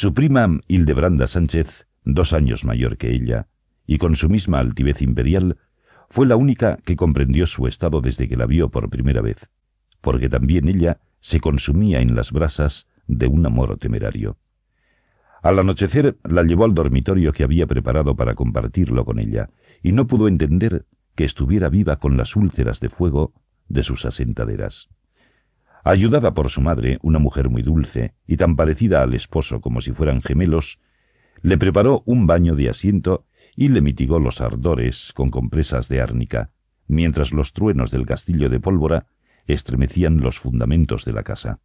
Su prima Hildebranda Sánchez, dos años mayor que ella, y con su misma altivez imperial, fue la única que comprendió su estado desde que la vio por primera vez, porque también ella se consumía en las brasas de un amor temerario. Al anochecer la llevó al dormitorio que había preparado para compartirlo con ella, y no pudo entender que estuviera viva con las úlceras de fuego de sus asentaderas. Ayudada por su madre, una mujer muy dulce y tan parecida al esposo como si fueran gemelos, le preparó un baño de asiento y le mitigó los ardores con compresas de árnica, mientras los truenos del castillo de pólvora estremecían los fundamentos de la casa.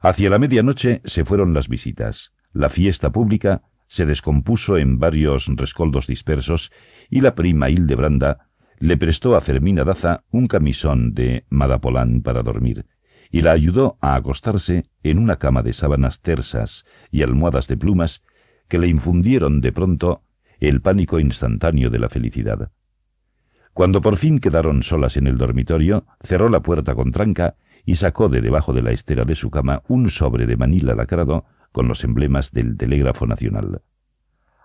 Hacia la medianoche se fueron las visitas. La fiesta pública se descompuso en varios rescoldos dispersos y la prima Hildebranda le prestó a Fermina Daza un camisón de madapolán para dormir y la ayudó a acostarse en una cama de sábanas tersas y almohadas de plumas que le infundieron de pronto el pánico instantáneo de la felicidad. Cuando por fin quedaron solas en el dormitorio, cerró la puerta con tranca y sacó de debajo de la estera de su cama un sobre de manila lacrado con los emblemas del Telégrafo Nacional.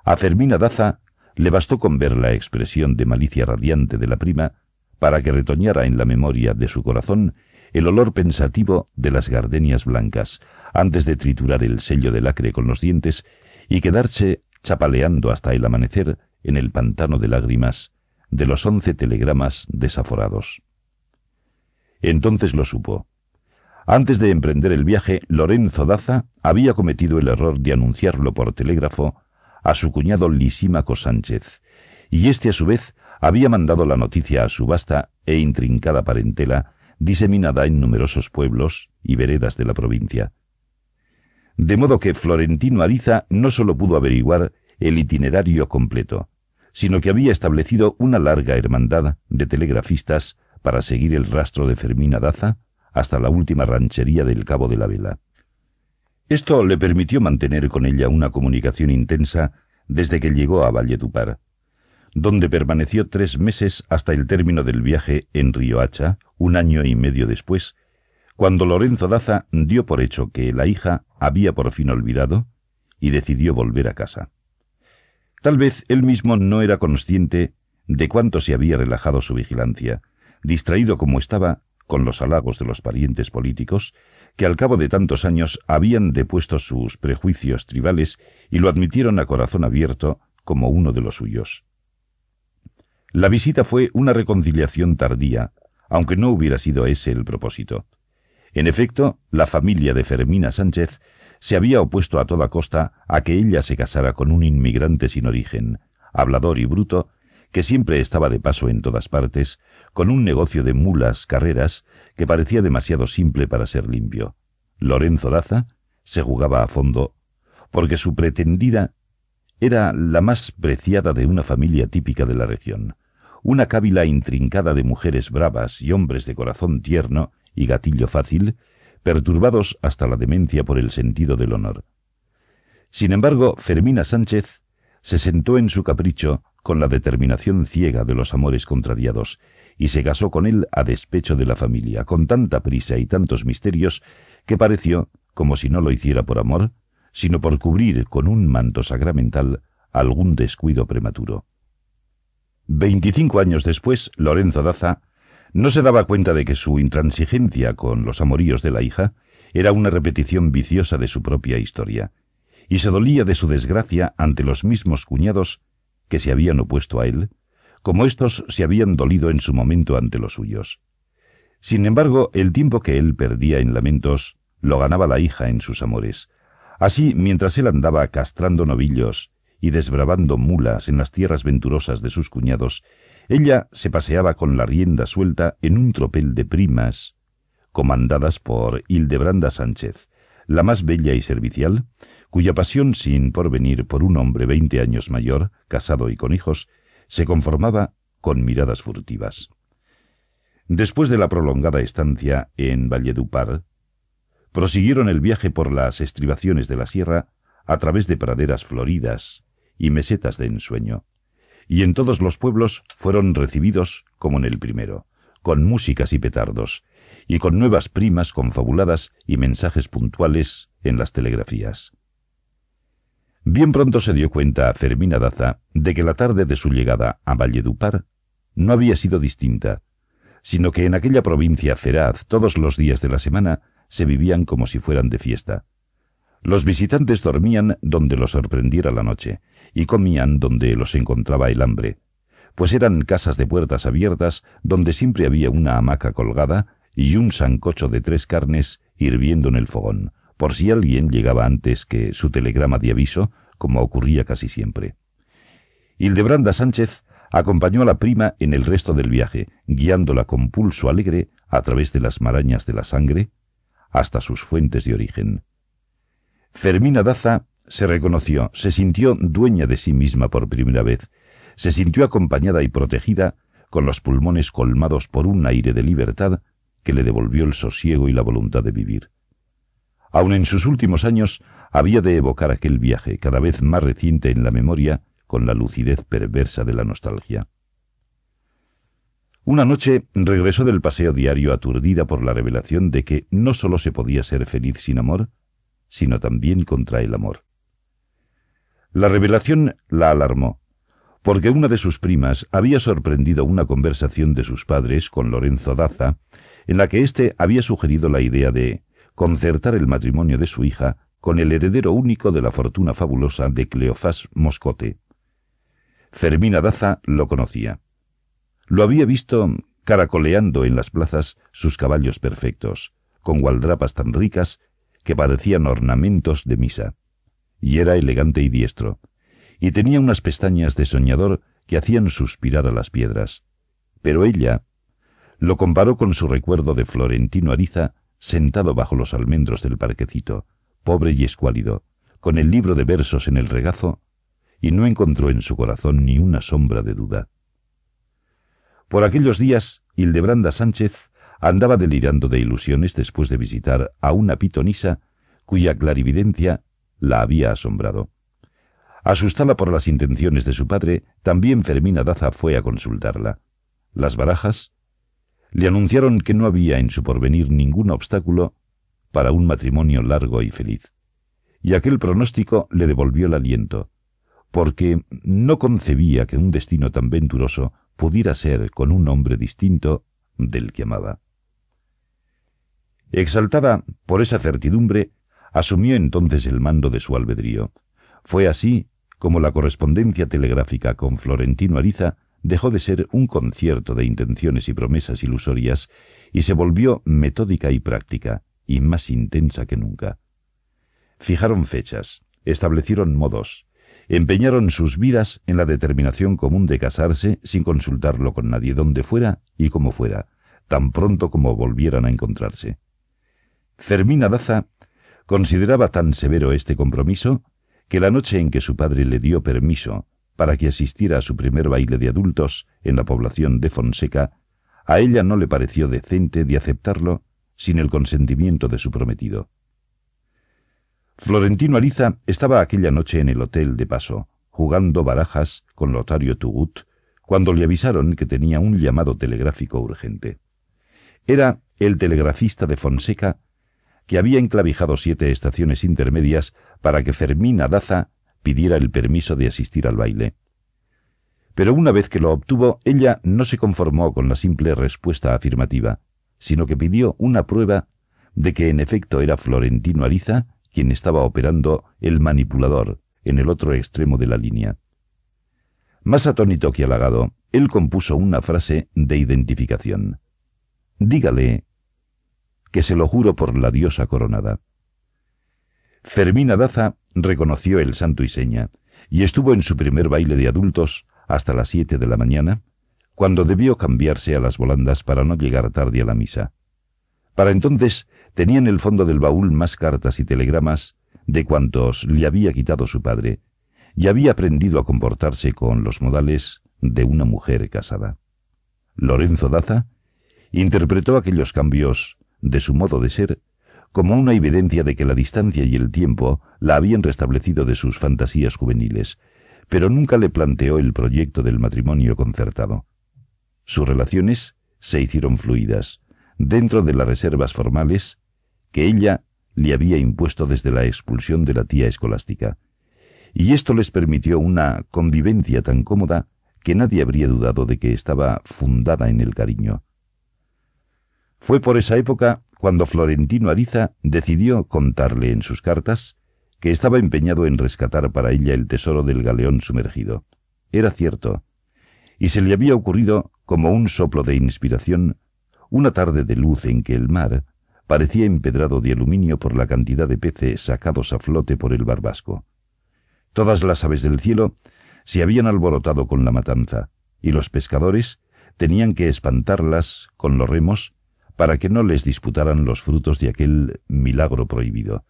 A Fermina Daza le bastó con ver la expresión de malicia radiante de la prima para que retoñara en la memoria de su corazón el olor pensativo de las gardenias blancas, antes de triturar el sello de lacre con los dientes y quedarse chapaleando hasta el amanecer en el pantano de lágrimas de los once telegramas desaforados. Entonces lo supo. Antes de emprender el viaje, Lorenzo Daza había cometido el error de anunciarlo por telégrafo a su cuñado Lisímaco Sánchez, y éste a su vez había mandado la noticia a su vasta e intrincada parentela diseminada en numerosos pueblos y veredas de la provincia. De modo que Florentino Ariza no sólo pudo averiguar el itinerario completo, sino que había establecido una larga hermandad de telegrafistas para seguir el rastro de Fermina Daza hasta la última ranchería del Cabo de la Vela. Esto le permitió mantener con ella una comunicación intensa desde que llegó a Valledupar, donde permaneció tres meses hasta el término del viaje en Riohacha, un año y medio después, cuando Lorenzo Daza dio por hecho que la hija había por fin olvidado y decidió volver a casa. Tal vez él mismo no era consciente de cuánto se había relajado su vigilancia, distraído como estaba con los halagos de los parientes políticos, que al cabo de tantos años habían depuesto sus prejuicios tribales y lo admitieron a corazón abierto como uno de los suyos. La visita fue una reconciliación tardía, aunque no hubiera sido ese el propósito. En efecto, la familia de Fermina Sánchez se había opuesto a toda costa a que ella se casara con un inmigrante sin origen, hablador y bruto, que siempre estaba de paso en todas partes, con un negocio de mulas, carreras, que parecía demasiado simple para ser limpio. Lorenzo Daza se jugaba a fondo, porque su pretendida era la más preciada de una familia típica de la región, una cábila intrincada de mujeres bravas y hombres de corazón tierno y gatillo fácil, perturbados hasta la demencia por el sentido del honor. Sin embargo, Fermina Sánchez se sentó en su capricho con la determinación ciega de los amores contrariados, y se casó con él a despecho de la familia, con tanta prisa y tantos misterios, que pareció como si no lo hiciera por amor, sino por cubrir con un manto sacramental algún descuido prematuro. Veinticinco años después, Lorenzo Daza no se daba cuenta de que su intransigencia con los amoríos de la hija era una repetición viciosa de su propia historia, y se dolía de su desgracia ante los mismos cuñados que se habían opuesto a él, como éstos se habían dolido en su momento ante los suyos. Sin embargo, el tiempo que él perdía en lamentos lo ganaba la hija en sus amores. Así, mientras él andaba castrando novillos y desbravando mulas en las tierras venturosas de sus cuñados, ella se paseaba con la rienda suelta en un tropel de primas, comandadas por Hildebranda Sánchez, la más bella y servicial, cuya pasión sin porvenir por un hombre veinte años mayor, casado y con hijos, se conformaba con miradas furtivas. Después de la prolongada estancia en Valledupar, prosiguieron el viaje por las estribaciones de la sierra a través de praderas floridas y mesetas de ensueño, y en todos los pueblos fueron recibidos como en el primero, con músicas y petardos, y con nuevas primas confabuladas y mensajes puntuales en las telegrafías. Bien pronto se dio cuenta Fermina Daza de que la tarde de su llegada a Valledupar no había sido distinta, sino que en aquella provincia feraz todos los días de la semana se vivían como si fueran de fiesta. Los visitantes dormían donde los sorprendiera la noche, y comían donde los encontraba el hambre, pues eran casas de puertas abiertas donde siempre había una hamaca colgada y un sancocho de tres carnes hirviendo en el fogón, por si alguien llegaba antes que su telegrama de aviso, como ocurría casi siempre. Hildebranda Sánchez acompañó a la prima en el resto del viaje, guiándola con pulso alegre a través de las marañas de la sangre hasta sus fuentes de origen. Fermina Daza se reconoció, se sintió dueña de sí misma por primera vez, se sintió acompañada y protegida, con los pulmones colmados por un aire de libertad que le devolvió el sosiego y la voluntad de vivir. Aun en sus últimos años había de evocar aquel viaje, cada vez más reciente en la memoria, con la lucidez perversa de la nostalgia. Una noche regresó del paseo diario aturdida por la revelación de que no sólo se podía ser feliz sin amor, sino también contra el amor. La revelación la alarmó, porque una de sus primas había sorprendido una conversación de sus padres con Lorenzo Daza, en la que éste había sugerido la idea de concertar el matrimonio de su hija con el heredero único de la fortuna fabulosa de Cleofás Moscote. Fermina Daza lo conocía. Lo había visto caracoleando en las plazas sus caballos perfectos, con gualdrapas tan ricas que parecían ornamentos de misa y era elegante y diestro, y tenía unas pestañas de soñador que hacían suspirar a las piedras. Pero ella lo comparó con su recuerdo de Florentino Ariza sentado bajo los almendros del parquecito, pobre y escuálido, con el libro de versos en el regazo, y no encontró en su corazón ni una sombra de duda. Por aquellos días, Hildebranda Sánchez andaba delirando de ilusiones después de visitar a una pitonisa cuya clarividencia la había asombrado. Asustada por las intenciones de su padre, también Fermina Daza fue a consultarla. Las barajas le anunciaron que no había en su porvenir ningún obstáculo para un matrimonio largo y feliz. Y aquel pronóstico le devolvió el aliento, porque no concebía que un destino tan venturoso pudiera ser con un hombre distinto del que amaba. Exaltada por esa certidumbre, asumió entonces el mando de su albedrío. Fue así como la correspondencia telegráfica con Florentino Ariza dejó de ser un concierto de intenciones y promesas ilusorias y se volvió metódica y práctica, y más intensa que nunca. Fijaron fechas, establecieron modos, empeñaron sus vidas en la determinación común de casarse sin consultarlo con nadie donde fuera y como fuera, tan pronto como volvieran a encontrarse. Fermina Daza Consideraba tan severo este compromiso que la noche en que su padre le dio permiso para que asistiera a su primer baile de adultos en la población de Fonseca, a ella no le pareció decente de aceptarlo sin el consentimiento de su prometido. Florentino Ariza estaba aquella noche en el hotel de paso, jugando barajas con Lotario Tugut, cuando le avisaron que tenía un llamado telegráfico urgente. Era el telegrafista de Fonseca que había enclavijado siete estaciones intermedias para que Fermina Daza pidiera el permiso de asistir al baile. Pero una vez que lo obtuvo, ella no se conformó con la simple respuesta afirmativa, sino que pidió una prueba de que en efecto era Florentino Ariza quien estaba operando el manipulador en el otro extremo de la línea. Más atónito que halagado, él compuso una frase de identificación. Dígale, que se lo juro por la diosa coronada. Fermina Daza reconoció el santo y seña, y estuvo en su primer baile de adultos hasta las siete de la mañana, cuando debió cambiarse a las volandas para no llegar tarde a la misa. Para entonces tenía en el fondo del baúl más cartas y telegramas de cuantos le había quitado su padre, y había aprendido a comportarse con los modales de una mujer casada. Lorenzo Daza interpretó aquellos cambios de su modo de ser, como una evidencia de que la distancia y el tiempo la habían restablecido de sus fantasías juveniles, pero nunca le planteó el proyecto del matrimonio concertado. Sus relaciones se hicieron fluidas, dentro de las reservas formales que ella le había impuesto desde la expulsión de la tía escolástica, y esto les permitió una convivencia tan cómoda que nadie habría dudado de que estaba fundada en el cariño. Fue por esa época cuando Florentino Ariza decidió contarle en sus cartas que estaba empeñado en rescatar para ella el tesoro del galeón sumergido. Era cierto, y se le había ocurrido, como un soplo de inspiración, una tarde de luz en que el mar parecía empedrado de aluminio por la cantidad de peces sacados a flote por el barbasco. Todas las aves del cielo se habían alborotado con la matanza, y los pescadores tenían que espantarlas con los remos para que no les disputaran los frutos de aquel milagro prohibido.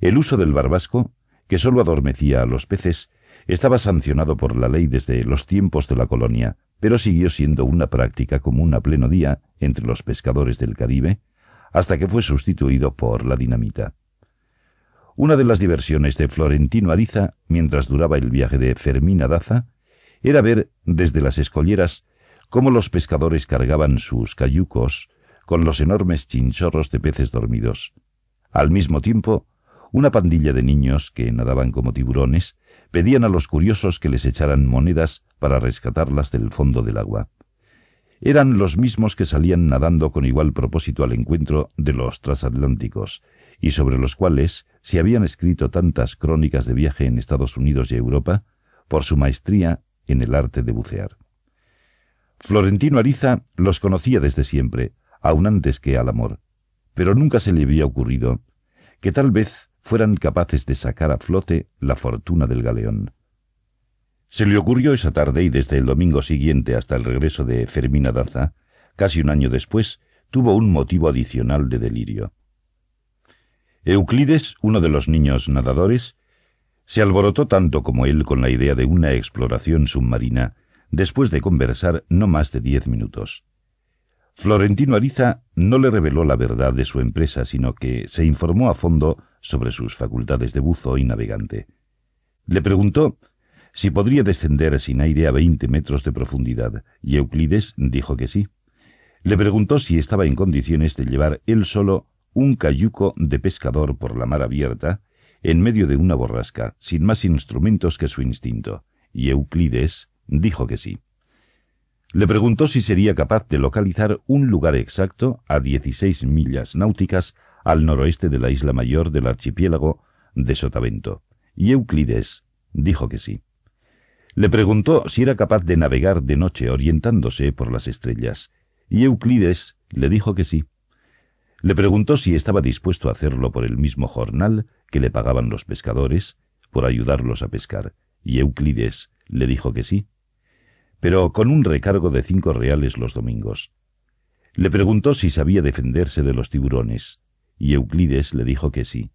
El uso del barbasco, que sólo adormecía a los peces, estaba sancionado por la ley desde los tiempos de la colonia, pero siguió siendo una práctica común a pleno día entre los pescadores del Caribe, hasta que fue sustituido por la dinamita. Una de las diversiones de Florentino Ariza, mientras duraba el viaje de Fermina Daza, era ver desde las escolleras cómo los pescadores cargaban sus cayucos con los enormes chinchorros de peces dormidos. Al mismo tiempo, una pandilla de niños que nadaban como tiburones pedían a los curiosos que les echaran monedas para rescatarlas del fondo del agua. Eran los mismos que salían nadando con igual propósito al encuentro de los transatlánticos, y sobre los cuales se habían escrito tantas crónicas de viaje en Estados Unidos y Europa por su maestría en el arte de bucear. Florentino Ariza los conocía desde siempre, aun antes que al amor, pero nunca se le había ocurrido que tal vez fueran capaces de sacar a flote la fortuna del galeón. Se le ocurrió esa tarde y desde el domingo siguiente hasta el regreso de Fermina Daza, casi un año después, tuvo un motivo adicional de delirio. Euclides, uno de los niños nadadores, se alborotó tanto como él con la idea de una exploración submarina después de conversar no más de diez minutos. Florentino Ariza no le reveló la verdad de su empresa, sino que se informó a fondo sobre sus facultades de buzo y navegante. Le preguntó si podría descender sin aire a veinte metros de profundidad, y Euclides dijo que sí. Le preguntó si estaba en condiciones de llevar él solo un cayuco de pescador por la mar abierta, en medio de una borrasca, sin más instrumentos que su instinto, y Euclides dijo que sí. Le preguntó si sería capaz de localizar un lugar exacto a dieciséis millas náuticas al noroeste de la isla mayor del archipiélago de Sotavento, y Euclides dijo que sí. Le preguntó si era capaz de navegar de noche orientándose por las estrellas, y Euclides le dijo que sí. Le preguntó si estaba dispuesto a hacerlo por el mismo jornal que le pagaban los pescadores, por ayudarlos a pescar, y Euclides le dijo que sí, pero con un recargo de cinco reales los domingos. Le preguntó si sabía defenderse de los tiburones, y Euclides le dijo que sí,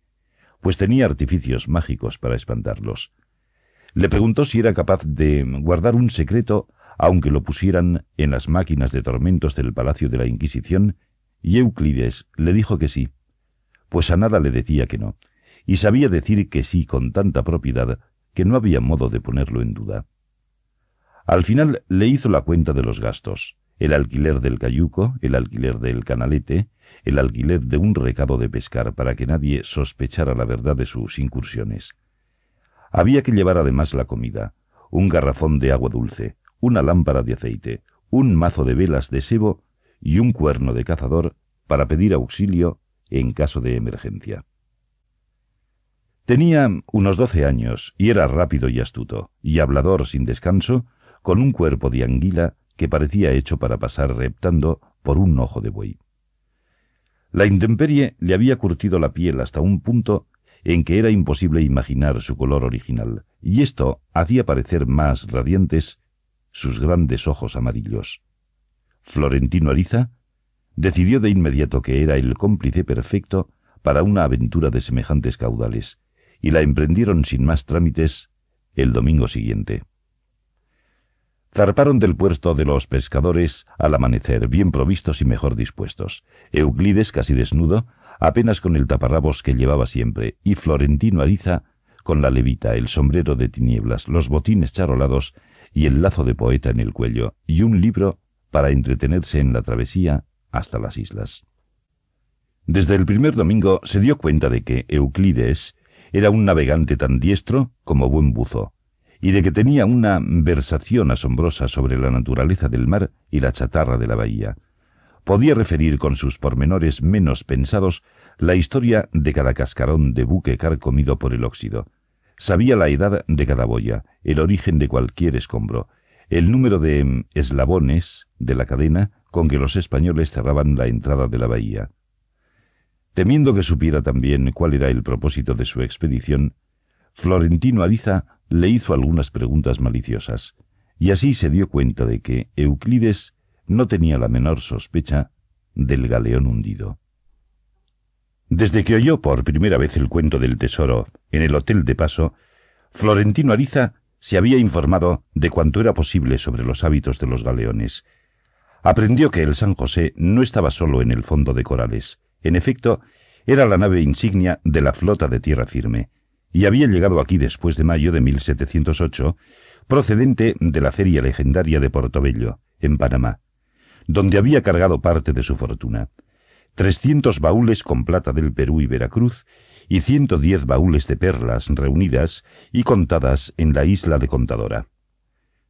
pues tenía artificios mágicos para espantarlos. Le preguntó si era capaz de guardar un secreto aunque lo pusieran en las máquinas de tormentos del Palacio de la Inquisición y Euclides le dijo que sí, pues a nada le decía que no, y sabía decir que sí con tanta propiedad que no había modo de ponerlo en duda. Al final le hizo la cuenta de los gastos, el alquiler del cayuco, el alquiler del canalete, el alquiler de un recado de pescar para que nadie sospechara la verdad de sus incursiones. Había que llevar además la comida, un garrafón de agua dulce, una lámpara de aceite, un mazo de velas de sebo y un cuerno de cazador para pedir auxilio en caso de emergencia. Tenía unos doce años y era rápido y astuto, y hablador sin descanso, con un cuerpo de anguila que parecía hecho para pasar reptando por un ojo de buey. La intemperie le había curtido la piel hasta un punto en que era imposible imaginar su color original, y esto hacía parecer más radiantes sus grandes ojos amarillos. Florentino Ariza decidió de inmediato que era el cómplice perfecto para una aventura de semejantes caudales, y la emprendieron sin más trámites el domingo siguiente. Zarparon del puerto de los pescadores al amanecer, bien provistos y mejor dispuestos. Euclides, casi desnudo, apenas con el taparrabos que llevaba siempre, y Florentino Ariza con la levita, el sombrero de tinieblas, los botines charolados y el lazo de poeta en el cuello, y un libro para entretenerse en la travesía hasta las islas. Desde el primer domingo se dio cuenta de que Euclides era un navegante tan diestro como buen buzo, y de que tenía una versación asombrosa sobre la naturaleza del mar y la chatarra de la bahía. Podía referir con sus pormenores menos pensados la historia de cada cascarón de buque carcomido por el óxido. Sabía la edad de cada boya, el origen de cualquier escombro, el número de eslabones de la cadena con que los españoles cerraban la entrada de la bahía. Temiendo que supiera también cuál era el propósito de su expedición, Florentino Ariza le hizo algunas preguntas maliciosas, y así se dio cuenta de que Euclides no tenía la menor sospecha del galeón hundido. Desde que oyó por primera vez el cuento del tesoro en el Hotel de Paso, Florentino Ariza se había informado de cuanto era posible sobre los hábitos de los galeones. Aprendió que el San José no estaba solo en el fondo de corales. En efecto, era la nave insignia de la flota de tierra firme, y había llegado aquí después de mayo de 1708, procedente de la feria legendaria de Portobello, en Panamá, donde había cargado parte de su fortuna trescientos baúles con plata del Perú y Veracruz y ciento diez baúles de perlas reunidas y contadas en la isla de Contadora.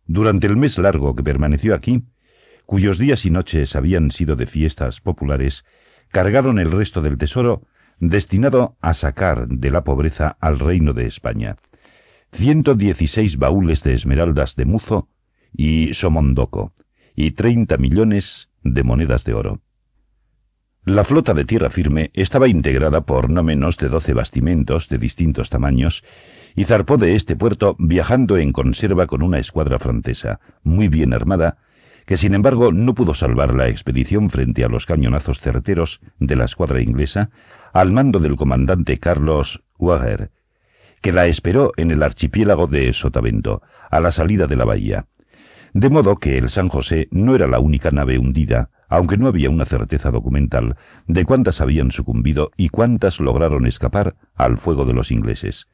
Durante el mes largo que permaneció aquí, cuyos días y noches habían sido de fiestas populares, cargaron el resto del tesoro destinado a sacar de la pobreza al reino de España. Ciento dieciséis baúles de esmeraldas de Muzo y Somondoco, y treinta millones de monedas de oro. La flota de tierra firme estaba integrada por no menos de doce bastimentos de distintos tamaños y zarpó de este puerto viajando en conserva con una escuadra francesa, muy bien armada, que sin embargo no pudo salvar la expedición frente a los cañonazos certeros de la escuadra inglesa al mando del comandante Carlos Wager, que la esperó en el archipiélago de Sotavento, a la salida de la bahía. De modo que el San José no era la única nave hundida, aunque no había una certeza documental de cuántas habían sucumbido y cuántas lograron escapar al fuego de los ingleses.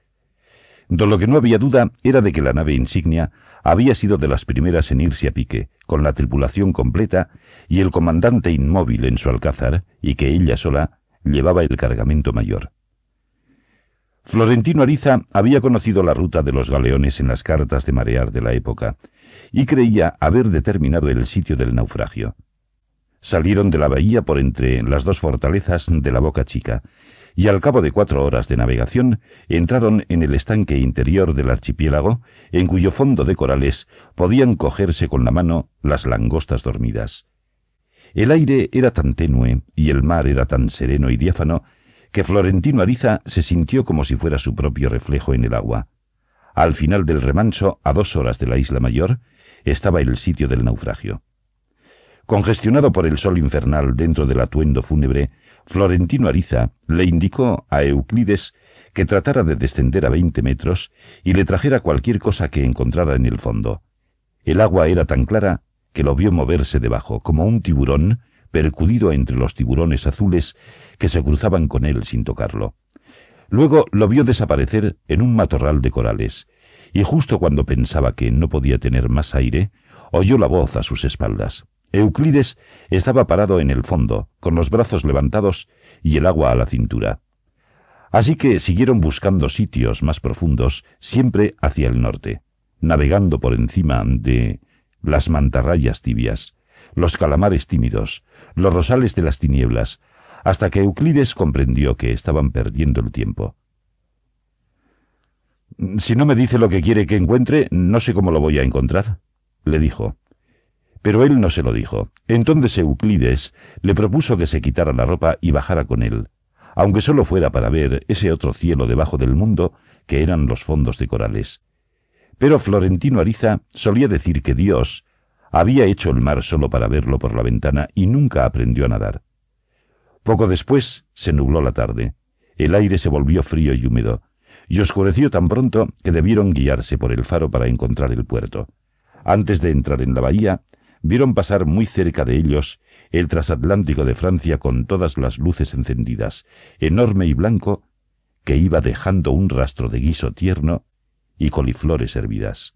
De lo que no había duda era de que la nave insignia había sido de las primeras en irse a pique, con la tripulación completa y el comandante inmóvil en su alcázar, y que ella sola llevaba el cargamento mayor. Florentino Ariza había conocido la ruta de los galeones en las cartas de marear de la época, y creía haber determinado el sitio del naufragio. Salieron de la bahía por entre las dos fortalezas de la Boca Chica, y al cabo de cuatro horas de navegación entraron en el estanque interior del archipiélago, en cuyo fondo de corales podían cogerse con la mano las langostas dormidas. El aire era tan tenue y el mar era tan sereno y diáfano que Florentino Ariza se sintió como si fuera su propio reflejo en el agua. Al final del remanso, a dos horas de la isla mayor, estaba el sitio del naufragio. Congestionado por el sol infernal dentro del atuendo fúnebre, Florentino Ariza le indicó a Euclides que tratara de descender a veinte metros y le trajera cualquier cosa que encontrara en el fondo. El agua era tan clara que lo vio moverse debajo, como un tiburón percudido entre los tiburones azules que se cruzaban con él sin tocarlo. Luego lo vio desaparecer en un matorral de corales, y justo cuando pensaba que no podía tener más aire, oyó la voz a sus espaldas. Euclides estaba parado en el fondo, con los brazos levantados y el agua a la cintura. Así que siguieron buscando sitios más profundos, siempre hacia el norte, navegando por encima de las mantarrayas tibias, los calamares tímidos, los rosales de las tinieblas, hasta que Euclides comprendió que estaban perdiendo el tiempo. Si no me dice lo que quiere que encuentre, no sé cómo lo voy a encontrar, le dijo. Pero él no se lo dijo. Entonces Euclides le propuso que se quitara la ropa y bajara con él, aunque solo fuera para ver ese otro cielo debajo del mundo que eran los fondos de corales. Pero Florentino Ariza solía decir que Dios había hecho el mar solo para verlo por la ventana y nunca aprendió a nadar. Poco después se nubló la tarde. El aire se volvió frío y húmedo, y oscureció tan pronto que debieron guiarse por el faro para encontrar el puerto. Antes de entrar en la bahía, vieron pasar muy cerca de ellos el transatlántico de Francia con todas las luces encendidas, enorme y blanco, que iba dejando un rastro de guiso tierno y coliflores hervidas.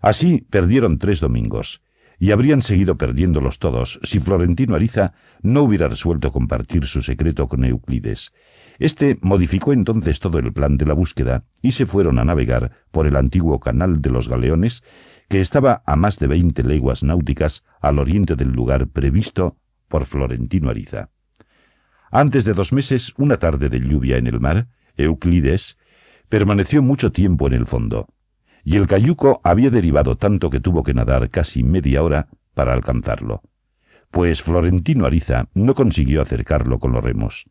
Así perdieron tres domingos, y habrían seguido perdiéndolos todos si Florentino Ariza no hubiera resuelto compartir su secreto con Euclides. Este modificó entonces todo el plan de la búsqueda y se fueron a navegar por el antiguo canal de los Galeones, que estaba a más de veinte leguas náuticas al oriente del lugar previsto por Florentino Ariza. Antes de dos meses, una tarde de lluvia en el mar, Euclides permaneció mucho tiempo en el fondo y el cayuco había derivado tanto que tuvo que nadar casi media hora para alcanzarlo, pues Florentino Ariza no consiguió acercarlo con los remos.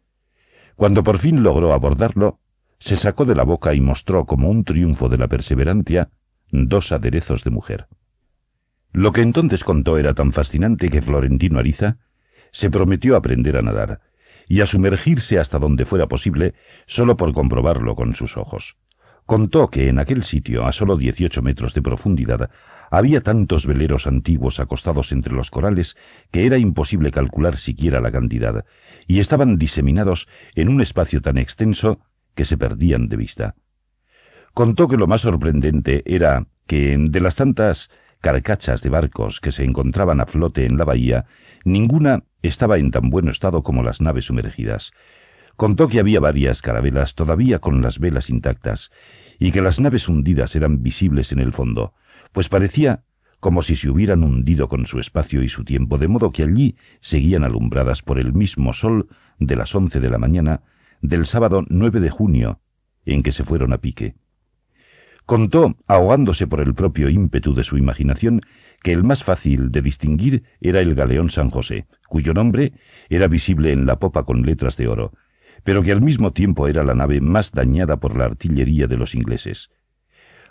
Cuando por fin logró abordarlo, se sacó de la boca y mostró como un triunfo de la perseverancia dos aderezos de mujer. Lo que entonces contó era tan fascinante que Florentino Ariza se prometió aprender a nadar y a sumergirse hasta donde fuera posible solo por comprobarlo con sus ojos. Contó que en aquel sitio, a solo dieciocho metros de profundidad, había tantos veleros antiguos acostados entre los corales que era imposible calcular siquiera la cantidad, y estaban diseminados en un espacio tan extenso que se perdían de vista. Contó que lo más sorprendente era que, de las tantas carcachas de barcos que se encontraban a flote en la bahía, ninguna estaba en tan buen estado como las naves sumergidas. Contó que había varias carabelas todavía con las velas intactas y que las naves hundidas eran visibles en el fondo, pues parecía como si se hubieran hundido con su espacio y su tiempo, de modo que allí seguían alumbradas por el mismo sol de las once de la mañana del sábado 9 de junio, en que se fueron a pique. Contó, ahogándose por el propio ímpetu de su imaginación, que el más fácil de distinguir era el galeón San José, cuyo nombre era visible en la popa con letras de oro, pero que al mismo tiempo era la nave más dañada por la artillería de los ingleses.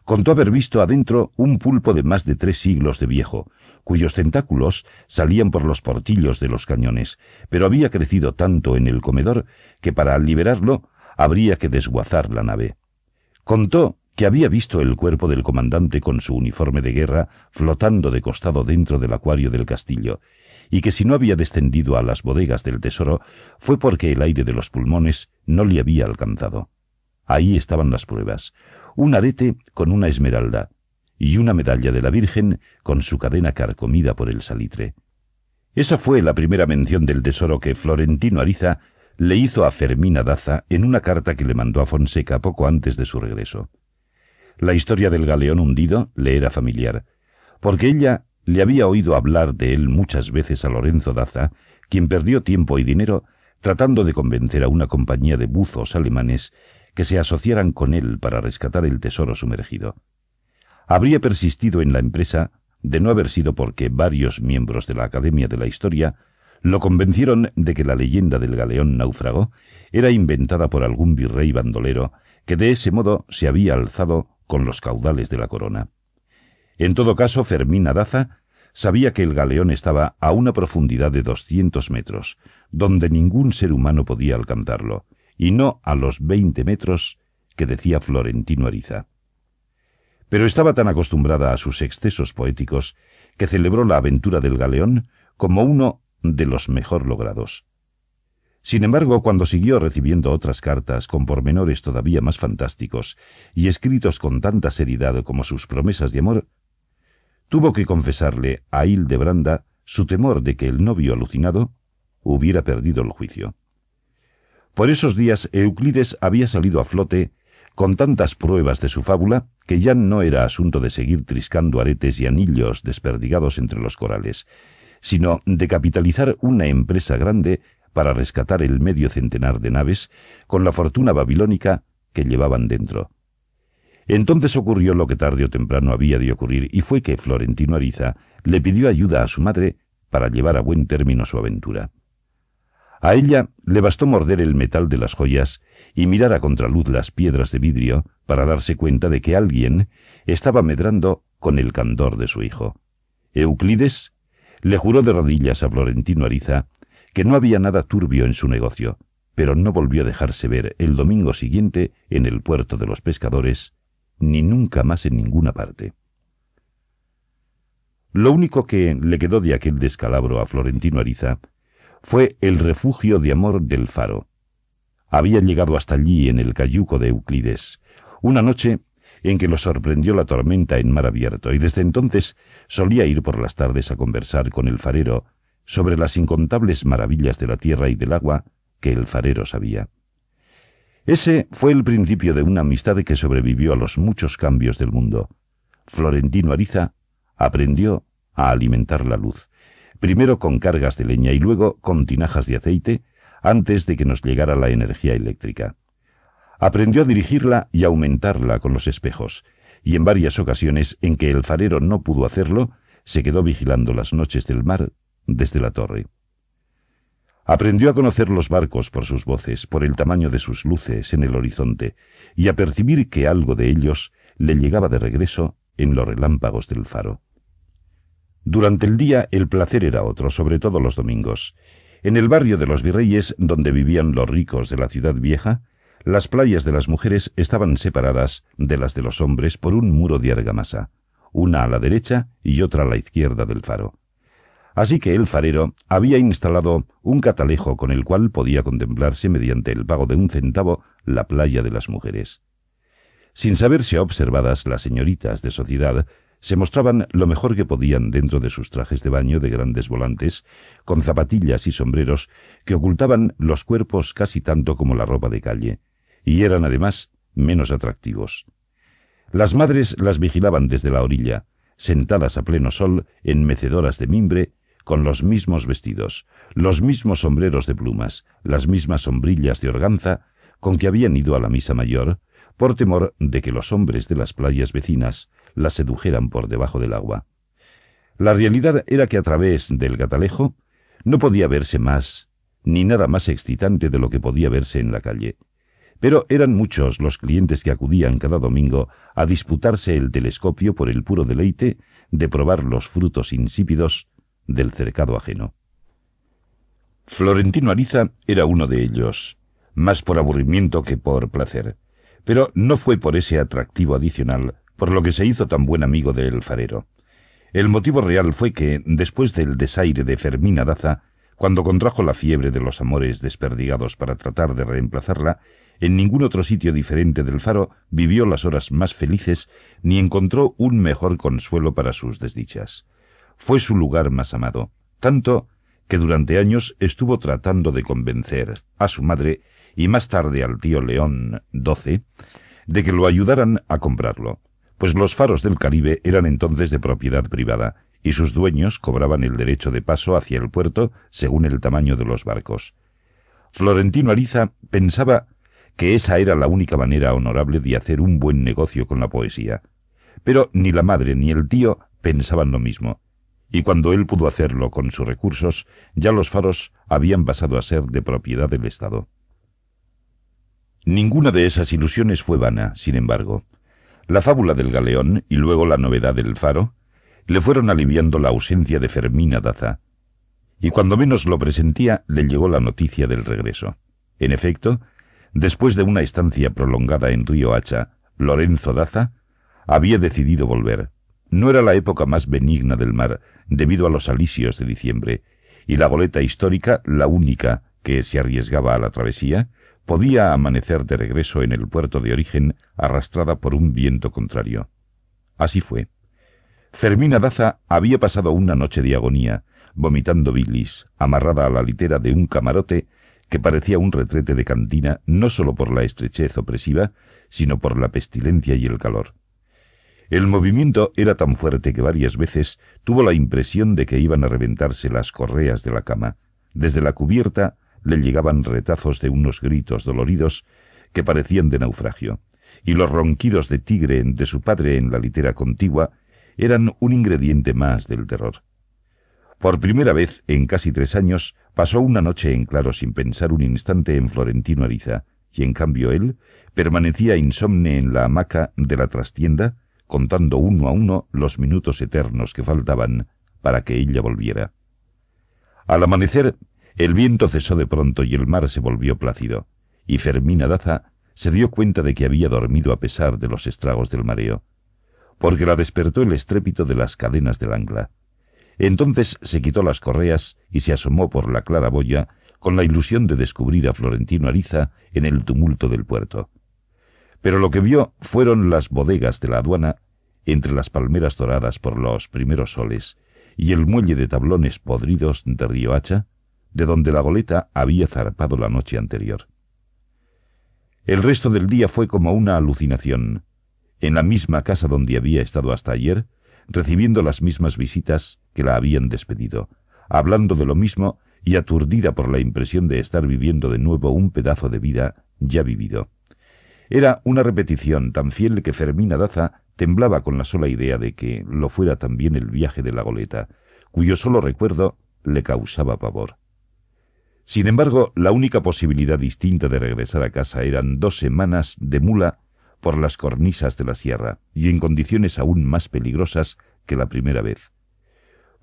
Contó haber visto adentro un pulpo de más de tres siglos de viejo, cuyos tentáculos salían por los portillos de los cañones, pero había crecido tanto en el comedor que para liberarlo habría que desguazar la nave. Contó que había visto el cuerpo del comandante con su uniforme de guerra flotando de costado dentro del acuario del castillo, y que si no había descendido a las bodegas del tesoro fue porque el aire de los pulmones no le había alcanzado. Ahí estaban las pruebas. Un arete con una esmeralda y una medalla de la Virgen con su cadena carcomida por el salitre. Esa fue la primera mención del tesoro que Florentino Ariza le hizo a Fermina Daza en una carta que le mandó a Fonseca poco antes de su regreso. La historia del galeón hundido le era familiar, porque ella le había oído hablar de él muchas veces a Lorenzo Daza, quien perdió tiempo y dinero tratando de convencer a una compañía de buzos alemanes que se asociaran con él para rescatar el tesoro sumergido. Habría persistido en la empresa de no haber sido porque varios miembros de la Academia de la Historia lo convencieron de que la leyenda del galeón náufrago era inventada por algún virrey bandolero que de ese modo se había alzado con los caudales de la corona. En todo caso, Fermín Daza sabía que el galeón estaba a una profundidad de doscientos metros, donde ningún ser humano podía alcanzarlo, y no a los veinte metros que decía Florentino Ariza. Pero estaba tan acostumbrada a sus excesos poéticos que celebró la aventura del galeón como uno de los mejor logrados. Sin embargo, cuando siguió recibiendo otras cartas con pormenores todavía más fantásticos y escritos con tanta seriedad como sus promesas de amor, tuvo que confesarle a Hildebranda su temor de que el novio alucinado hubiera perdido el juicio. Por esos días Euclides había salido a flote con tantas pruebas de su fábula que ya no era asunto de seguir triscando aretes y anillos desperdigados entre los corales, sino de capitalizar una empresa grande para rescatar el medio centenar de naves con la fortuna babilónica que llevaban dentro. Entonces ocurrió lo que tarde o temprano había de ocurrir, y fue que Florentino Ariza le pidió ayuda a su madre para llevar a buen término su aventura. A ella le bastó morder el metal de las joyas y mirar a contraluz las piedras de vidrio para darse cuenta de que alguien estaba medrando con el candor de su hijo. Euclides le juró de rodillas a Florentino Ariza que no había nada turbio en su negocio, pero no volvió a dejarse ver el domingo siguiente en el puerto de los pescadores ni nunca más en ninguna parte. Lo único que le quedó de aquel descalabro a Florentino Ariza fue el refugio de amor del faro. Había llegado hasta allí en el cayuco de Euclides. Una noche en que lo sorprendió la tormenta en mar abierto, y desde entonces solía ir por las tardes a conversar con el farero sobre las incontables maravillas de la tierra y del agua que el farero sabía. Ese fue el principio de una amistad que sobrevivió a los muchos cambios del mundo. Florentino Ariza aprendió a alimentar la luz, primero con cargas de leña y luego con tinajas de aceite, antes de que nos llegara la energía eléctrica. Aprendió a dirigirla y aumentarla con los espejos, y en varias ocasiones en que el farero no pudo hacerlo, se quedó vigilando las noches del mar desde la torre. Aprendió a conocer los barcos por sus voces, por el tamaño de sus luces en el horizonte, y a percibir que algo de ellos le llegaba de regreso en los relámpagos del faro. Durante el día el placer era otro, sobre todo los domingos. En el barrio de los virreyes, donde vivían los ricos de la ciudad vieja, las playas de las mujeres estaban separadas de las de los hombres por un muro de argamasa, una a la derecha y otra a la izquierda del faro. Así que el farero había instalado un catalejo con el cual podía contemplarse mediante el pago de un centavo la playa de las mujeres. Sin saberse observadas, las señoritas de sociedad se mostraban lo mejor que podían dentro de sus trajes de baño de grandes volantes, con zapatillas y sombreros que ocultaban los cuerpos casi tanto como la ropa de calle, y eran además menos atractivos. Las madres las vigilaban desde la orilla, sentadas a pleno sol en mecedoras de mimbre, con los mismos vestidos, los mismos sombreros de plumas, las mismas sombrillas de organza con que habían ido a la misa mayor, por temor de que los hombres de las playas vecinas las sedujeran por debajo del agua. La realidad era que a través del catalejo no podía verse más, ni nada más excitante de lo que podía verse en la calle. Pero eran muchos los clientes que acudían cada domingo a disputarse el telescopio por el puro deleite de probar los frutos insípidos del cercado ajeno. Florentino Ariza era uno de ellos, más por aburrimiento que por placer, pero no fue por ese atractivo adicional por lo que se hizo tan buen amigo del farero. El motivo real fue que, después del desaire de Fermina Daza, cuando contrajo la fiebre de los amores desperdigados para tratar de reemplazarla, en ningún otro sitio diferente del faro vivió las horas más felices ni encontró un mejor consuelo para sus desdichas. Fue su lugar más amado, tanto que durante años estuvo tratando de convencer a su madre y más tarde al tío León XII de que lo ayudaran a comprarlo, pues los faros del Caribe eran entonces de propiedad privada y sus dueños cobraban el derecho de paso hacia el puerto según el tamaño de los barcos. Florentino Ariza pensaba que esa era la única manera honorable de hacer un buen negocio con la poesía. Pero ni la madre ni el tío pensaban lo mismo, y cuando él pudo hacerlo con sus recursos, ya los faros habían pasado a ser de propiedad del Estado. Ninguna de esas ilusiones fue vana, sin embargo. La fábula del galeón y luego la novedad del faro le fueron aliviando la ausencia de Fermina Daza, y cuando menos lo presentía le llegó la noticia del regreso. En efecto, Después de una estancia prolongada en Río Hacha, Lorenzo Daza había decidido volver. No era la época más benigna del mar, debido a los alisios de diciembre, y la goleta histórica, la única que se arriesgaba a la travesía, podía amanecer de regreso en el puerto de origen arrastrada por un viento contrario. Así fue. Fermina Daza había pasado una noche de agonía, vomitando bilis, amarrada a la litera de un camarote que parecía un retrete de cantina no sólo por la estrechez opresiva, sino por la pestilencia y el calor. El movimiento era tan fuerte que varias veces tuvo la impresión de que iban a reventarse las correas de la cama. Desde la cubierta le llegaban retazos de unos gritos doloridos que parecían de naufragio, y los ronquidos de tigre de su padre en la litera contigua eran un ingrediente más del terror. Por primera vez en casi tres años pasó una noche en claro sin pensar un instante en Florentino Ariza, y en cambio él permanecía insomne en la hamaca de la trastienda, contando uno a uno los minutos eternos que faltaban para que ella volviera. Al amanecer, el viento cesó de pronto y el mar se volvió plácido, y Fermina Daza se dio cuenta de que había dormido a pesar de los estragos del mareo, porque la despertó el estrépito de las cadenas del ancla. Entonces se quitó las correas y se asomó por la claraboya con la ilusión de descubrir a Florentino Ariza en el tumulto del puerto. Pero lo que vio fueron las bodegas de la aduana entre las palmeras doradas por los primeros soles y el muelle de tablones podridos de Riohacha, de donde la goleta había zarpado la noche anterior. El resto del día fue como una alucinación. En la misma casa donde había estado hasta ayer, recibiendo las mismas visitas que la habían despedido, hablando de lo mismo y aturdida por la impresión de estar viviendo de nuevo un pedazo de vida ya vivido. Era una repetición tan fiel que Fermina Daza temblaba con la sola idea de que lo fuera también el viaje de la goleta, cuyo solo recuerdo le causaba pavor. Sin embargo, la única posibilidad distinta de regresar a casa eran dos semanas de mula por las cornisas de la sierra, y en condiciones aún más peligrosas que la primera vez.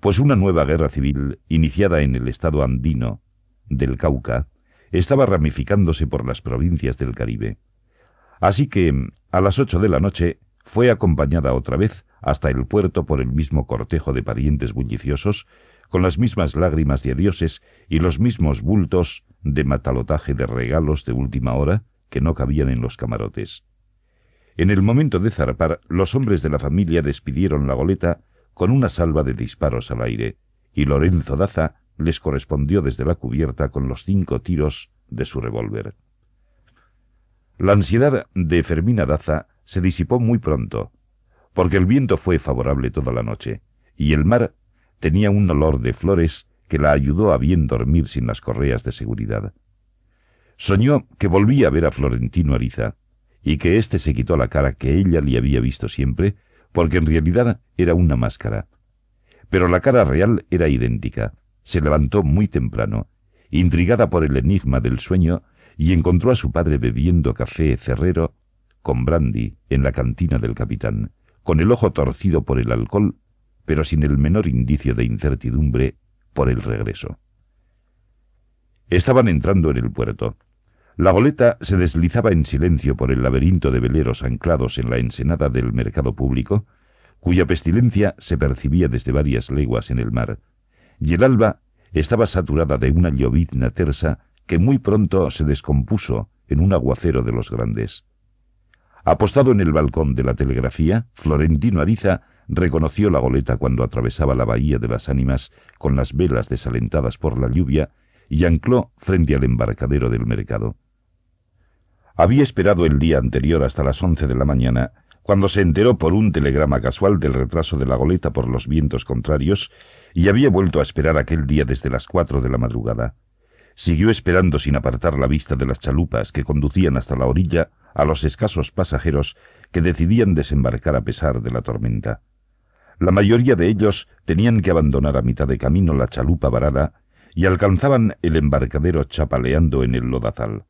Pues una nueva guerra civil, iniciada en el estado andino del Cauca, estaba ramificándose por las provincias del Caribe. Así que, a las ocho de la noche, fue acompañada otra vez hasta el puerto por el mismo cortejo de parientes bulliciosos, con las mismas lágrimas de adioses y los mismos bultos de matalotaje de regalos de última hora que no cabían en los camarotes. En el momento de zarpar, los hombres de la familia despidieron la goleta con una salva de disparos al aire, y Lorenzo Daza les correspondió desde la cubierta con los cinco tiros de su revólver. La ansiedad de Fermina Daza se disipó muy pronto, porque el viento fue favorable toda la noche, y el mar tenía un olor de flores que la ayudó a bien dormir sin las correas de seguridad. Soñó que volvía a ver a Florentino Ariza, y que éste se quitó la cara que ella le había visto siempre, porque en realidad era una máscara. Pero la cara real era idéntica. Se levantó muy temprano, intrigada por el enigma del sueño, y encontró a su padre bebiendo café cerrero con brandy en la cantina del capitán, con el ojo torcido por el alcohol, pero sin el menor indicio de incertidumbre por el regreso. Estaban entrando en el puerto. La goleta se deslizaba en silencio por el laberinto de veleros anclados en la ensenada del mercado público, cuya pestilencia se percibía desde varias leguas en el mar, y el alba estaba saturada de una llovizna tersa que muy pronto se descompuso en un aguacero de los grandes. Apostado en el balcón de la telegrafía, Florentino Ariza reconoció la goleta cuando atravesaba la bahía de las ánimas con las velas desalentadas por la lluvia y ancló frente al embarcadero del mercado. Había esperado el día anterior hasta las once de la mañana, cuando se enteró por un telegrama casual del retraso de la goleta por los vientos contrarios, y había vuelto a esperar aquel día desde las cuatro de la madrugada. Siguió esperando sin apartar la vista de las chalupas que conducían hasta la orilla a los escasos pasajeros que decidían desembarcar a pesar de la tormenta. La mayoría de ellos tenían que abandonar a mitad de camino la chalupa varada y alcanzaban el embarcadero chapaleando en el lodazal.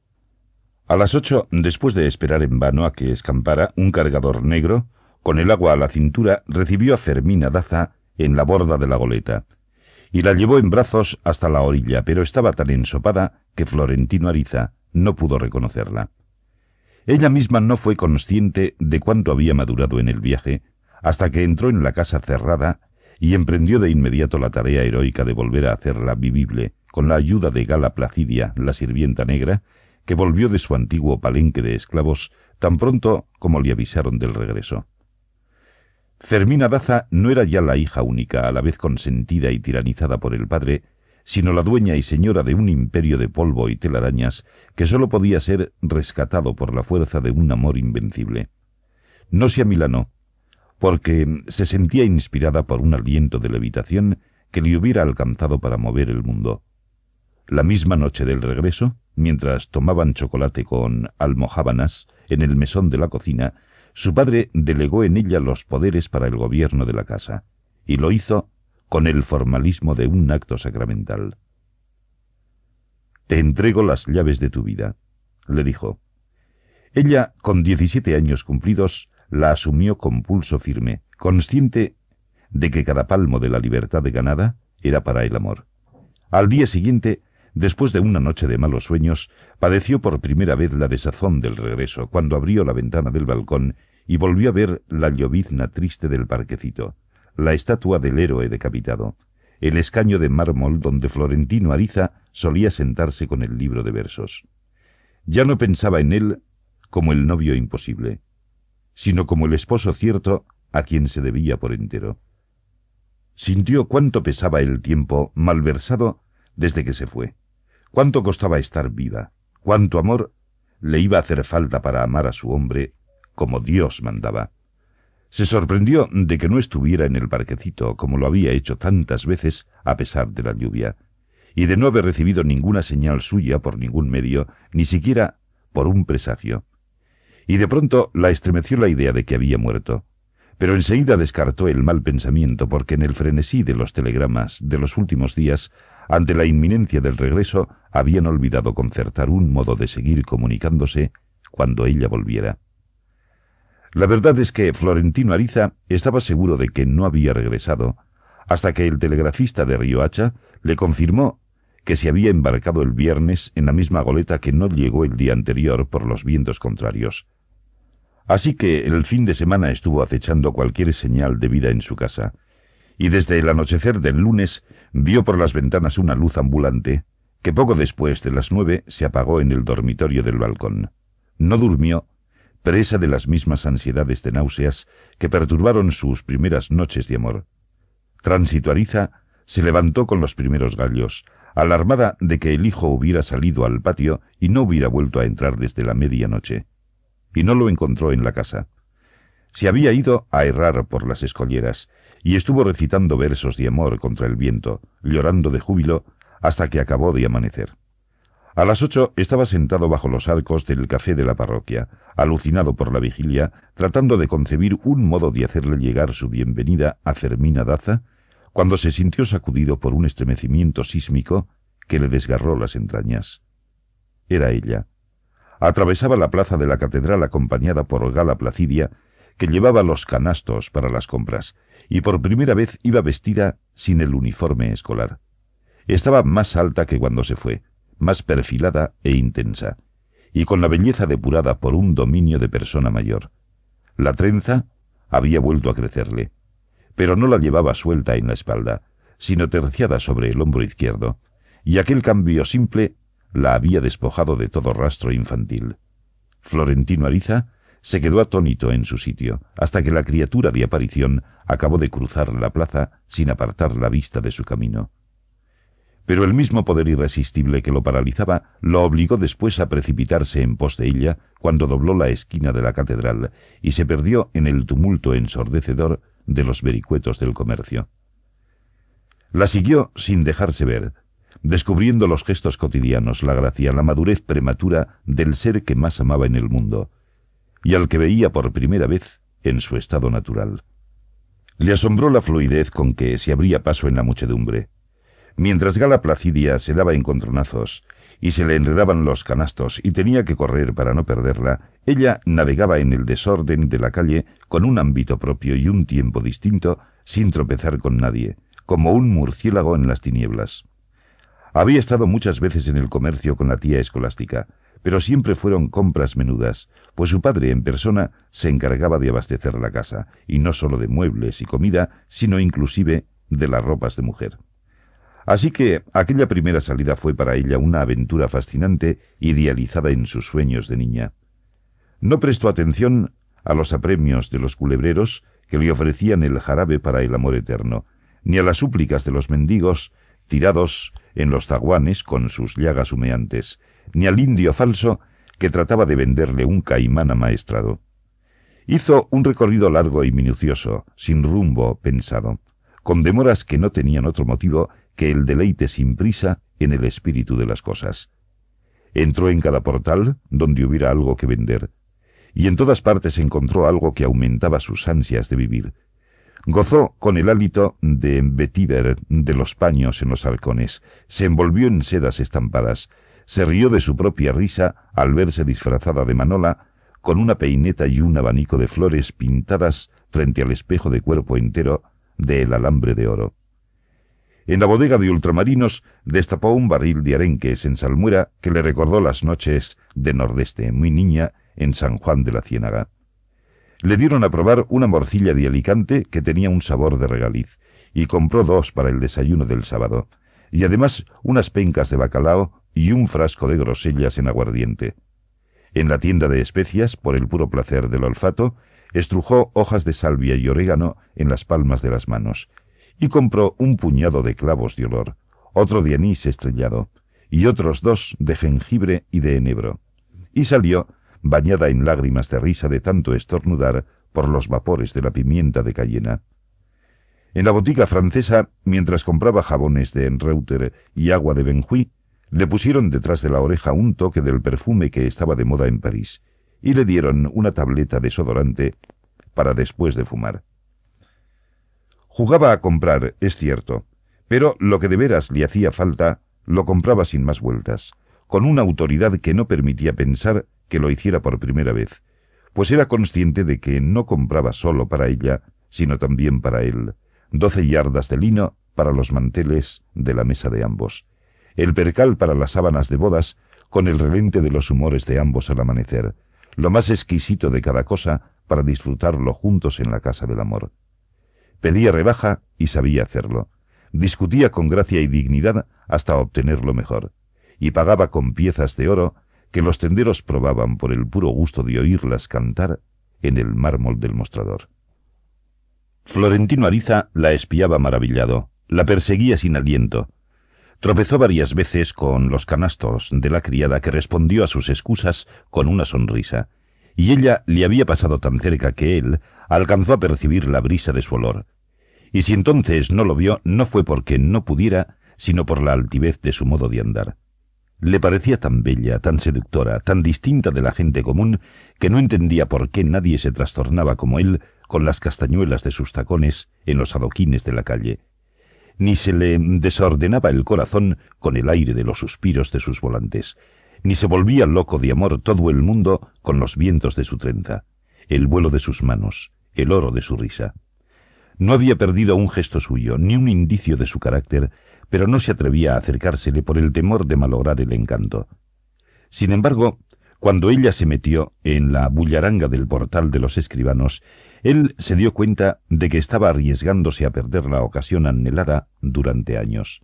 A las ocho, después de esperar en vano a que escampara, un cargador negro, con el agua a la cintura, recibió a Fermina Daza en la borda de la goleta, y la llevó en brazos hasta la orilla, pero estaba tan ensopada que Florentino Ariza no pudo reconocerla. Ella misma no fue consciente de cuánto había madurado en el viaje, hasta que entró en la casa cerrada y emprendió de inmediato la tarea heroica de volver a hacerla vivible, con la ayuda de Gala Placidia, la sirvienta negra, que volvió de su antiguo palenque de esclavos tan pronto como le avisaron del regreso. Fermina Daza no era ya la hija única, a la vez consentida y tiranizada por el padre, sino la dueña y señora de un imperio de polvo y telarañas que sólo podía ser rescatado por la fuerza de un amor invencible. No se amilanó, porque se sentía inspirada por un aliento de levitación que le hubiera alcanzado para mover el mundo. La misma noche del regreso, Mientras tomaban chocolate con almohábanas en el mesón de la cocina, su padre delegó en ella los poderes para el gobierno de la casa, y lo hizo con el formalismo de un acto sacramental. Te entrego las llaves de tu vida, le dijo. Ella, con diecisiete años cumplidos, la asumió con pulso firme, consciente de que cada palmo de la libertad ganada era para el amor. Al día siguiente Después de una noche de malos sueños, padeció por primera vez la desazón del regreso, cuando abrió la ventana del balcón y volvió a ver la llovizna triste del parquecito, la estatua del héroe decapitado, el escaño de mármol donde Florentino Ariza solía sentarse con el libro de versos. Ya no pensaba en él como el novio imposible, sino como el esposo cierto a quien se debía por entero. Sintió cuánto pesaba el tiempo malversado desde que se fue, cuánto costaba estar viva, cuánto amor le iba a hacer falta para amar a su hombre como Dios mandaba. Se sorprendió de que no estuviera en el parquecito como lo había hecho tantas veces a pesar de la lluvia, y de no haber recibido ninguna señal suya por ningún medio, ni siquiera por un presagio. Y de pronto la estremeció la idea de que había muerto pero enseguida descartó el mal pensamiento porque en el frenesí de los telegramas de los últimos días, ante la inminencia del regreso, habían olvidado concertar un modo de seguir comunicándose cuando ella volviera. La verdad es que Florentino Ariza estaba seguro de que no había regresado, hasta que el telegrafista de Riohacha le confirmó que se había embarcado el viernes en la misma goleta que no llegó el día anterior por los vientos contrarios. Así que el fin de semana estuvo acechando cualquier señal de vida en su casa, y desde el anochecer del lunes vio por las ventanas una luz ambulante que poco después de las nueve se apagó en el dormitorio del balcón. No durmió, presa de las mismas ansiedades de náuseas que perturbaron sus primeras noches de amor. Transituariza se levantó con los primeros gallos, alarmada de que el hijo hubiera salido al patio y no hubiera vuelto a entrar desde la medianoche y no lo encontró en la casa. Se había ido a errar por las escolleras, y estuvo recitando versos de amor contra el viento, llorando de júbilo, hasta que acabó de amanecer. A las ocho estaba sentado bajo los arcos del café de la parroquia, alucinado por la vigilia, tratando de concebir un modo de hacerle llegar su bienvenida a Fermina Daza, cuando se sintió sacudido por un estremecimiento sísmico que le desgarró las entrañas. Era ella, atravesaba la plaza de la catedral acompañada por Gala Placidia, que llevaba los canastos para las compras, y por primera vez iba vestida sin el uniforme escolar. Estaba más alta que cuando se fue, más perfilada e intensa, y con la belleza depurada por un dominio de persona mayor. La trenza había vuelto a crecerle, pero no la llevaba suelta en la espalda, sino terciada sobre el hombro izquierdo, y aquel cambio simple la había despojado de todo rastro infantil. Florentino Ariza se quedó atónito en su sitio, hasta que la criatura de aparición acabó de cruzar la plaza sin apartar la vista de su camino. Pero el mismo poder irresistible que lo paralizaba lo obligó después a precipitarse en pos de ella cuando dobló la esquina de la catedral y se perdió en el tumulto ensordecedor de los vericuetos del comercio. La siguió sin dejarse ver, descubriendo los gestos cotidianos, la gracia, la madurez prematura del ser que más amaba en el mundo, y al que veía por primera vez en su estado natural. Le asombró la fluidez con que se abría paso en la muchedumbre. Mientras Gala Placidia se daba encontronazos y se le enredaban los canastos y tenía que correr para no perderla, ella navegaba en el desorden de la calle con un ámbito propio y un tiempo distinto, sin tropezar con nadie, como un murciélago en las tinieblas. Había estado muchas veces en el comercio con la tía escolástica, pero siempre fueron compras menudas, pues su padre en persona se encargaba de abastecer la casa, y no sólo de muebles y comida, sino inclusive de las ropas de mujer. Así que aquella primera salida fue para ella una aventura fascinante, idealizada en sus sueños de niña. No prestó atención a los apremios de los culebreros que le ofrecían el jarabe para el amor eterno, ni a las súplicas de los mendigos tirados en los zaguanes con sus llagas humeantes, ni al indio falso que trataba de venderle un caimán amaestrado. Hizo un recorrido largo y minucioso, sin rumbo pensado, con demoras que no tenían otro motivo que el deleite sin prisa en el espíritu de las cosas. Entró en cada portal donde hubiera algo que vender, y en todas partes encontró algo que aumentaba sus ansias de vivir, Gozó con el hálito de vetiver de los paños en los halcones, se envolvió en sedas estampadas, se rió de su propia risa al verse disfrazada de Manola, con una peineta y un abanico de flores pintadas frente al espejo de cuerpo entero del alambre de oro. En la bodega de ultramarinos destapó un barril de arenques en salmuera que le recordó las noches de nordeste, muy niña, en San Juan de la Ciénaga. Le dieron a probar una morcilla de Alicante que tenía un sabor de regaliz, y compró dos para el desayuno del sábado, y además unas pencas de bacalao y un frasco de grosellas en aguardiente. En la tienda de especias, por el puro placer del olfato, estrujó hojas de salvia y orégano en las palmas de las manos, y compró un puñado de clavos de olor, otro de anís estrellado, y otros dos de jengibre y de enebro, y salió, bañada en lágrimas de risa de tanto estornudar por los vapores de la pimienta de cayena. En la botica francesa, mientras compraba jabones de Enreuter y agua de Benjuy, le pusieron detrás de la oreja un toque del perfume que estaba de moda en París, y le dieron una tableta de desodorante para después de fumar. Jugaba a comprar, es cierto, pero lo que de veras le hacía falta lo compraba sin más vueltas, con una autoridad que no permitía pensar que lo hiciera por primera vez, pues era consciente de que no compraba solo para ella, sino también para él, doce yardas de lino para los manteles de la mesa de ambos, el percal para las sábanas de bodas, con el relente de los humores de ambos al amanecer, lo más exquisito de cada cosa para disfrutarlo juntos en la casa del amor. Pedía rebaja y sabía hacerlo. Discutía con gracia y dignidad hasta obtenerlo mejor, y pagaba con piezas de oro que los tenderos probaban por el puro gusto de oírlas cantar en el mármol del mostrador. Florentino Ariza la espiaba maravillado, la perseguía sin aliento, Tropezó varias veces con los canastos de la criada que respondió a sus excusas con una sonrisa, y ella le había pasado tan cerca que él alcanzó a percibir la brisa de su olor. Y si entonces no lo vio, no fue porque no pudiera, sino por la altivez de su modo de andar. Le parecía tan bella, tan seductora, tan distinta de la gente común, que no entendía por qué nadie se trastornaba como él con las castañuelas de sus tacones en los adoquines de la calle, ni se le desordenaba el corazón con el aire de los suspiros de sus volantes, ni se volvía loco de amor todo el mundo con los vientos de su trenza, el vuelo de sus manos, el oro de su risa. No había perdido un gesto suyo, ni un indicio de su carácter, pero no se atrevía a acercársele por el temor de malograr el encanto. Sin embargo, cuando ella se metió en la bullaranga del portal de los escribanos él se dio cuenta de que estaba arriesgándose a perder la ocasión anhelada durante años.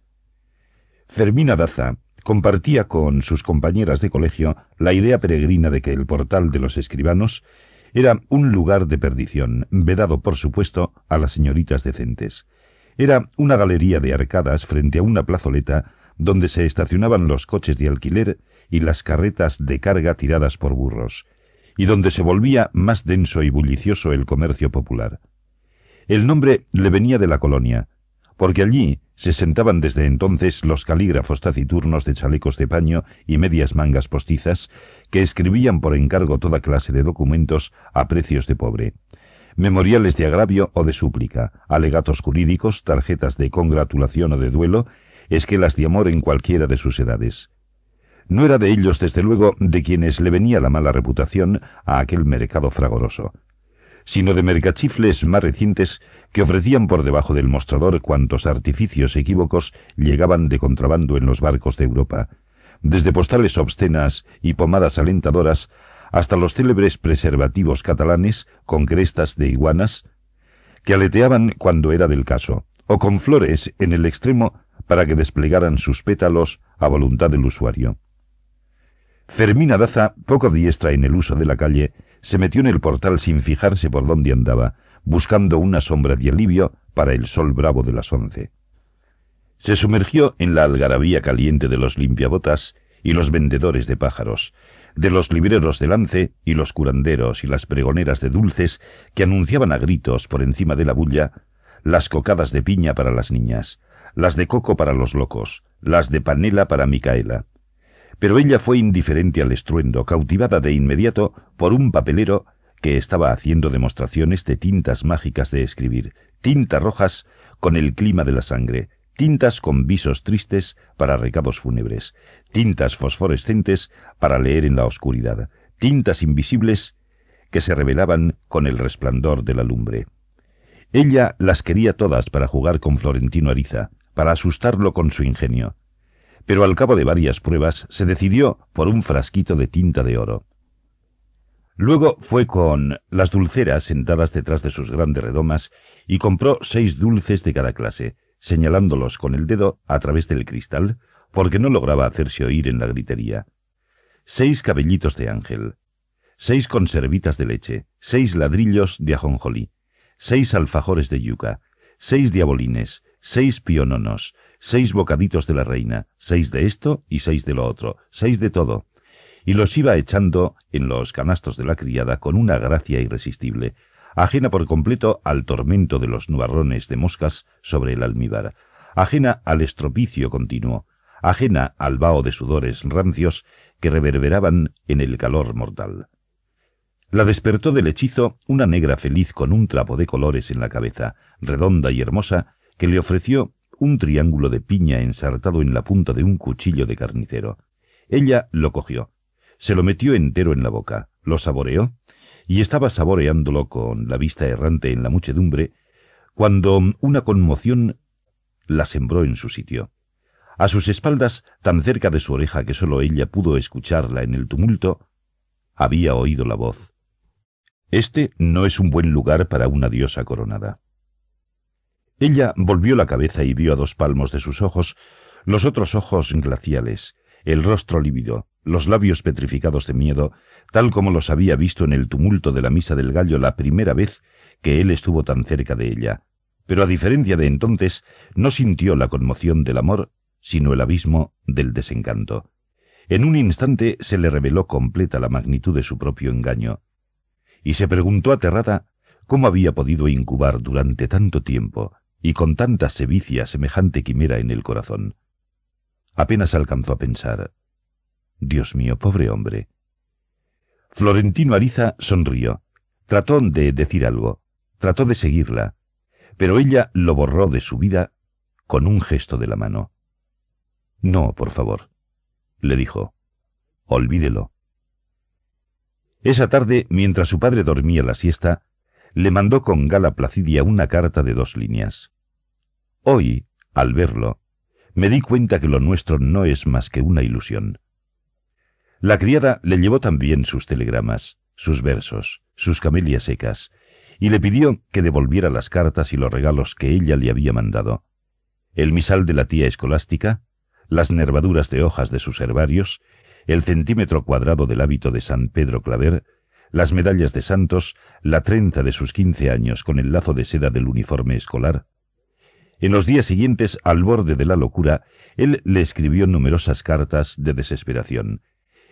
Fermina Daza compartía con sus compañeras de colegio la idea peregrina de que el portal de los escribanos era un lugar de perdición, vedado por supuesto a las señoritas decentes. Era una galería de arcadas frente a una plazoleta donde se estacionaban los coches de alquiler y las carretas de carga tiradas por burros, y donde se volvía más denso y bullicioso el comercio popular. El nombre le venía de la colonia, porque allí se sentaban desde entonces los calígrafos taciturnos de chalecos de paño y medias mangas postizas que escribían por encargo toda clase de documentos a precios de pobre. Memoriales de agravio o de súplica, alegatos jurídicos, tarjetas de congratulación o de duelo, esquelas de amor en cualquiera de sus edades. No era de ellos, desde luego, de quienes le venía la mala reputación a aquel mercado fragoroso, sino de mercachifles más recientes que ofrecían por debajo del mostrador cuantos artificios equívocos llegaban de contrabando en los barcos de Europa, desde postales obscenas y pomadas alentadoras hasta los célebres preservativos catalanes con crestas de iguanas que aleteaban cuando era del caso, o con flores en el extremo para que desplegaran sus pétalos a voluntad del usuario. Fermina Daza, poco diestra en el uso de la calle, se metió en el portal sin fijarse por dónde andaba, buscando una sombra de alivio para el sol bravo de las once. Se sumergió en la algarabía caliente de los limpiabotas y los vendedores de pájaros, de los libreros de lance y los curanderos y las pregoneras de dulces que anunciaban a gritos por encima de la bulla las cocadas de piña para las niñas, las de coco para los locos, las de panela para Micaela, pero ella fue indiferente al estruendo, cautivada de inmediato por un papelero que estaba haciendo demostraciones de tintas mágicas de escribir, tintas rojas con el clima de la sangre, tintas con visos tristes para recados fúnebres, tintas fosforescentes para leer en la oscuridad, tintas invisibles que se revelaban con el resplandor de la lumbre. Ella las quería todas para jugar con Florentino Ariza, para asustarlo con su ingenio pero al cabo de varias pruebas se decidió por un frasquito de tinta de oro. Luego fue con las dulceras sentadas detrás de sus grandes redomas y compró seis dulces de cada clase, señalándolos con el dedo a través del cristal, porque no lograba hacerse oír en la gritería. Seis cabellitos de ángel, seis conservitas de leche, seis ladrillos de ajonjolí, seis alfajores de yuca, seis diabolines, seis piononos, seis bocaditos de la reina, seis de esto y seis de lo otro, seis de todo, y los iba echando en los canastos de la criada con una gracia irresistible, ajena por completo al tormento de los nubarrones de moscas sobre el almíbar, ajena al estropicio continuo, ajena al vaho de sudores rancios que reverberaban en el calor mortal. La despertó del hechizo una negra feliz con un trapo de colores en la cabeza, redonda y hermosa, que le ofreció un triángulo de piña ensartado en la punta de un cuchillo de carnicero. Ella lo cogió, se lo metió entero en la boca, lo saboreó, y estaba saboreándolo con la vista errante en la muchedumbre, cuando una conmoción la sembró en su sitio. A sus espaldas, tan cerca de su oreja que sólo ella pudo escucharla en el tumulto, había oído la voz. Este no es un buen lugar para una diosa coronada. Ella volvió la cabeza y vio a dos palmos de sus ojos los otros ojos glaciales, el rostro lívido, los labios petrificados de miedo, tal como los había visto en el tumulto de la misa del gallo la primera vez que él estuvo tan cerca de ella. Pero a diferencia de entonces, no sintió la conmoción del amor, sino el abismo del desencanto. En un instante se le reveló completa la magnitud de su propio engaño, y se preguntó aterrada cómo había podido incubar durante tanto tiempo y con tanta sevicia semejante quimera en el corazón. Apenas alcanzó a pensar. Dios mío, pobre hombre. Florentino Ariza sonrió. Trató de decir algo, trató de seguirla, pero ella lo borró de su vida con un gesto de la mano. No, por favor, le dijo. Olvídelo. Esa tarde, mientras su padre dormía la siesta, le mandó con gala placidia una carta de dos líneas. Hoy, al verlo, me di cuenta que lo nuestro no es más que una ilusión. La criada le llevó también sus telegramas, sus versos, sus camelias secas, y le pidió que devolviera las cartas y los regalos que ella le había mandado. El misal de la tía escolástica, las nervaduras de hojas de sus herbarios, el centímetro cuadrado del hábito de San Pedro Claver, las medallas de santos, la trenza de sus quince años con el lazo de seda del uniforme escolar. En los días siguientes, al borde de la locura, él le escribió numerosas cartas de desesperación,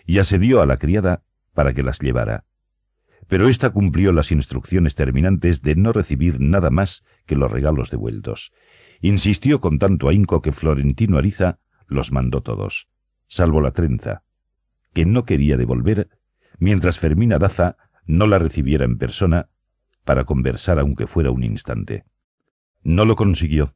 y asedió a la criada para que las llevara. Pero ésta cumplió las instrucciones terminantes de no recibir nada más que los regalos devueltos. Insistió con tanto ahínco que Florentino Ariza los mandó todos, salvo la trenza, que no quería devolver mientras Fermina Daza no la recibiera en persona para conversar aunque fuera un instante. No lo consiguió.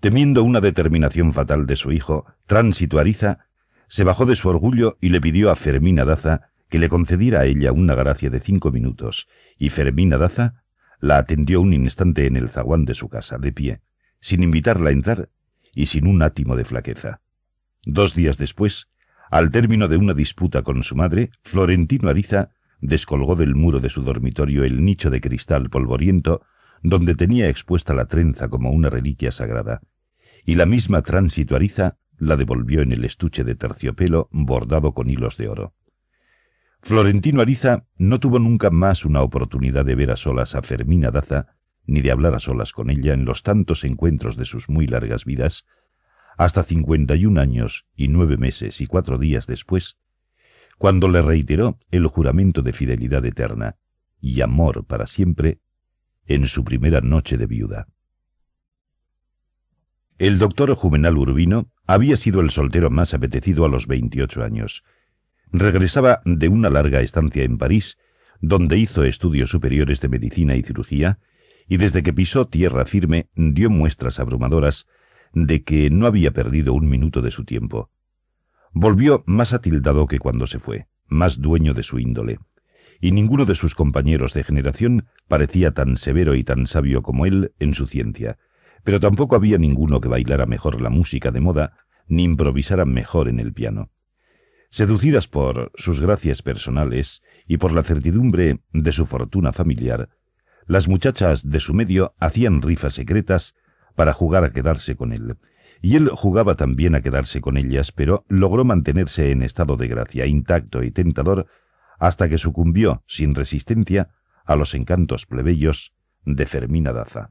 Temiendo una determinación fatal de su hijo, Tránsito Ariza se bajó de su orgullo y le pidió a Fermina Daza que le concediera a ella una gracia de cinco minutos, y Fermina Daza la atendió un instante en el zaguán de su casa, de pie, sin invitarla a entrar y sin un átimo de flaqueza. Dos días después, al término de una disputa con su madre, Florentino Ariza descolgó del muro de su dormitorio el nicho de cristal polvoriento donde tenía expuesta la trenza como una reliquia sagrada, y la misma tránsito Ariza la devolvió en el estuche de terciopelo bordado con hilos de oro. Florentino Ariza no tuvo nunca más una oportunidad de ver a solas a Fermina Daza, ni de hablar a solas con ella en los tantos encuentros de sus muy largas vidas, hasta cincuenta y un años y nueve meses y cuatro días después, cuando le reiteró el juramento de fidelidad eterna y amor para siempre en su primera noche de viuda. El doctor Juvenal Urbino había sido el soltero más apetecido a los veintiocho años. Regresaba de una larga estancia en París, donde hizo estudios superiores de medicina y cirugía, y desde que pisó tierra firme dio muestras abrumadoras de que no había perdido un minuto de su tiempo. Volvió más atildado que cuando se fue, más dueño de su índole, y ninguno de sus compañeros de generación parecía tan severo y tan sabio como él en su ciencia, pero tampoco había ninguno que bailara mejor la música de moda, ni improvisara mejor en el piano. Seducidas por sus gracias personales y por la certidumbre de su fortuna familiar, las muchachas de su medio hacían rifas secretas para jugar a quedarse con él. Y él jugaba también a quedarse con ellas, pero logró mantenerse en estado de gracia intacto y tentador hasta que sucumbió sin resistencia a los encantos plebeyos de Fermina Daza.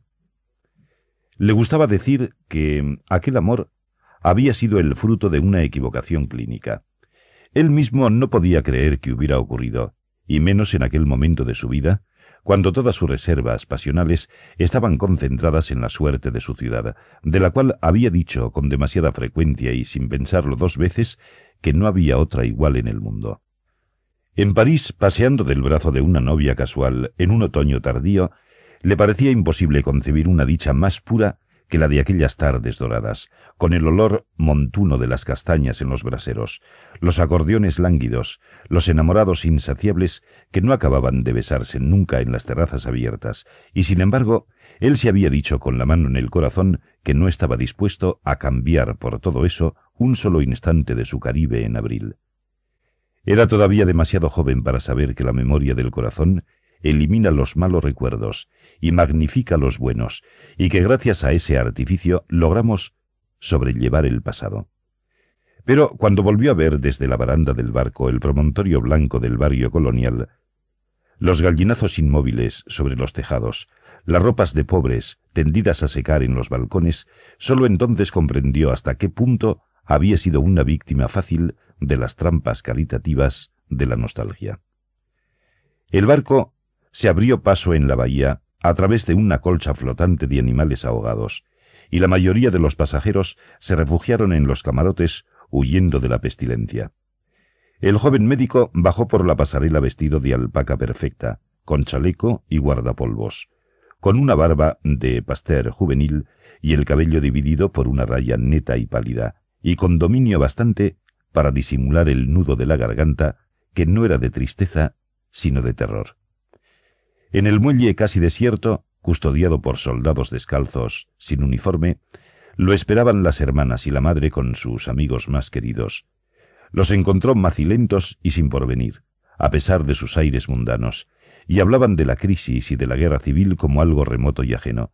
Le gustaba decir que aquel amor había sido el fruto de una equivocación clínica. Él mismo no podía creer que hubiera ocurrido, y menos en aquel momento de su vida, cuando todas sus reservas pasionales estaban concentradas en la suerte de su ciudad, de la cual había dicho con demasiada frecuencia y sin pensarlo dos veces que no había otra igual en el mundo. En París, paseando del brazo de una novia casual en un otoño tardío, le parecía imposible concebir una dicha más pura que la de aquellas tardes doradas, con el olor montuno de las castañas en los braseros, los acordeones lánguidos, los enamorados insaciables que no acababan de besarse nunca en las terrazas abiertas, y sin embargo, él se había dicho con la mano en el corazón que no estaba dispuesto a cambiar por todo eso un solo instante de su Caribe en abril. Era todavía demasiado joven para saber que la memoria del corazón elimina los malos recuerdos y magnifica los buenos, y que gracias a ese artificio logramos sobrellevar el pasado. Pero cuando volvió a ver desde la baranda del barco el promontorio blanco del barrio colonial, los gallinazos inmóviles sobre los tejados, las ropas de pobres tendidas a secar en los balcones, sólo entonces comprendió hasta qué punto había sido una víctima fácil de las trampas caritativas de la nostalgia. El barco se abrió paso en la bahía a través de una colcha flotante de animales ahogados, y la mayoría de los pasajeros se refugiaron en los camarotes huyendo de la pestilencia. El joven médico bajó por la pasarela vestido de alpaca perfecta, con chaleco y guardapolvos, con una barba de pasteur juvenil y el cabello dividido por una raya neta y pálida, y con dominio bastante para disimular el nudo de la garganta, que no era de tristeza, sino de terror. En el muelle casi desierto, custodiado por soldados descalzos, sin uniforme, lo esperaban las hermanas y la madre con sus amigos más queridos. Los encontró macilentos y sin porvenir, a pesar de sus aires mundanos, y hablaban de la crisis y de la guerra civil como algo remoto y ajeno.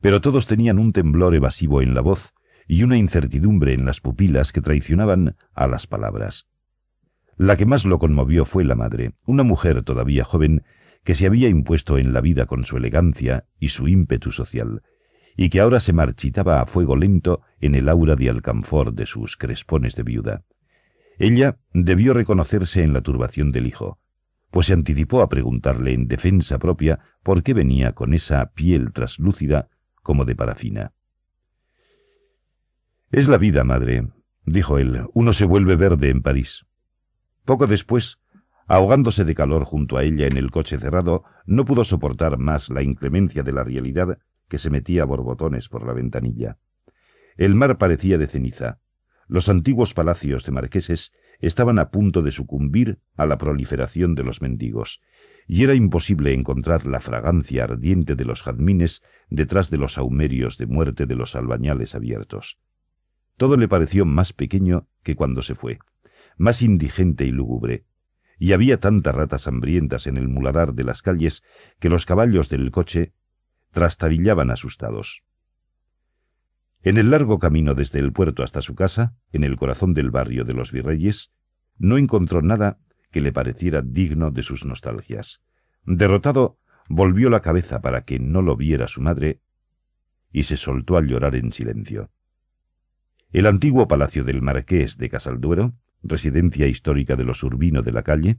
Pero todos tenían un temblor evasivo en la voz y una incertidumbre en las pupilas que traicionaban a las palabras. La que más lo conmovió fue la madre, una mujer todavía joven que se había impuesto en la vida con su elegancia y su ímpetu social, y que ahora se marchitaba a fuego lento en el aura de alcanfor de sus crespones de viuda. Ella debió reconocerse en la turbación del hijo, pues se anticipó a preguntarle en defensa propia por qué venía con esa piel traslúcida como de parafina. Es la vida, madre, dijo él. Uno se vuelve verde en París. Poco después Ahogándose de calor junto a ella en el coche cerrado, no pudo soportar más la inclemencia de la realidad que se metía a borbotones por la ventanilla. El mar parecía de ceniza. Los antiguos palacios de marqueses estaban a punto de sucumbir a la proliferación de los mendigos, y era imposible encontrar la fragancia ardiente de los jazmines detrás de los aumerios de muerte de los albañales abiertos. Todo le pareció más pequeño que cuando se fue, más indigente y lúgubre, y había tantas ratas hambrientas en el muladar de las calles que los caballos del coche trastabillaban asustados. En el largo camino desde el puerto hasta su casa, en el corazón del barrio de los virreyes, no encontró nada que le pareciera digno de sus nostalgias. Derrotado, volvió la cabeza para que no lo viera su madre y se soltó a llorar en silencio. El antiguo palacio del marqués de Casalduero residencia histórica de los Urbino de la calle,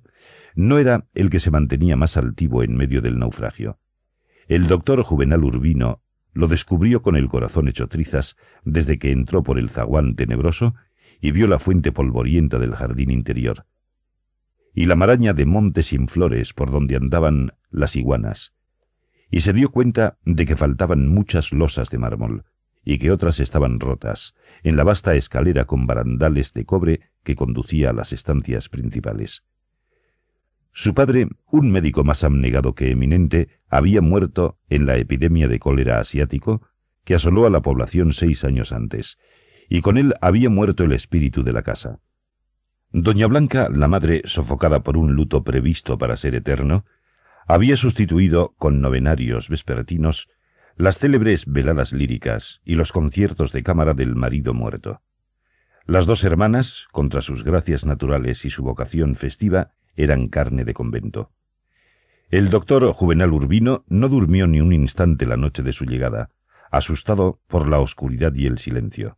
no era el que se mantenía más altivo en medio del naufragio. El doctor Juvenal Urbino lo descubrió con el corazón hecho trizas desde que entró por el zaguán tenebroso y vio la fuente polvorienta del jardín interior, y la maraña de montes sin flores por donde andaban las iguanas, y se dio cuenta de que faltaban muchas losas de mármol, y que otras estaban rotas, en la vasta escalera con barandales de cobre que conducía a las estancias principales. Su padre, un médico más abnegado que eminente, había muerto en la epidemia de cólera asiático que asoló a la población seis años antes, y con él había muerto el espíritu de la casa. Doña Blanca, la madre, sofocada por un luto previsto para ser eterno, había sustituido con novenarios vespertinos las célebres veladas líricas y los conciertos de cámara del marido muerto. Las dos hermanas, contra sus gracias naturales y su vocación festiva, eran carne de convento. El doctor Juvenal Urbino no durmió ni un instante la noche de su llegada, asustado por la oscuridad y el silencio,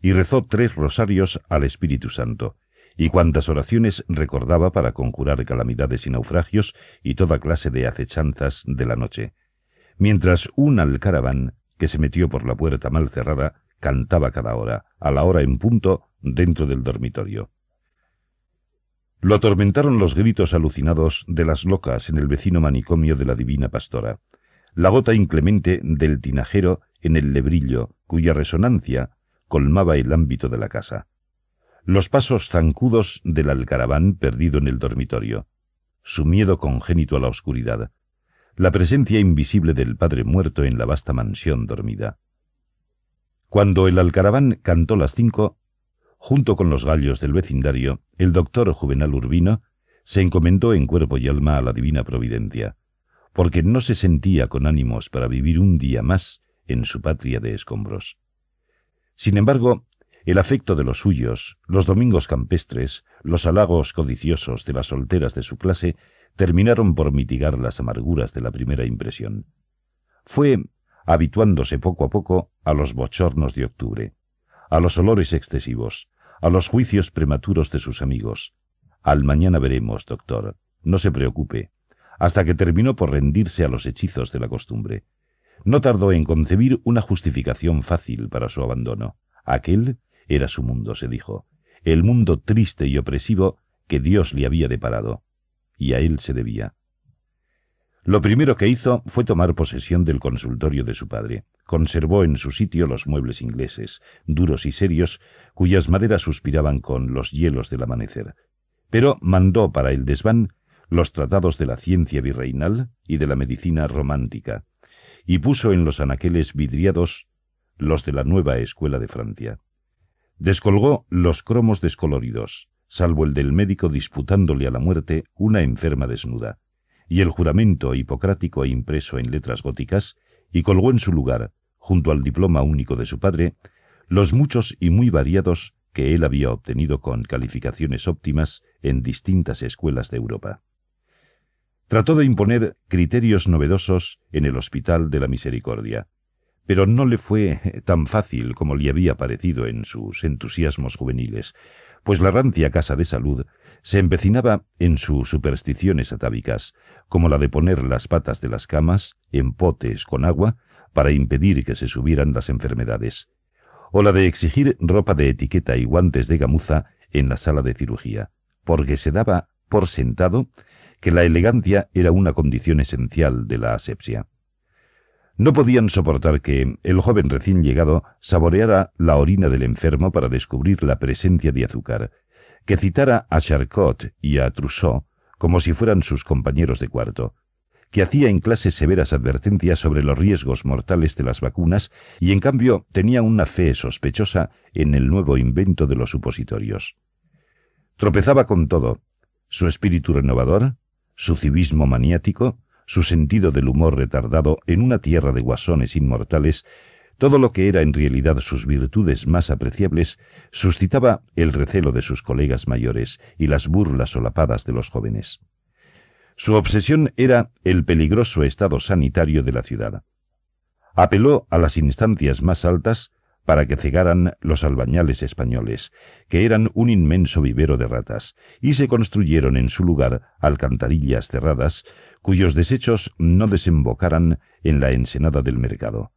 y rezó tres rosarios al Espíritu Santo, y cuantas oraciones recordaba para conjurar calamidades y naufragios y toda clase de acechanzas de la noche, mientras un alcaraván que se metió por la puerta mal cerrada cantaba cada hora, a la hora en punto, dentro del dormitorio. Lo atormentaron los gritos alucinados de las locas en el vecino manicomio de la Divina Pastora, la gota inclemente del tinajero en el lebrillo, cuya resonancia colmaba el ámbito de la casa. Los pasos zancudos del alcaraván perdido en el dormitorio, su miedo congénito a la oscuridad, la presencia invisible del padre muerto en la vasta mansión dormida. Cuando el alcaraván cantó las cinco, junto con los gallos del vecindario, el doctor Juvenal Urbino se encomendó en cuerpo y alma a la divina providencia, porque no se sentía con ánimos para vivir un día más en su patria de escombros. Sin embargo, el afecto de los suyos, los domingos campestres, los halagos codiciosos de las solteras de su clase, terminaron por mitigar las amarguras de la primera impresión. Fue habituándose poco a poco a los bochornos de octubre, a los olores excesivos, a los juicios prematuros de sus amigos. Al mañana veremos, doctor. No se preocupe. Hasta que terminó por rendirse a los hechizos de la costumbre. No tardó en concebir una justificación fácil para su abandono. Aquel era su mundo, se dijo, el mundo triste y opresivo que Dios le había deparado y a él se debía. Lo primero que hizo fue tomar posesión del consultorio de su padre. Conservó en su sitio los muebles ingleses, duros y serios, cuyas maderas suspiraban con los hielos del amanecer. Pero mandó para el desván los tratados de la ciencia virreinal y de la medicina romántica, y puso en los anaqueles vidriados los de la nueva escuela de Francia. Descolgó los cromos descoloridos, salvo el del médico disputándole a la muerte una enferma desnuda, y el juramento hipocrático impreso en letras góticas, y colgó en su lugar, junto al diploma único de su padre, los muchos y muy variados que él había obtenido con calificaciones óptimas en distintas escuelas de Europa. Trató de imponer criterios novedosos en el Hospital de la Misericordia, pero no le fue tan fácil como le había parecido en sus entusiasmos juveniles, pues la rancia casa de salud se empecinaba en sus supersticiones atávicas, como la de poner las patas de las camas en potes con agua para impedir que se subieran las enfermedades, o la de exigir ropa de etiqueta y guantes de gamuza en la sala de cirugía, porque se daba por sentado que la elegancia era una condición esencial de la asepsia. No podían soportar que el joven recién llegado saboreara la orina del enfermo para descubrir la presencia de azúcar, que citara a Charcot y a Trousseau como si fueran sus compañeros de cuarto, que hacía en clase severas advertencias sobre los riesgos mortales de las vacunas y en cambio tenía una fe sospechosa en el nuevo invento de los supositorios. Tropezaba con todo, su espíritu renovador, su civismo maniático, su sentido del humor retardado en una tierra de guasones inmortales, todo lo que era en realidad sus virtudes más apreciables, suscitaba el recelo de sus colegas mayores y las burlas solapadas de los jóvenes. Su obsesión era el peligroso estado sanitario de la ciudad. Apeló a las instancias más altas para que cegaran los albañales españoles, que eran un inmenso vivero de ratas, y se construyeron en su lugar alcantarillas cerradas cuyos desechos no desembocaran en la ensenada del mercado,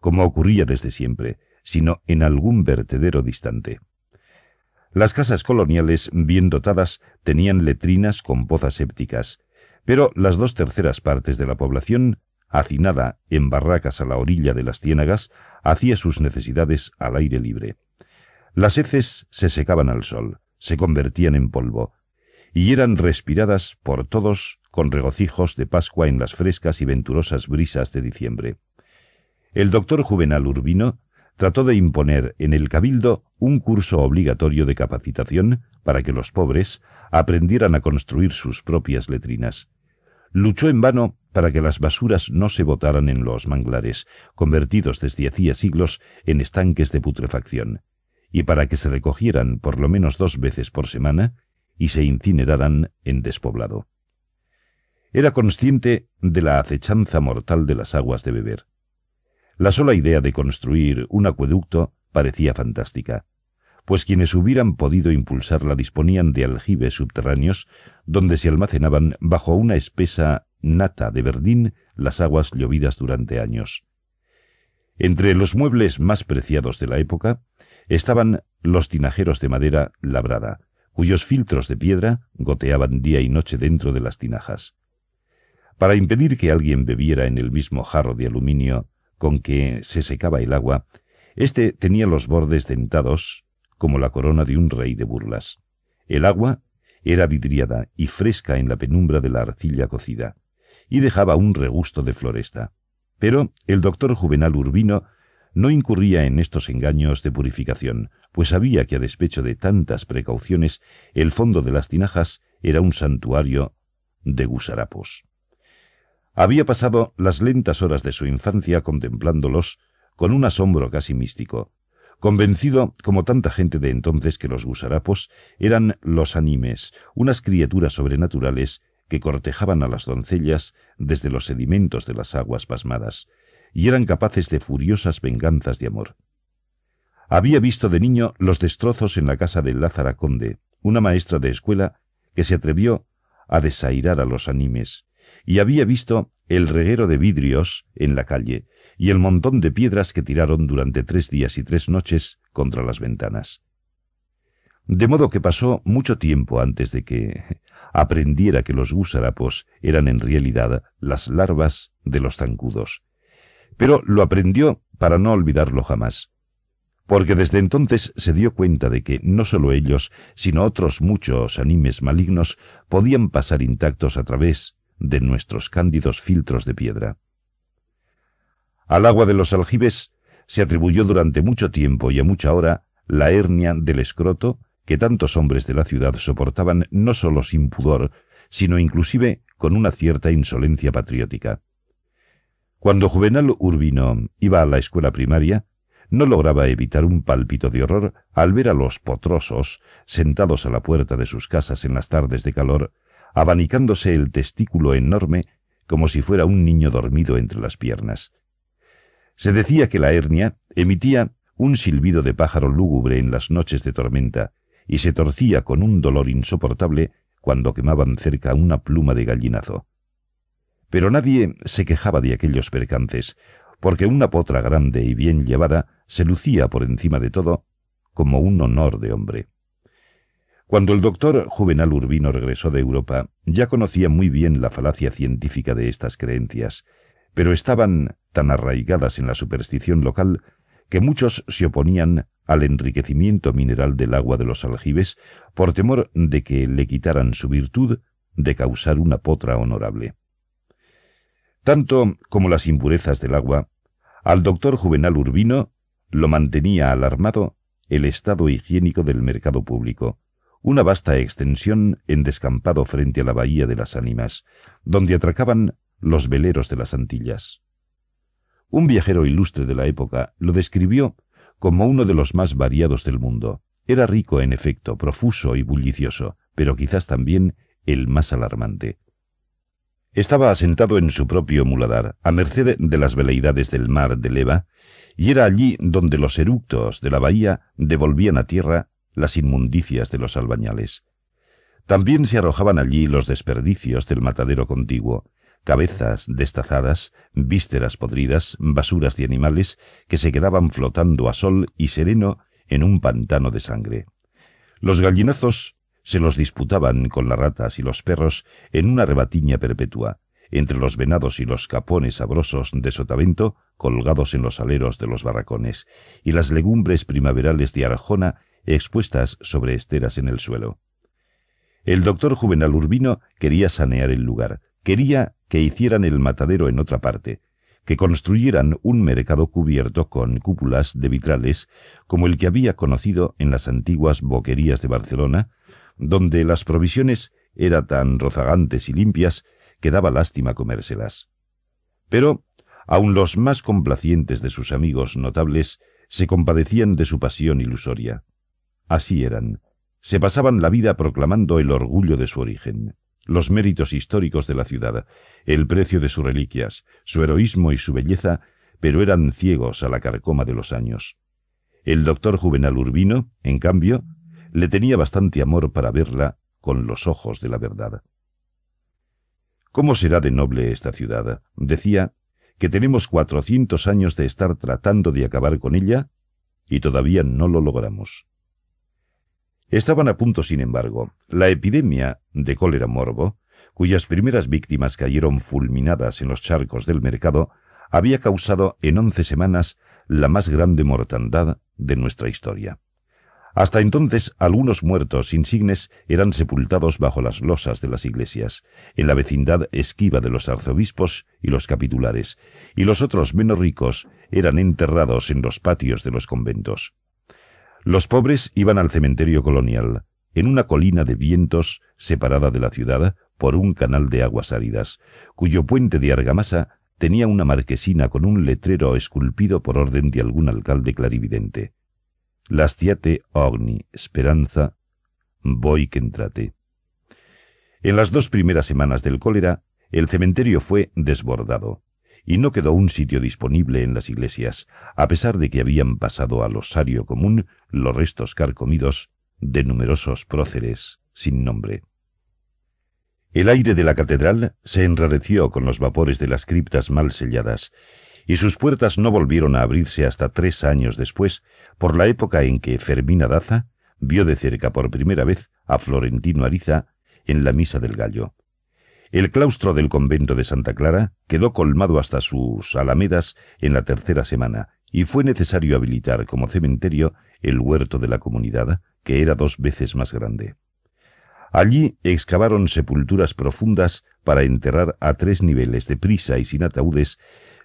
como ocurría desde siempre, sino en algún vertedero distante. Las casas coloniales bien dotadas tenían letrinas con pozas sépticas, pero las dos terceras partes de la población, hacinada en barracas a la orilla de las ciénagas, hacía sus necesidades al aire libre. Las heces se secaban al sol, se convertían en polvo, y eran respiradas por todos con regocijos de Pascua en las frescas y venturosas brisas de diciembre. El doctor Juvenal Urbino trató de imponer en el cabildo un curso obligatorio de capacitación para que los pobres aprendieran a construir sus propias letrinas. Luchó en vano para que las basuras no se botaran en los manglares, convertidos desde hacía siglos en estanques de putrefacción, y para que se recogieran por lo menos dos veces por semana y se incineraran en despoblado. Era consciente de la acechanza mortal de las aguas de beber. La sola idea de construir un acueducto parecía fantástica, pues quienes hubieran podido impulsarla disponían de aljibes subterráneos donde se almacenaban bajo una espesa nata de verdín las aguas llovidas durante años. Entre los muebles más preciados de la época estaban los tinajeros de madera labrada, cuyos filtros de piedra goteaban día y noche dentro de las tinajas. Para impedir que alguien bebiera en el mismo jarro de aluminio con que se secaba el agua, éste tenía los bordes dentados como la corona de un rey de burlas. El agua era vidriada y fresca en la penumbra de la arcilla cocida, y dejaba un regusto de floresta. Pero el doctor Juvenal Urbino no incurría en estos engaños de purificación, pues sabía que a despecho de tantas precauciones, el fondo de las tinajas era un santuario de gusarapos. Había pasado las lentas horas de su infancia contemplándolos con un asombro casi místico, convencido, como tanta gente de entonces, que los gusarapos eran los animes, unas criaturas sobrenaturales que cortejaban a las doncellas desde los sedimentos de las aguas pasmadas, y eran capaces de furiosas venganzas de amor. Había visto de niño los destrozos en la casa de Lázara Conde, una maestra de escuela que se atrevió a desairar a los animes, y había visto el reguero de vidrios en la calle y el montón de piedras que tiraron durante tres días y tres noches contra las ventanas. De modo que pasó mucho tiempo antes de que aprendiera que los gusarapos eran en realidad las larvas de los zancudos. Pero lo aprendió para no olvidarlo jamás, porque desde entonces se dio cuenta de que no sólo ellos, sino otros muchos animes malignos podían pasar intactos a través de nuestros cándidos filtros de piedra. Al agua de los aljibes se atribuyó durante mucho tiempo y a mucha hora la hernia del escroto que tantos hombres de la ciudad soportaban no sólo sin pudor, sino inclusive con una cierta insolencia patriótica. Cuando Juvenal Urbino iba a la escuela primaria, no lograba evitar un pálpito de horror al ver a los potrosos sentados a la puerta de sus casas en las tardes de calor, abanicándose el testículo enorme como si fuera un niño dormido entre las piernas. Se decía que la hernia emitía un silbido de pájaro lúgubre en las noches de tormenta y se torcía con un dolor insoportable cuando quemaban cerca una pluma de gallinazo. Pero nadie se quejaba de aquellos percances, porque una potra grande y bien llevada se lucía por encima de todo como un honor de hombre. Cuando el doctor Juvenal Urbino regresó de Europa, ya conocía muy bien la falacia científica de estas creencias, pero estaban tan arraigadas en la superstición local que muchos se oponían al enriquecimiento mineral del agua de los aljibes por temor de que le quitaran su virtud de causar una potra honorable. Tanto como las impurezas del agua, al doctor Juvenal Urbino lo mantenía alarmado el estado higiénico del mercado público, una vasta extensión en descampado frente a la bahía de las ánimas, donde atracaban los veleros de las Antillas. Un viajero ilustre de la época lo describió como uno de los más variados del mundo. Era rico, en efecto, profuso y bullicioso, pero quizás también el más alarmante. Estaba asentado en su propio muladar, a merced de las veleidades del mar de Leva, y era allí donde los eructos de la bahía devolvían a tierra las inmundicias de los albañales. También se arrojaban allí los desperdicios del matadero contiguo, cabezas destazadas, vísceras podridas, basuras de animales que se quedaban flotando a sol y sereno en un pantano de sangre. Los gallinazos se los disputaban con las ratas y los perros en una rebatiña perpetua, entre los venados y los capones sabrosos de sotavento colgados en los aleros de los barracones, y las legumbres primaverales de Arjona expuestas sobre esteras en el suelo. El doctor Juvenal Urbino quería sanear el lugar, quería que hicieran el matadero en otra parte, que construyeran un mercado cubierto con cúpulas de vitrales como el que había conocido en las antiguas boquerías de Barcelona, donde las provisiones eran tan rozagantes y limpias que daba lástima comérselas. Pero aun los más complacientes de sus amigos notables se compadecían de su pasión ilusoria. Así eran, se pasaban la vida proclamando el orgullo de su origen, los méritos históricos de la ciudad, el precio de sus reliquias, su heroísmo y su belleza, pero eran ciegos a la carcoma de los años. El doctor Juvenal Urbino, en cambio, le tenía bastante amor para verla con los ojos de la verdad. ¿Cómo será de noble esta ciudad? decía, que tenemos cuatrocientos años de estar tratando de acabar con ella y todavía no lo logramos. Estaban a punto, sin embargo, la epidemia de cólera morbo, cuyas primeras víctimas cayeron fulminadas en los charcos del mercado, había causado en once semanas la más grande mortandad de nuestra historia. Hasta entonces algunos muertos insignes eran sepultados bajo las losas de las iglesias, en la vecindad esquiva de los arzobispos y los capitulares, y los otros menos ricos eran enterrados en los patios de los conventos. Los pobres iban al cementerio colonial, en una colina de vientos separada de la ciudad por un canal de aguas áridas, cuyo puente de argamasa tenía una marquesina con un letrero esculpido por orden de algún alcalde clarividente. Lastiate ogni speranza, voi entrate. En las dos primeras semanas del cólera, el cementerio fue desbordado, y no quedó un sitio disponible en las iglesias, a pesar de que habían pasado al osario común los restos carcomidos de numerosos próceres sin nombre. El aire de la catedral se enrareció con los vapores de las criptas mal selladas, y sus puertas no volvieron a abrirse hasta tres años después, por la época en que Fermina Daza vio de cerca por primera vez a Florentino Ariza en la Misa del Gallo. El claustro del convento de Santa Clara quedó colmado hasta sus alamedas en la tercera semana, y fue necesario habilitar como cementerio el huerto de la comunidad, que era dos veces más grande. Allí excavaron sepulturas profundas para enterrar a tres niveles de prisa y sin ataúdes,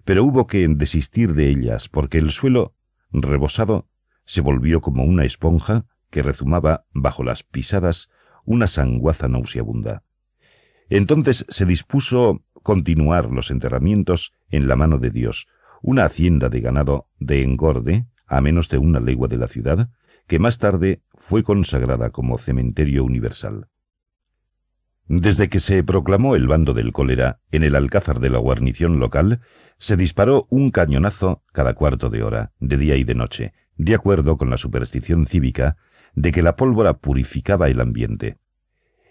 pero hubo que desistir de ellas porque el suelo, rebosado, se volvió como una esponja que rezumaba bajo las pisadas una sanguaza nauseabunda. Entonces se dispuso continuar los enterramientos en la mano de Dios, una hacienda de ganado de engorde a menos de una legua de la ciudad, que más tarde fue consagrada como cementerio universal. Desde que se proclamó el bando del cólera en el alcázar de la guarnición local, se disparó un cañonazo cada cuarto de hora, de día y de noche, de acuerdo con la superstición cívica de que la pólvora purificaba el ambiente.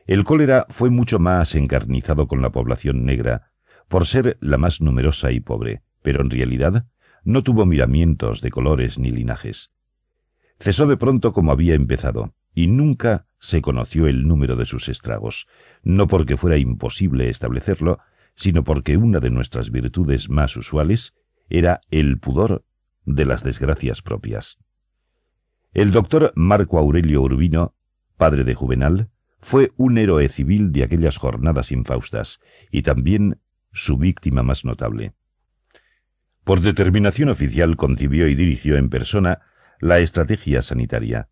El cólera fue mucho más encarnizado con la población negra, por ser la más numerosa y pobre, pero en realidad no tuvo miramientos de colores ni linajes. Cesó de pronto como había empezado, y nunca se conoció el número de sus estragos, no porque fuera imposible establecerlo, sino porque una de nuestras virtudes más usuales era el pudor de las desgracias propias. El doctor Marco Aurelio Urbino, padre de Juvenal, fue un héroe civil de aquellas jornadas infaustas, y también su víctima más notable. Por determinación oficial concibió y dirigió en persona la estrategia sanitaria,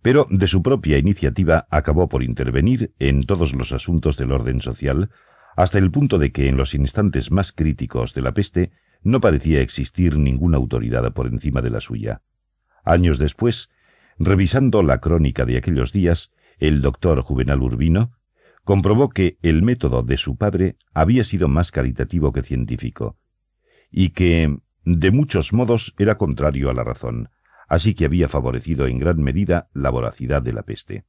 pero de su propia iniciativa acabó por intervenir en todos los asuntos del orden social, hasta el punto de que en los instantes más críticos de la peste no parecía existir ninguna autoridad por encima de la suya. Años después, revisando la crónica de aquellos días, el doctor Juvenal Urbino comprobó que el método de su padre había sido más caritativo que científico, y que, de muchos modos, era contrario a la razón, así que había favorecido en gran medida la voracidad de la peste.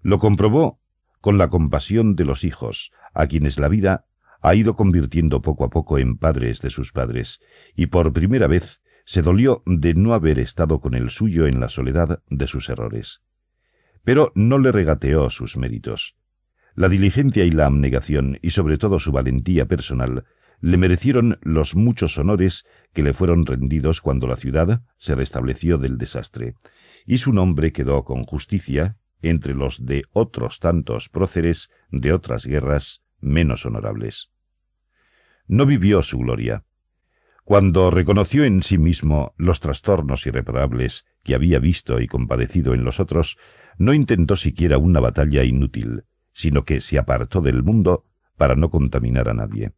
Lo comprobó con la compasión de los hijos, a quienes la vida ha ido convirtiendo poco a poco en padres de sus padres, y por primera vez se dolió de no haber estado con el suyo en la soledad de sus errores. Pero no le regateó sus méritos. La diligencia y la abnegación, y sobre todo su valentía personal, le merecieron los muchos honores que le fueron rendidos cuando la ciudad se restableció del desastre, y su nombre quedó con justicia entre los de otros tantos próceres de otras guerras menos honorables. No vivió su gloria. Cuando reconoció en sí mismo los trastornos irreparables que había visto y compadecido en los otros, no intentó siquiera una batalla inútil, sino que se apartó del mundo para no contaminar a nadie.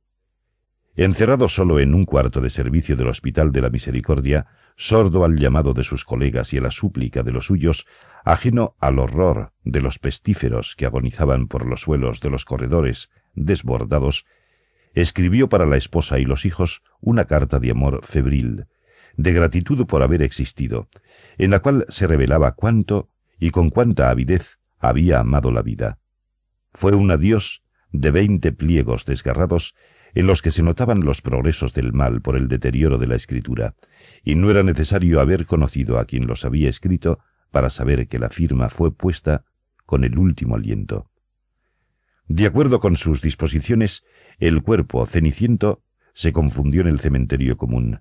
Encerrado solo en un cuarto de servicio del Hospital de la Misericordia, sordo al llamado de sus colegas y a la súplica de los suyos, ajeno al horror de los pestíferos que agonizaban por los suelos de los corredores desbordados, escribió para la esposa y los hijos una carta de amor febril, de gratitud por haber existido, en la cual se revelaba cuánto y con cuánta avidez había amado la vida. Fue un adiós de veinte pliegos desgarrados en los que se notaban los progresos del mal por el deterioro de la escritura, y no era necesario haber conocido a quien los había escrito para saber que la firma fue puesta con el último aliento. De acuerdo con sus disposiciones, el cuerpo ceniciento se confundió en el cementerio común,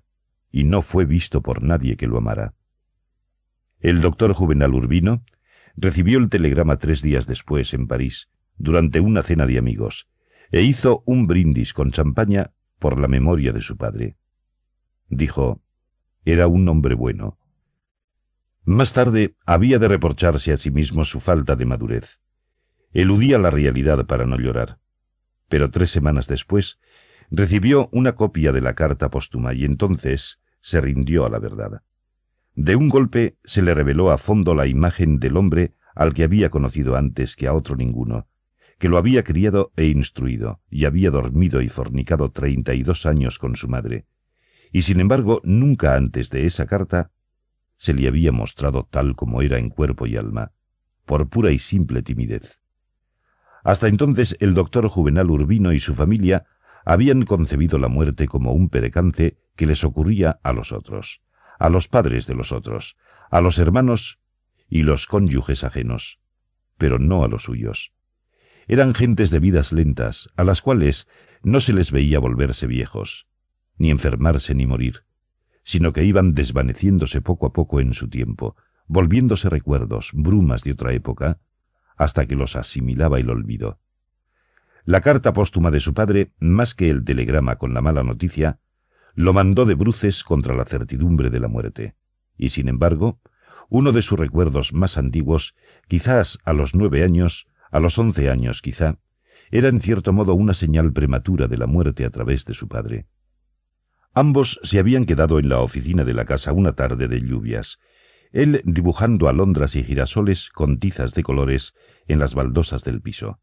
y no fue visto por nadie que lo amara. El doctor Juvenal Urbino recibió el telegrama tres días después en París, durante una cena de amigos, e hizo un brindis con champaña por la memoria de su padre. Dijo, era un hombre bueno. Más tarde había de reprocharse a sí mismo su falta de madurez. Eludía la realidad para no llorar. Pero tres semanas después recibió una copia de la carta póstuma y entonces se rindió a la verdad. De un golpe se le reveló a fondo la imagen del hombre al que había conocido antes que a otro ninguno, que lo había criado e instruido, y había dormido y fornicado treinta y dos años con su madre, y sin embargo nunca antes de esa carta se le había mostrado tal como era en cuerpo y alma, por pura y simple timidez. Hasta entonces el doctor Juvenal Urbino y su familia habían concebido la muerte como un percance que les ocurría a los otros, a los padres de los otros, a los hermanos y los cónyuges ajenos, pero no a los suyos. Eran gentes de vidas lentas, a las cuales no se les veía volverse viejos, ni enfermarse ni morir, sino que iban desvaneciéndose poco a poco en su tiempo, volviéndose recuerdos, brumas de otra época, hasta que los asimilaba el olvido. La carta póstuma de su padre, más que el telegrama con la mala noticia, lo mandó de bruces contra la certidumbre de la muerte, y sin embargo, uno de sus recuerdos más antiguos, quizás a los nueve años, a los once años quizá, era en cierto modo una señal prematura de la muerte a través de su padre. Ambos se habían quedado en la oficina de la casa una tarde de lluvias, él dibujando alondras y girasoles con tizas de colores en las baldosas del piso,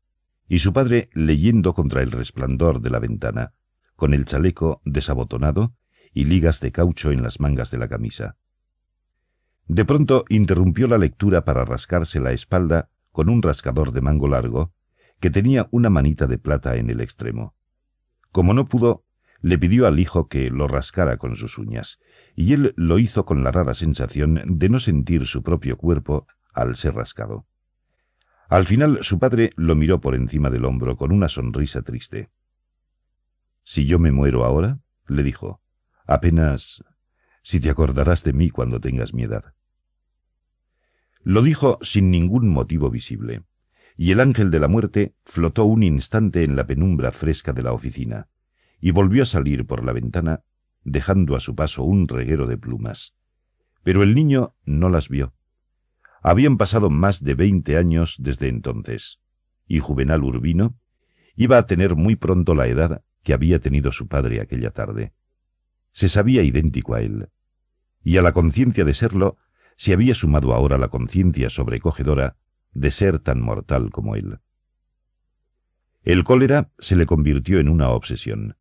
y su padre leyendo contra el resplandor de la ventana, con el chaleco desabotonado y ligas de caucho en las mangas de la camisa. De pronto interrumpió la lectura para rascarse la espalda con un rascador de mango largo que tenía una manita de plata en el extremo. Como no pudo, le pidió al hijo que lo rascara con sus uñas, y él lo hizo con la rara sensación de no sentir su propio cuerpo al ser rascado. Al final su padre lo miró por encima del hombro con una sonrisa triste. Si yo me muero ahora, le dijo, apenas si te acordarás de mí cuando tengas mi edad. Lo dijo sin ningún motivo visible, y el ángel de la muerte flotó un instante en la penumbra fresca de la oficina y volvió a salir por la ventana, dejando a su paso un reguero de plumas. Pero el niño no las vio. Habían pasado más de veinte años desde entonces, y Juvenal Urbino iba a tener muy pronto la edad que había tenido su padre aquella tarde. Se sabía idéntico a él, y a la conciencia de serlo se había sumado ahora la conciencia sobrecogedora de ser tan mortal como él. El cólera se le convirtió en una obsesión.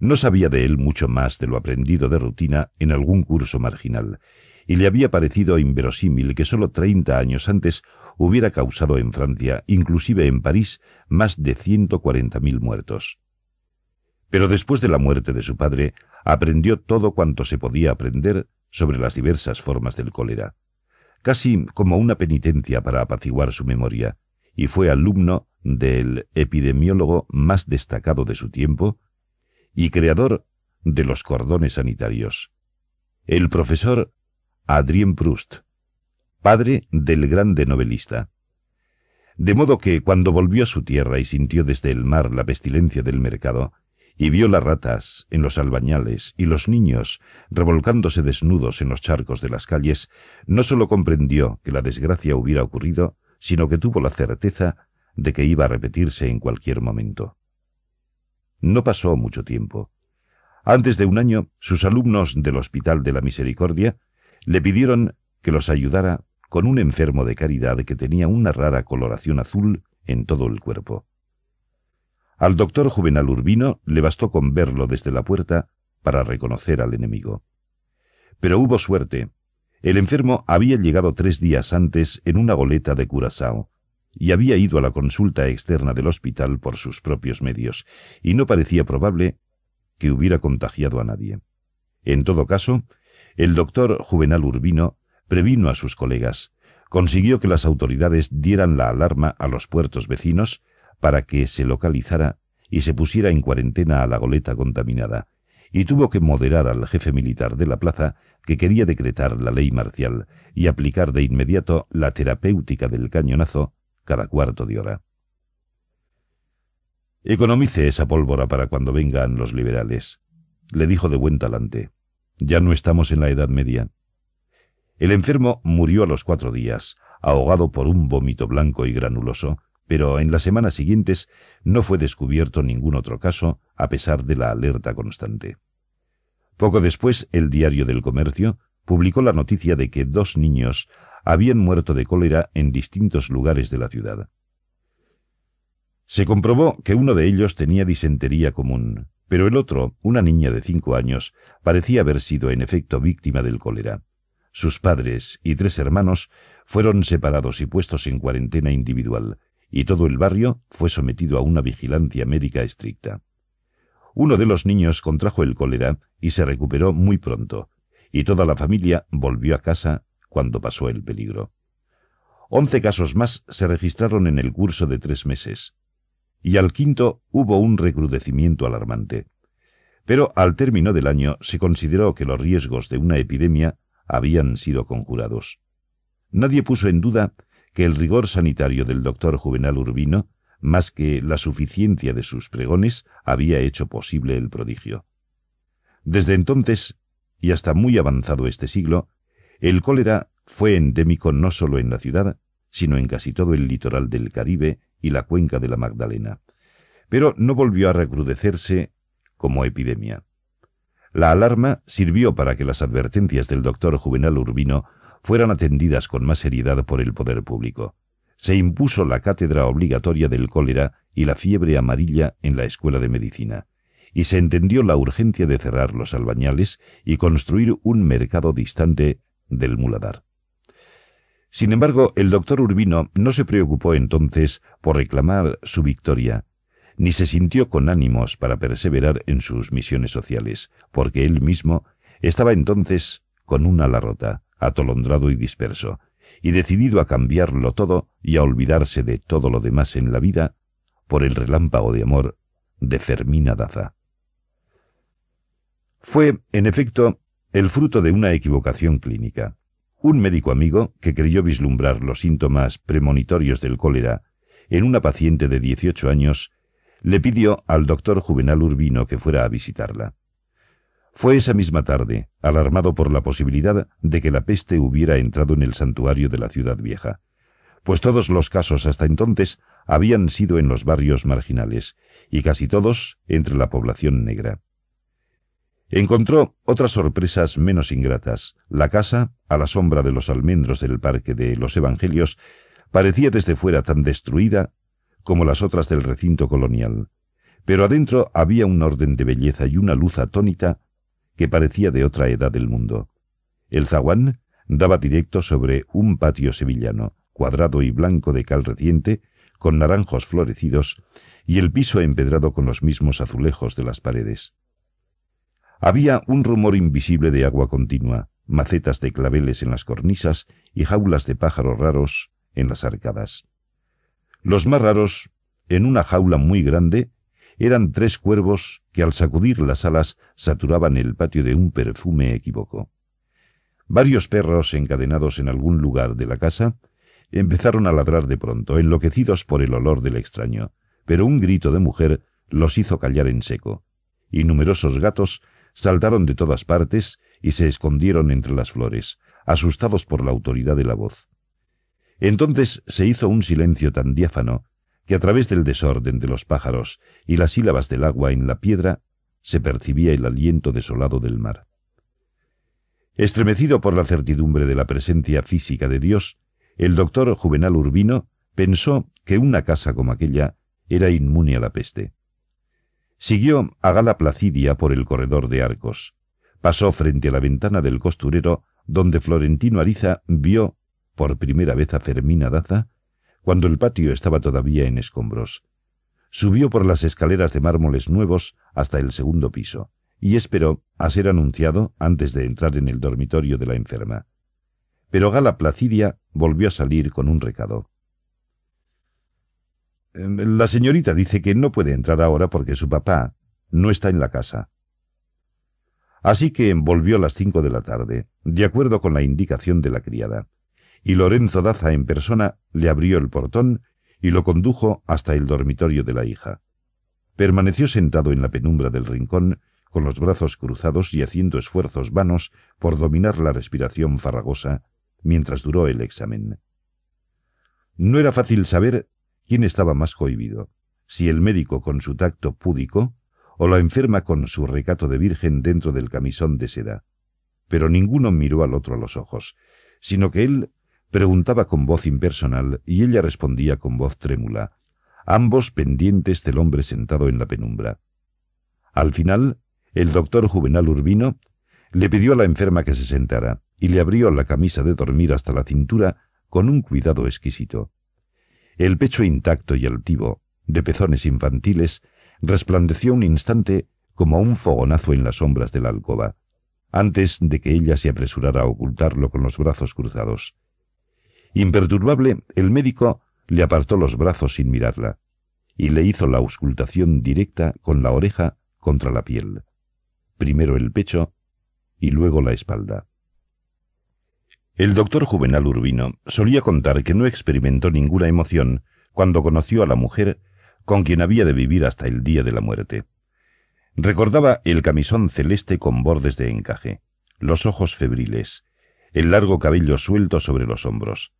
No sabía de él mucho más de lo aprendido de rutina en algún curso marginal, y le había parecido inverosímil que sólo treinta años antes hubiera causado en Francia, inclusive en París, más de ciento cuarenta mil muertos. Pero después de la muerte de su padre, aprendió todo cuanto se podía aprender sobre las diversas formas del cólera, casi como una penitencia para apaciguar su memoria, y fue alumno del epidemiólogo más destacado de su tiempo, y creador de los cordones sanitarios, el profesor Adrien Proust, padre del grande novelista. De modo que cuando volvió a su tierra y sintió desde el mar la pestilencia del mercado, y vio las ratas en los albañales y los niños revolcándose desnudos en los charcos de las calles, no sólo comprendió que la desgracia hubiera ocurrido, sino que tuvo la certeza de que iba a repetirse en cualquier momento. No pasó mucho tiempo, Antes de un año, sus alumnos del Hospital de la Misericordia le pidieron que los ayudara con un enfermo de caridad que tenía una rara coloración azul en todo el cuerpo. Al doctor Juvenal Urbino le bastó con verlo desde la puerta para reconocer al enemigo. Pero hubo suerte. El enfermo había llegado tres días antes en una goleta de Curazao y había ido a la consulta externa del hospital por sus propios medios, y no parecía probable que hubiera contagiado a nadie. En todo caso, el doctor Juvenal Urbino previno a sus colegas, consiguió que las autoridades dieran la alarma a los puertos vecinos para que se localizara y se pusiera en cuarentena a la goleta contaminada, y tuvo que moderar al jefe militar de la plaza que quería decretar la ley marcial y aplicar de inmediato la terapéutica del cañonazo cada cuarto de hora. Economice esa pólvora para cuando vengan los liberales, le dijo de buen talante. Ya no estamos en la Edad Media. El enfermo murió a los cuatro días, ahogado por un vómito blanco y granuloso, pero en las semanas siguientes no fue descubierto ningún otro caso, a pesar de la alerta constante. Poco después, el Diario del Comercio publicó la noticia de que dos niños habían muerto de cólera en distintos lugares de la ciudad. Se comprobó que uno de ellos tenía disentería común, pero el otro, una niña de cinco años, parecía haber sido en efecto víctima del cólera. Sus padres y tres hermanos fueron separados y puestos en cuarentena individual, y todo el barrio fue sometido a una vigilancia médica estricta. Uno de los niños contrajo el cólera y se recuperó muy pronto, y toda la familia volvió a casa cuando pasó el peligro. Once casos más se registraron en el curso de tres meses, y al quinto hubo un recrudecimiento alarmante. Pero al término del año se consideró que los riesgos de una epidemia habían sido conjurados. Nadie puso en duda que el rigor sanitario del doctor Juvenal Urbino, más que la suficiencia de sus pregones, había hecho posible el prodigio. Desde entonces, y hasta muy avanzado este siglo, el cólera fue endémico no solo en la ciudad, sino en casi todo el litoral del Caribe y la cuenca de la Magdalena. Pero no volvió a recrudecerse como epidemia. La alarma sirvió para que las advertencias del doctor Juvenal Urbino fueran atendidas con más seriedad por el poder público. Se impuso la cátedra obligatoria del cólera y la fiebre amarilla en la escuela de medicina, y se entendió la urgencia de cerrar los albañales y construir un mercado distante del muladar. Sin embargo, el doctor Urbino no se preocupó entonces por reclamar su victoria, ni se sintió con ánimos para perseverar en sus misiones sociales, porque él mismo estaba entonces con una ala rota, atolondrado y disperso, y decidido a cambiarlo todo y a olvidarse de todo lo demás en la vida por el relámpago de amor de Fermina Daza. Fue, en efecto, el fruto de una equivocación clínica. Un médico amigo, que creyó vislumbrar los síntomas premonitorios del cólera en una paciente de 18 años, le pidió al doctor Juvenal Urbino que fuera a visitarla. Fue esa misma tarde, alarmado por la posibilidad de que la peste hubiera entrado en el santuario de la ciudad vieja, pues todos los casos hasta entonces habían sido en los barrios marginales, y casi todos entre la población negra. Encontró otras sorpresas menos ingratas. La casa, a la sombra de los almendros del Parque de los Evangelios, parecía desde fuera tan destruida como las otras del recinto colonial. Pero adentro había un orden de belleza y una luz atónita que parecía de otra edad del mundo. El zaguán daba directo sobre un patio sevillano, cuadrado y blanco de cal reciente, con naranjos florecidos, y el piso empedrado con los mismos azulejos de las paredes. Había un rumor invisible de agua continua, macetas de claveles en las cornisas y jaulas de pájaros raros en las arcadas. Los más raros, en una jaula muy grande, eran tres cuervos que al sacudir las alas saturaban el patio de un perfume equívoco. Varios perros encadenados en algún lugar de la casa empezaron a ladrar de pronto, enloquecidos por el olor del extraño, pero un grito de mujer los hizo callar en seco, y numerosos gatos saltaron de todas partes y se escondieron entre las flores, asustados por la autoridad de la voz. Entonces se hizo un silencio tan diáfano que a través del desorden de los pájaros y las sílabas del agua en la piedra se percibía el aliento desolado del mar. Estremecido por la certidumbre de la presencia física de Dios, el doctor Juvenal Urbino pensó que una casa como aquella era inmune a la peste. Siguió a Gala Placidia por el corredor de arcos. Pasó frente a la ventana del costurero, donde Florentino Ariza vio por primera vez a Fermina Daza, cuando el patio estaba todavía en escombros. Subió por las escaleras de mármoles nuevos hasta el segundo piso, y esperó a ser anunciado antes de entrar en el dormitorio de la enferma. Pero Gala Placidia volvió a salir con un recado. Em, la señorita dice que no puede entrar ahora porque su papá no está en la casa. Así que volvió a las cinco de la tarde, de acuerdo con la indicación de la criada, y Lorenzo Daza en persona le abrió el portón y lo condujo hasta el dormitorio de la hija. Permaneció sentado en la penumbra del rincón, con los brazos cruzados y haciendo esfuerzos vanos por dominar la respiración farragosa, mientras duró el examen. No era fácil saber quién estaba más cohibido, si el médico con su tacto púdico o la enferma con su recato de virgen dentro del camisón de seda. Pero ninguno miró al otro a los ojos, sino que él preguntaba con voz impersonal y ella respondía con voz trémula, ambos pendientes del hombre sentado en la penumbra. Al final, el doctor Juvenal Urbino le pidió a la enferma que se sentara y le abrió la camisa de dormir hasta la cintura con un cuidado exquisito. El pecho intacto y altivo, de pezones infantiles, resplandeció un instante como un fogonazo en las sombras de la alcoba, antes de que ella se apresurara a ocultarlo con los brazos cruzados. Imperturbable, el médico le apartó los brazos sin mirarla, y le hizo la auscultación directa con la oreja contra la piel, primero el pecho y luego la espalda. El doctor Juvenal Urbino solía contar que no experimentó ninguna emoción cuando conoció a la mujer con quien había de vivir hasta el día de la muerte. Recordaba el camisón celeste con bordes de encaje, los ojos febriles, el largo cabello suelto sobre los hombros.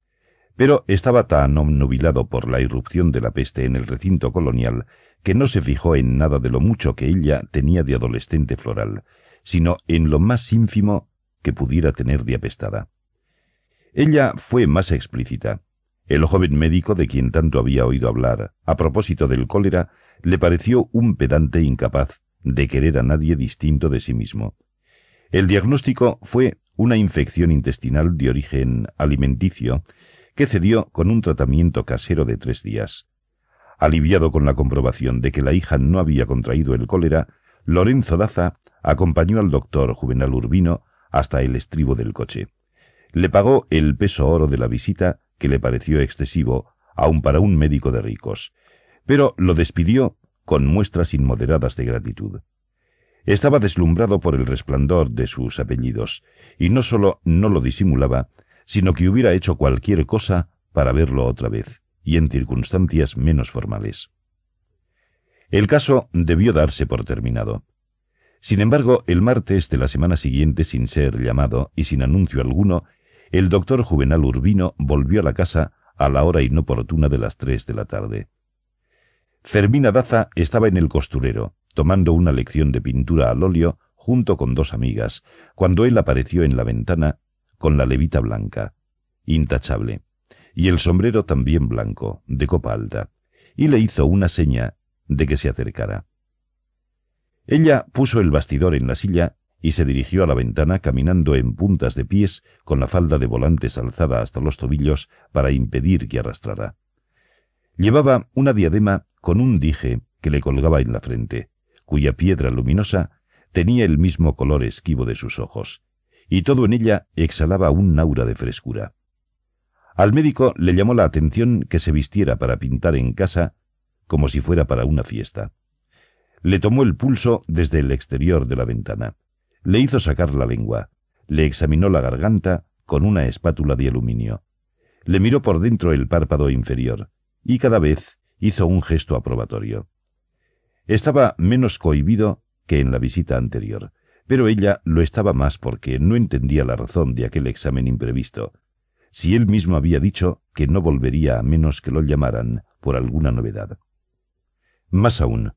Pero estaba tan obnubilado por la irrupción de la peste en el recinto colonial que no se fijó en nada de lo mucho que ella tenía de adolescente floral, sino en lo más ínfimo que pudiera tener de apestada. Ella fue más explícita. El joven médico de quien tanto había oído hablar, a propósito del cólera, le pareció un pedante incapaz de querer a nadie distinto de sí mismo. El diagnóstico fue una infección intestinal de origen alimenticio que cedió con un tratamiento casero de tres días. Aliviado con la comprobación de que la hija no había contraído el cólera, Lorenzo Daza acompañó al doctor Juvenal Urbino hasta el estribo del coche. Le pagó el peso oro de la visita, que le pareció excesivo, aun para un médico de ricos, pero lo despidió con muestras inmoderadas de gratitud. Estaba deslumbrado por el resplandor de sus apellidos, y no sólo no lo disimulaba, sino que hubiera hecho cualquier cosa para verlo otra vez, y en circunstancias menos formales. El caso debió darse por terminado. Sin embargo, el martes de la semana siguiente, sin ser llamado y sin anuncio alguno, el doctor Juvenal Urbino volvió a la casa a la hora inoportuna de las tres de la tarde. Fermina Daza estaba en el costurero, tomando una lección de pintura al óleo junto con dos amigas, cuando él apareció en la ventana con la levita blanca, intachable, y el sombrero también blanco, de copa alta, y le hizo una seña de que se acercara. Ella puso el bastidor en la silla y se dirigió a la ventana caminando en puntas de pies con la falda de volantes alzada hasta los tobillos para impedir que arrastrara. Llevaba una diadema con un dije que le colgaba en la frente, cuya piedra luminosa tenía el mismo color esquivo de sus ojos, y todo en ella exhalaba un aura de frescura. Al médico le llamó la atención que se vistiera para pintar en casa como si fuera para una fiesta. Le tomó el pulso desde el exterior de la ventana. Le hizo sacar la lengua. Le examinó la garganta con una espátula de aluminio. Le miró por dentro el párpado inferior, y cada vez hizo un gesto aprobatorio. Estaba menos cohibido que en la visita anterior, pero ella lo estaba más porque no entendía la razón de aquel examen imprevisto, si él mismo había dicho que no volvería a menos que lo llamaran por alguna novedad. Más aún,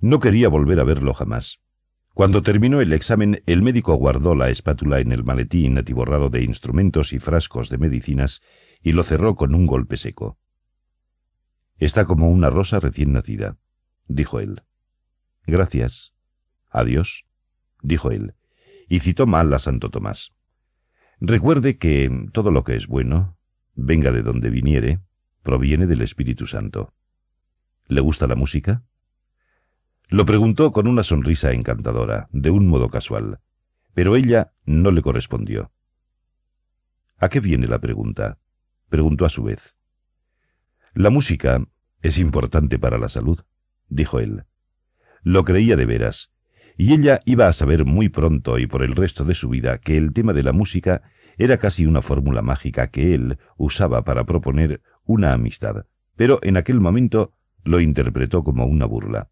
no quería volver a verlo jamás. Cuando terminó el examen, el médico guardó la espátula en el maletín atiborrado de instrumentos y frascos de medicinas y lo cerró con un golpe seco. Está como una rosa recién nacida, dijo él. Gracias. Adiós, dijo él, y citó mal a Santo Tomás. Recuerde que todo lo que es bueno, venga de donde viniere, proviene del Espíritu Santo. ¿Le gusta la música? Lo preguntó con una sonrisa encantadora, de un modo casual, pero ella no le correspondió. ¿A qué viene la pregunta? preguntó a su vez. La música es importante para la salud, dijo él. Lo creía de veras, y ella iba a saber muy pronto y por el resto de su vida que el tema de la música era casi una fórmula mágica que él usaba para proponer una amistad, pero en aquel momento lo interpretó como una burla.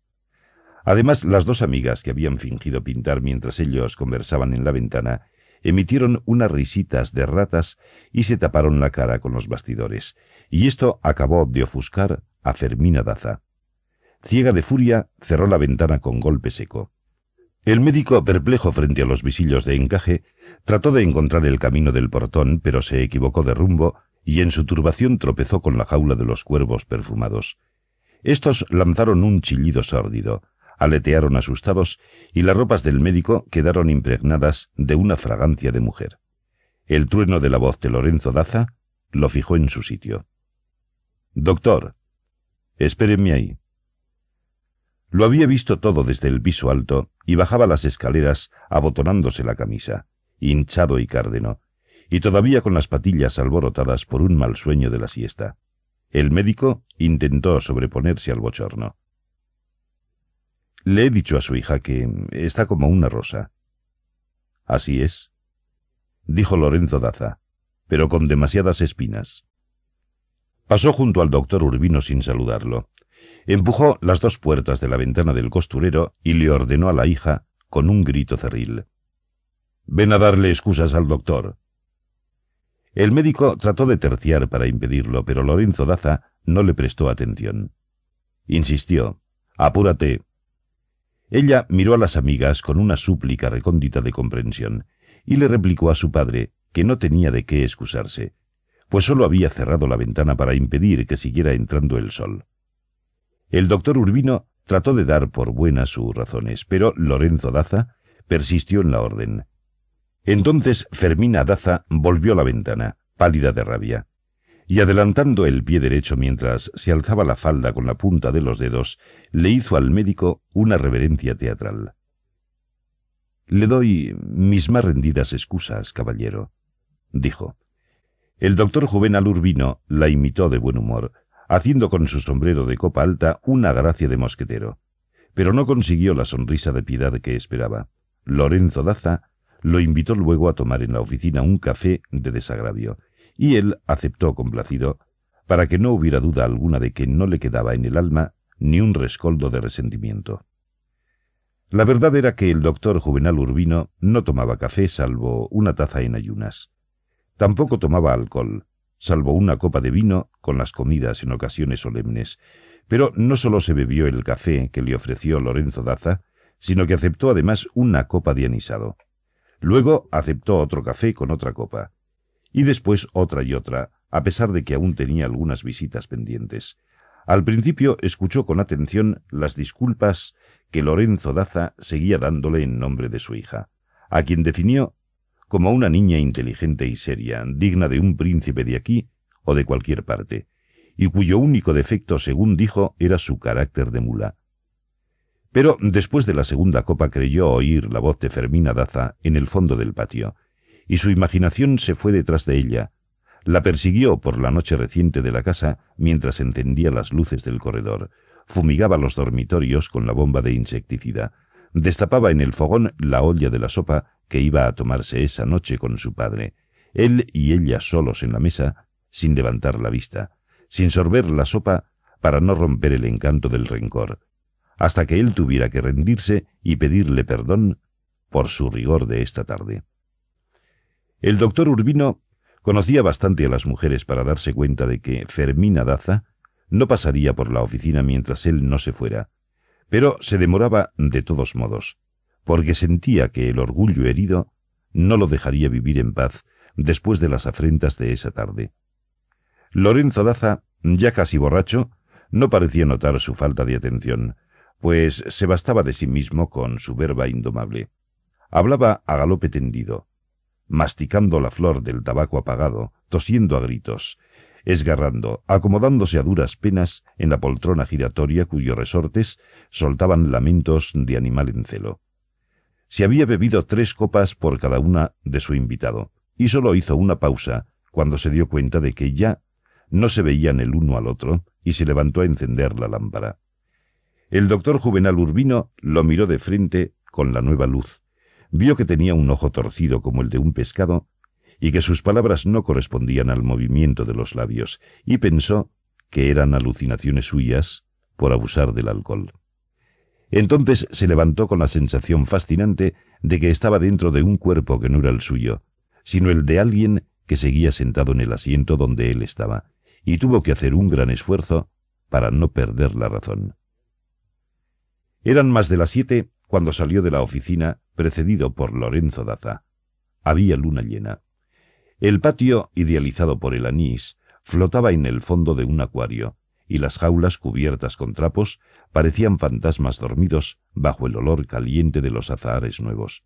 Además, las dos amigas que habían fingido pintar mientras ellos conversaban en la ventana emitieron unas risitas de ratas y se taparon la cara con los bastidores, y esto acabó de ofuscar a Fermina Daza. Ciega de furia, cerró la ventana con golpe seco. El médico, perplejo frente a los visillos de encaje, trató de encontrar el camino del portón, pero se equivocó de rumbo y en su turbación tropezó con la jaula de los cuervos perfumados. Estos lanzaron un chillido sórdido, aletearon asustados y las ropas del médico quedaron impregnadas de una fragancia de mujer. El trueno de la voz de Lorenzo Daza lo fijó en su sitio. Doctor, espérenme ahí. Lo había visto todo desde el piso alto y bajaba las escaleras abotonándose la camisa, hinchado y cárdeno, y todavía con las patillas alborotadas por un mal sueño de la siesta. El médico intentó sobreponerse al bochorno. Le he dicho a su hija que está como una rosa. Así es, dijo Lorenzo Daza, pero con demasiadas espinas. Pasó junto al doctor Urbino sin saludarlo. Empujó las dos puertas de la ventana del costurero y le ordenó a la hija, con un grito cerril. Ven a darle excusas al doctor. El médico trató de terciar para impedirlo, pero Lorenzo Daza no le prestó atención. Insistió. Apúrate. Ella miró a las amigas con una súplica recóndita de comprensión, y le replicó a su padre que no tenía de qué excusarse, pues sólo había cerrado la ventana para impedir que siguiera entrando el sol. El doctor Urbino trató de dar por buenas sus razones, pero Lorenzo Daza persistió en la orden. Entonces Fermina Daza volvió a la ventana, pálida de rabia, y adelantando el pie derecho mientras se alzaba la falda con la punta de los dedos, le hizo al médico una reverencia teatral. Le doy mis más rendidas excusas, caballero, dijo. El doctor Juvenal Urbino la imitó de buen humor, haciendo con su sombrero de copa alta una gracia de mosquetero, pero no consiguió la sonrisa de piedad que esperaba. Lorenzo Daza lo invitó luego a tomar en la oficina un café de desagravio, y él aceptó complacido, para que no hubiera duda alguna de que no le quedaba en el alma ni un rescoldo de resentimiento. La verdad era que el doctor Juvenal Urbino no tomaba café salvo una taza en ayunas. Tampoco tomaba alcohol, salvo una copa de vino con las comidas en ocasiones solemnes, pero no sólo se bebió el café que le ofreció Lorenzo Daza, sino que aceptó además una copa de anisado. Luego aceptó otro café con otra copa, y después otra y otra, a pesar de que aún tenía algunas visitas pendientes. Al principio escuchó con atención las disculpas que Lorenzo Daza seguía dándole en nombre de su hija, a quien definió como una niña inteligente y seria, digna de un príncipe de aquí o de cualquier parte, y cuyo único defecto, según dijo, era su carácter de mula. Pero después de la segunda copa creyó oír la voz de Fermina Daza en el fondo del patio, y su imaginación se fue detrás de ella. La persiguió por la noche reciente de la casa mientras encendía las luces del corredor, fumigaba los dormitorios con la bomba de insecticida, destapaba en el fogón la olla de la sopa que iba a tomarse esa noche con su padre, él y ella solos en la mesa, sin levantar la vista, sin sorber la sopa para no romper el encanto del rencor, hasta que él tuviera que rendirse y pedirle perdón por su rigor de esta tarde. El doctor Urbino conocía bastante a las mujeres para darse cuenta de que Fermina Daza no pasaría por la oficina mientras él no se fuera, pero se demoraba de todos modos, porque sentía que el orgullo herido no lo dejaría vivir en paz después de las afrentas de esa tarde. Lorenzo Daza, ya casi borracho, no parecía notar su falta de atención, pues se bastaba de sí mismo con su verba indomable. Hablaba a galope tendido, masticando la flor del tabaco apagado, tosiendo a gritos, esgarrando, acomodándose a duras penas en la poltrona giratoria cuyos resortes soltaban lamentos de animal en celo. Se había bebido tres copas por cada una de su invitado, y sólo hizo una pausa cuando se dio cuenta de que ya no se veían el uno al otro, y se levantó a encender la lámpara. El doctor Juvenal Urbino lo miró de frente con la nueva luz. Vio que tenía un ojo torcido como el de un pescado y que sus palabras no correspondían al movimiento de los labios, y pensó que eran alucinaciones suyas por abusar del alcohol. Entonces se levantó con la sensación fascinante de que estaba dentro de un cuerpo que no era el suyo, sino el de alguien que seguía sentado en el asiento donde él estaba, y tuvo que hacer un gran esfuerzo para no perder la razón. Eran más de las siete cuando salió de la oficina, precedido por Lorenzo Daza. Había luna llena. El patio, idealizado por el anís, flotaba en el fondo de un acuario, y las jaulas cubiertas con trapos parecían fantasmas dormidos bajo el olor caliente de los azahares nuevos.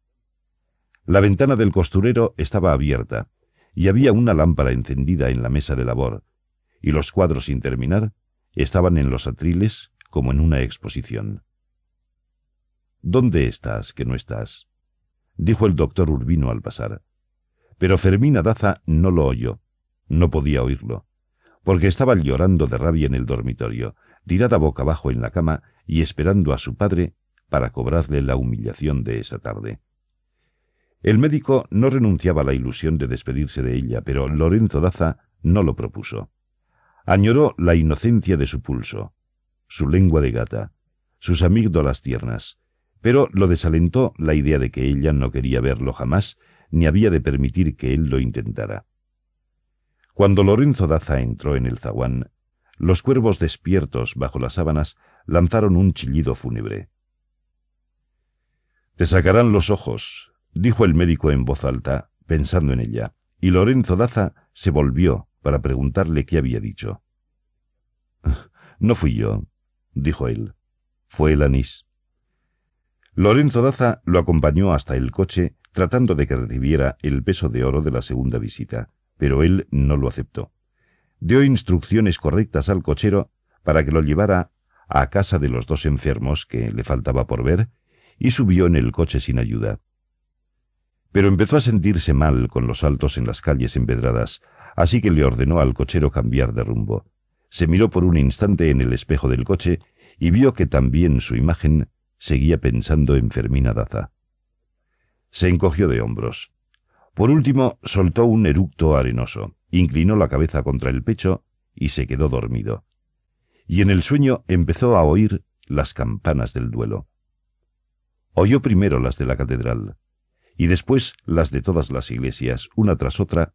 La ventana del costurero estaba abierta, y había una lámpara encendida en la mesa de labor, y los cuadros sin terminar estaban en los atriles como en una exposición. ¿Dónde estás, que no estás? dijo el doctor Urbino al pasar. Pero Fermina Daza no lo oyó, no podía oírlo, porque estaba llorando de rabia en el dormitorio, tirada boca abajo en la cama y esperando a su padre para cobrarle la humillación de esa tarde. El médico no renunciaba a la ilusión de despedirse de ella, pero Lorenzo Daza no lo propuso. Añoró la inocencia de su pulso, su lengua de gata, sus amígdalas tiernas, pero lo desalentó la idea de que ella no quería verlo jamás ni había de permitir que él lo intentara. Cuando Lorenzo Daza entró en el zaguán, los cuervos despiertos bajo las sábanas lanzaron un chillido fúnebre. Te sacarán los ojos, dijo el médico en voz alta, pensando en ella, y Lorenzo Daza se volvió para preguntarle qué había dicho. No fui yo, dijo él. Fue el anís. Lorenzo Daza lo acompañó hasta el coche tratando de que recibiera el peso de oro de la segunda visita, pero él no lo aceptó. Dio instrucciones correctas al cochero para que lo llevara a casa de los dos enfermos que le faltaba por ver y subió en el coche sin ayuda. Pero empezó a sentirse mal con los saltos en las calles empedradas, así que le ordenó al cochero cambiar de rumbo. Se miró por un instante en el espejo del coche y vio que también su imagen seguía pensando en Fermina Daza. Se encogió de hombros. Por último, soltó un eructo arenoso, inclinó la cabeza contra el pecho y se quedó dormido. Y en el sueño empezó a oír las campanas del duelo. Oyó primero las de la catedral, y después las de todas las iglesias, una tras otra,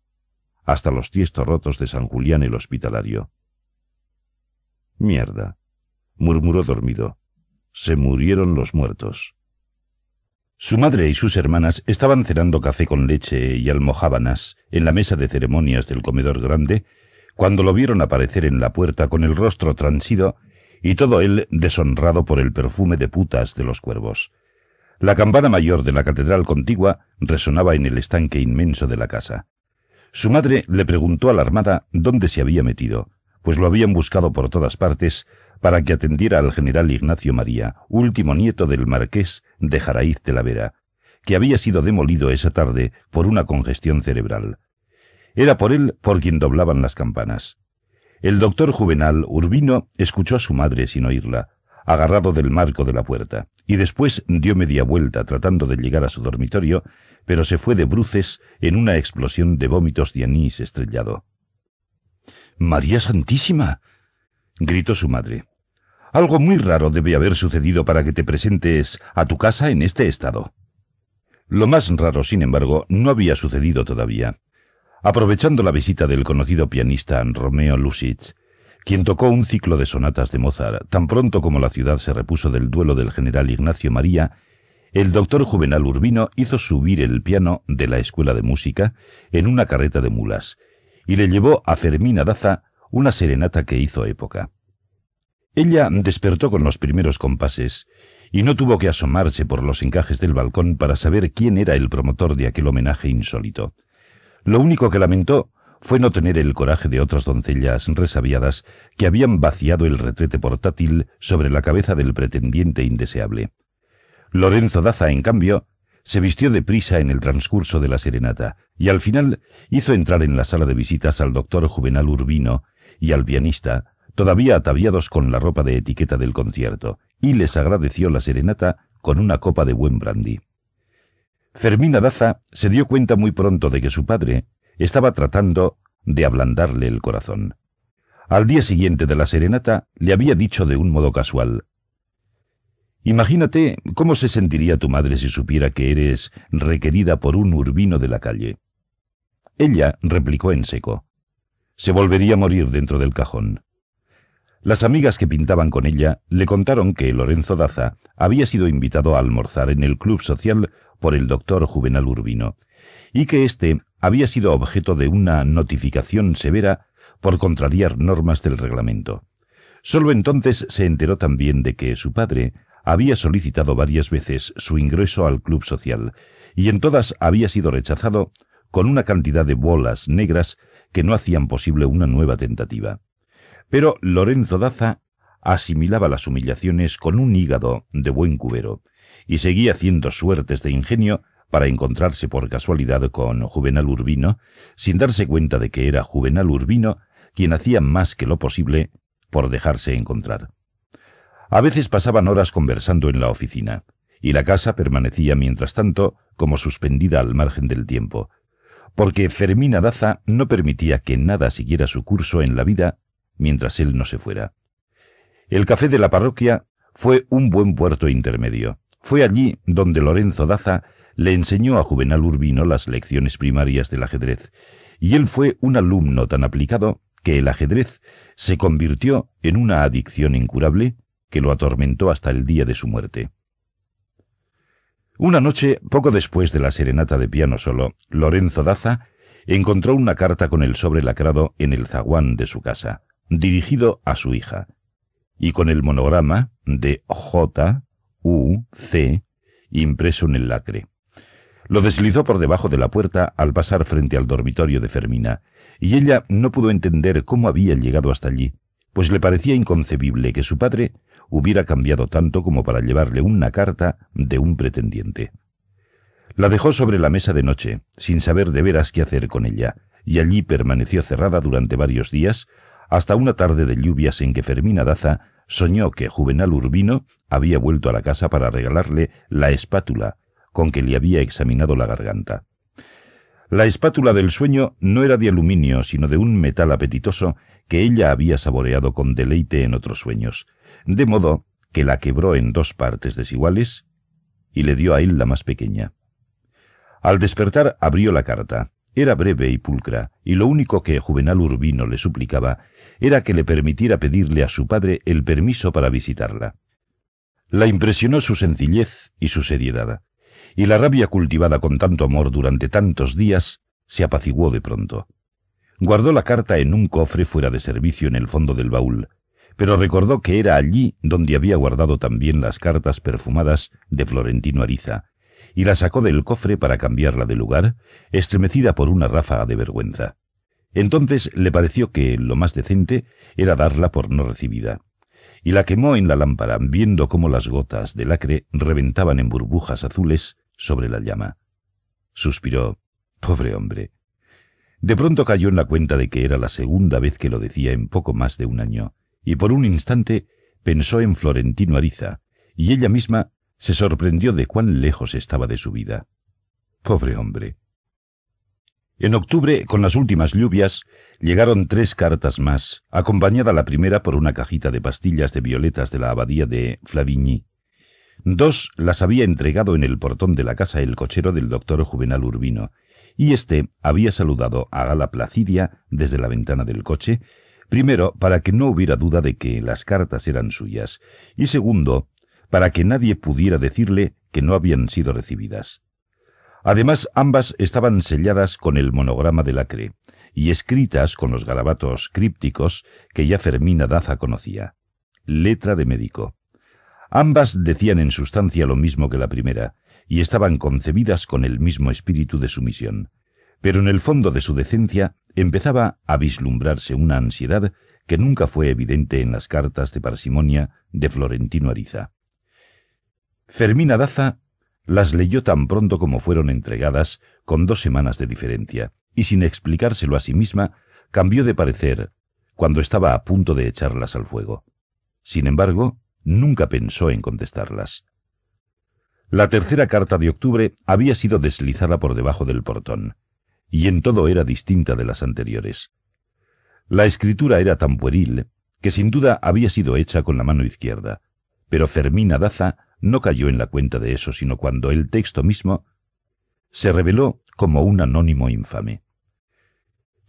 hasta los tiestos rotos de San Julián el Hospitalario. Mierda, murmuró dormido. Se murieron los muertos. Su madre y sus hermanas estaban cenando café con leche y almojábanas en la mesa de ceremonias del comedor grande, cuando lo vieron aparecer en la puerta con el rostro transido y todo él deshonrado por el perfume de putas de los cuervos. La campana mayor de la catedral contigua resonaba en el estanque inmenso de la casa. Su madre le preguntó alarmada dónde se había metido, pues lo habían buscado por todas partes para que atendiera al general Ignacio María, último nieto del marqués de Jaraíz de la Vera, que había sido demolido esa tarde por una congestión cerebral. Era por él por quien doblaban las campanas. El doctor Juvenal Urbino escuchó a su madre sin oírla, agarrado del marco de la puerta, y después dio media vuelta tratando de llegar a su dormitorio, pero se fue de bruces en una explosión de vómitos de anís estrellado. María Santísima. gritó su madre. Algo muy raro debe haber sucedido para que te presentes a tu casa en este estado. Lo más raro, sin embargo, no había sucedido todavía. Aprovechando la visita del conocido pianista Romeo Lusitz, quien tocó un ciclo de sonatas de Mozart tan pronto como la ciudad se repuso del duelo del general Ignacio María, el doctor Juvenal Urbino hizo subir el piano de la escuela de música en una carreta de mulas y le llevó a Fermina Daza una serenata que hizo época. Ella despertó con los primeros compases y no tuvo que asomarse por los encajes del balcón para saber quién era el promotor de aquel homenaje insólito. Lo único que lamentó fue no tener el coraje de otras doncellas resabiadas que habían vaciado el retrete portátil sobre la cabeza del pretendiente indeseable. Lorenzo Daza, en cambio, se vistió de prisa en el transcurso de la serenata y al final hizo entrar en la sala de visitas al doctor Juvenal Urbino y al pianista, todavía ataviados con la ropa de etiqueta del concierto, y les agradeció la serenata con una copa de buen brandy. Fermina Daza se dio cuenta muy pronto de que su padre estaba tratando de ablandarle el corazón. Al día siguiente de la serenata le había dicho de un modo casual Imagínate cómo se sentiría tu madre si supiera que eres requerida por un urbino de la calle. Ella replicó en seco. Se volvería a morir dentro del cajón. Las amigas que pintaban con ella le contaron que Lorenzo Daza había sido invitado a almorzar en el club social por el doctor Juvenal Urbino, y que éste había sido objeto de una notificación severa por contrariar normas del reglamento. Solo entonces se enteró también de que su padre había solicitado varias veces su ingreso al club social, y en todas había sido rechazado con una cantidad de bolas negras que no hacían posible una nueva tentativa. Pero Lorenzo Daza asimilaba las humillaciones con un hígado de buen cubero, y seguía haciendo suertes de ingenio para encontrarse por casualidad con Juvenal Urbino, sin darse cuenta de que era Juvenal Urbino quien hacía más que lo posible por dejarse encontrar. A veces pasaban horas conversando en la oficina, y la casa permanecía mientras tanto como suspendida al margen del tiempo, porque Fermina Daza no permitía que nada siguiera su curso en la vida mientras él no se fuera. El café de la parroquia fue un buen puerto intermedio. Fue allí donde Lorenzo Daza le enseñó a Juvenal Urbino las lecciones primarias del ajedrez, y él fue un alumno tan aplicado que el ajedrez se convirtió en una adicción incurable que lo atormentó hasta el día de su muerte. Una noche, poco después de la serenata de piano solo, Lorenzo Daza encontró una carta con el sobre lacrado en el zaguán de su casa, dirigido a su hija, y con el monograma de J. U. C. impreso en el lacre. Lo deslizó por debajo de la puerta al pasar frente al dormitorio de Fermina, y ella no pudo entender cómo había llegado hasta allí, pues le parecía inconcebible que su padre hubiera cambiado tanto como para llevarle una carta de un pretendiente. La dejó sobre la mesa de noche, sin saber de veras qué hacer con ella, y allí permaneció cerrada durante varios días, hasta una tarde de lluvias en que Fermina Daza soñó que Juvenal Urbino había vuelto a la casa para regalarle la espátula con que le había examinado la garganta. La espátula del sueño no era de aluminio, sino de un metal apetitoso que ella había saboreado con deleite en otros sueños, de modo que la quebró en dos partes desiguales y le dio a él la más pequeña. Al despertar abrió la carta. Era breve y pulcra, y lo único que Juvenal Urbino le suplicaba era que le permitiera pedirle a su padre el permiso para visitarla. La impresionó su sencillez y su seriedad, y la rabia cultivada con tanto amor durante tantos días se apaciguó de pronto. Guardó la carta en un cofre fuera de servicio en el fondo del baúl, pero recordó que era allí donde había guardado también las cartas perfumadas de Florentino Ariza, y la sacó del cofre para cambiarla de lugar, estremecida por una ráfaga de vergüenza. Entonces le pareció que lo más decente era darla por no recibida, y la quemó en la lámpara, viendo cómo las gotas de lacre reventaban en burbujas azules sobre la llama. Suspiró. Pobre hombre. De pronto cayó en la cuenta de que era la segunda vez que lo decía en poco más de un año, y por un instante pensó en Florentino Ariza, y ella misma se sorprendió de cuán lejos estaba de su vida. Pobre hombre. En octubre, con las últimas lluvias, llegaron tres cartas más, acompañada la primera por una cajita de pastillas de violetas de la abadía de Flavigny. Dos las había entregado en el portón de la casa el cochero del doctor Juvenal Urbino, y éste había saludado a Gala Placidia desde la ventana del coche Primero, para que no hubiera duda de que las cartas eran suyas, y segundo, para que nadie pudiera decirle que no habían sido recibidas. Además, ambas estaban selladas con el monograma de lacre y escritas con los garabatos crípticos que ya Fermina Daza conocía. Letra de médico. Ambas decían en sustancia lo mismo que la primera, y estaban concebidas con el mismo espíritu de sumisión. Pero en el fondo de su decencia empezaba a vislumbrarse una ansiedad que nunca fue evidente en las cartas de parsimonia de Florentino Ariza. Fermina Daza las leyó tan pronto como fueron entregadas, con dos semanas de diferencia, y sin explicárselo a sí misma, cambió de parecer cuando estaba a punto de echarlas al fuego. Sin embargo, nunca pensó en contestarlas. La tercera carta de octubre había sido deslizada por debajo del portón, y en todo era distinta de las anteriores. La escritura era tan pueril que sin duda había sido hecha con la mano izquierda, pero Fermina Daza no cayó en la cuenta de eso, sino cuando el texto mismo se reveló como un anónimo infame.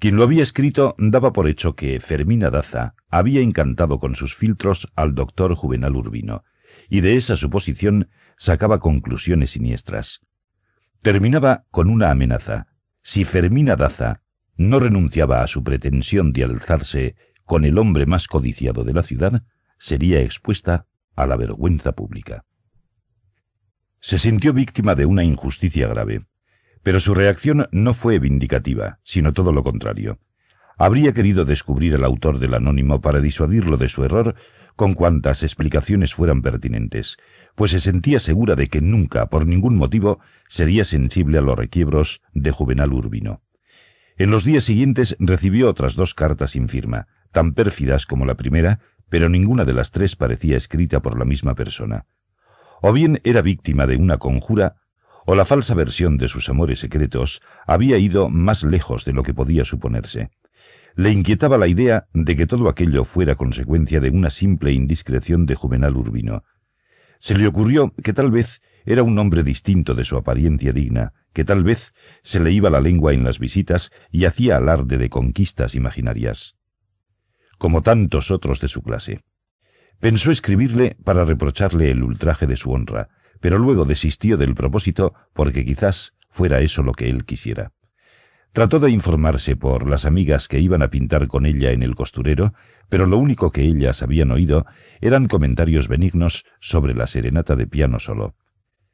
Quien lo había escrito daba por hecho que Fermina Daza había encantado con sus filtros al doctor Juvenal Urbino, y de esa suposición sacaba conclusiones siniestras. Terminaba con una amenaza. Si Fermina Daza no renunciaba a su pretensión de alzarse con el hombre más codiciado de la ciudad, sería expuesta a la vergüenza pública. Se sintió víctima de una injusticia grave, pero su reacción no fue vindicativa, sino todo lo contrario. Habría querido descubrir al autor del anónimo para disuadirlo de su error con cuantas explicaciones fueran pertinentes, pues se sentía segura de que nunca, por ningún motivo, sería sensible a los requiebros de Juvenal Urbino. En los días siguientes recibió otras dos cartas sin firma, tan pérfidas como la primera, pero ninguna de las tres parecía escrita por la misma persona o bien era víctima de una conjura, o la falsa versión de sus amores secretos había ido más lejos de lo que podía suponerse. Le inquietaba la idea de que todo aquello fuera consecuencia de una simple indiscreción de Juvenal Urbino. Se le ocurrió que tal vez era un hombre distinto de su apariencia digna, que tal vez se le iba la lengua en las visitas y hacía alarde de conquistas imaginarias. Como tantos otros de su clase. Pensó escribirle para reprocharle el ultraje de su honra, pero luego desistió del propósito porque quizás fuera eso lo que él quisiera. Trató de informarse por las amigas que iban a pintar con ella en el costurero, pero lo único que ellas habían oído eran comentarios benignos sobre la serenata de piano solo.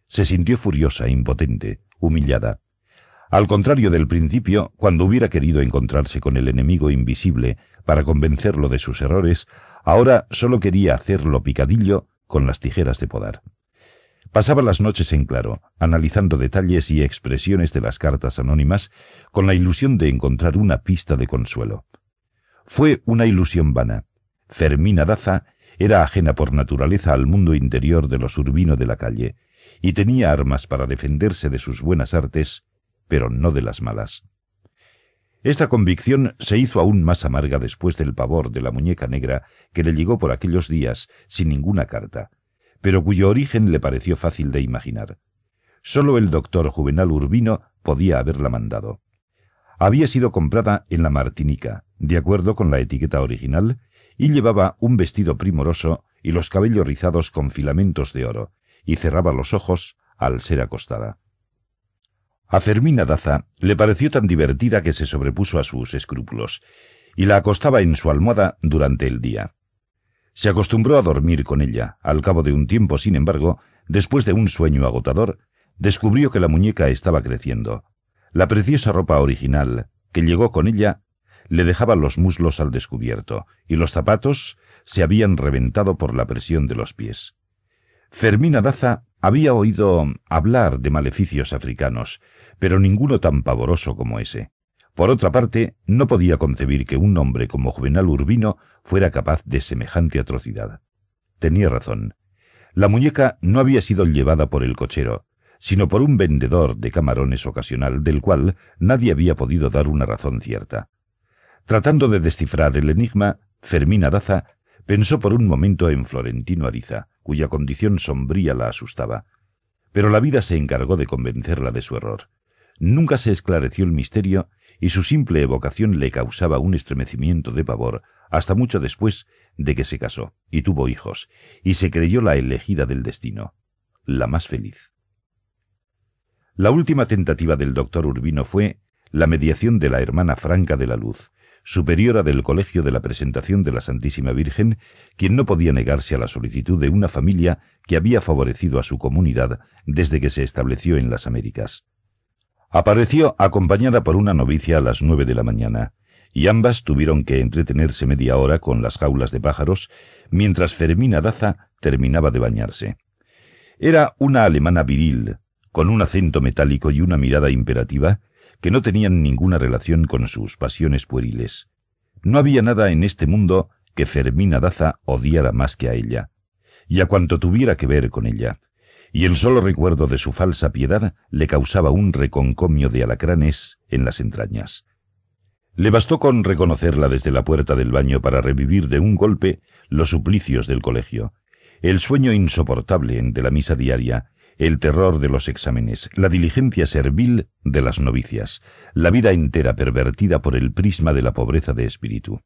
Se sintió furiosa, impotente, humillada. Al contrario del principio, cuando hubiera querido encontrarse con el enemigo invisible para convencerlo de sus errores, Ahora solo quería hacerlo picadillo con las tijeras de podar. Pasaba las noches en claro, analizando detalles y expresiones de las cartas anónimas, con la ilusión de encontrar una pista de consuelo. Fue una ilusión vana. Fermina Daza era ajena por naturaleza al mundo interior de los urbinos de la calle, y tenía armas para defenderse de sus buenas artes, pero no de las malas. Esta convicción se hizo aún más amarga después del pavor de la muñeca negra que le llegó por aquellos días sin ninguna carta, pero cuyo origen le pareció fácil de imaginar. Sólo el doctor Juvenal Urbino podía haberla mandado. Había sido comprada en la Martinica, de acuerdo con la etiqueta original, y llevaba un vestido primoroso y los cabellos rizados con filamentos de oro, y cerraba los ojos al ser acostada. A Fermina Daza le pareció tan divertida que se sobrepuso a sus escrúpulos, y la acostaba en su almohada durante el día. Se acostumbró a dormir con ella. Al cabo de un tiempo, sin embargo, después de un sueño agotador, descubrió que la muñeca estaba creciendo. La preciosa ropa original, que llegó con ella, le dejaba los muslos al descubierto, y los zapatos se habían reventado por la presión de los pies. Fermina Daza había oído hablar de maleficios africanos, pero ninguno tan pavoroso como ese. Por otra parte, no podía concebir que un hombre como Juvenal Urbino fuera capaz de semejante atrocidad. Tenía razón. La muñeca no había sido llevada por el cochero, sino por un vendedor de camarones ocasional del cual nadie había podido dar una razón cierta. Tratando de descifrar el enigma, Fermina Daza pensó por un momento en Florentino Ariza, cuya condición sombría la asustaba. Pero la vida se encargó de convencerla de su error. Nunca se esclareció el misterio y su simple evocación le causaba un estremecimiento de pavor hasta mucho después de que se casó y tuvo hijos, y se creyó la elegida del destino, la más feliz. La última tentativa del doctor Urbino fue la mediación de la hermana Franca de la Luz, superiora del Colegio de la Presentación de la Santísima Virgen, quien no podía negarse a la solicitud de una familia que había favorecido a su comunidad desde que se estableció en las Américas. Apareció acompañada por una novicia a las nueve de la mañana, y ambas tuvieron que entretenerse media hora con las jaulas de pájaros, mientras Fermina Daza terminaba de bañarse. Era una alemana viril, con un acento metálico y una mirada imperativa, que no tenían ninguna relación con sus pasiones pueriles. No había nada en este mundo que Fermina Daza odiara más que a ella, y a cuanto tuviera que ver con ella, y el solo recuerdo de su falsa piedad le causaba un reconcomio de alacranes en las entrañas. Le bastó con reconocerla desde la puerta del baño para revivir de un golpe los suplicios del colegio, el sueño insoportable de la misa diaria, el terror de los exámenes, la diligencia servil de las novicias, la vida entera pervertida por el prisma de la pobreza de espíritu.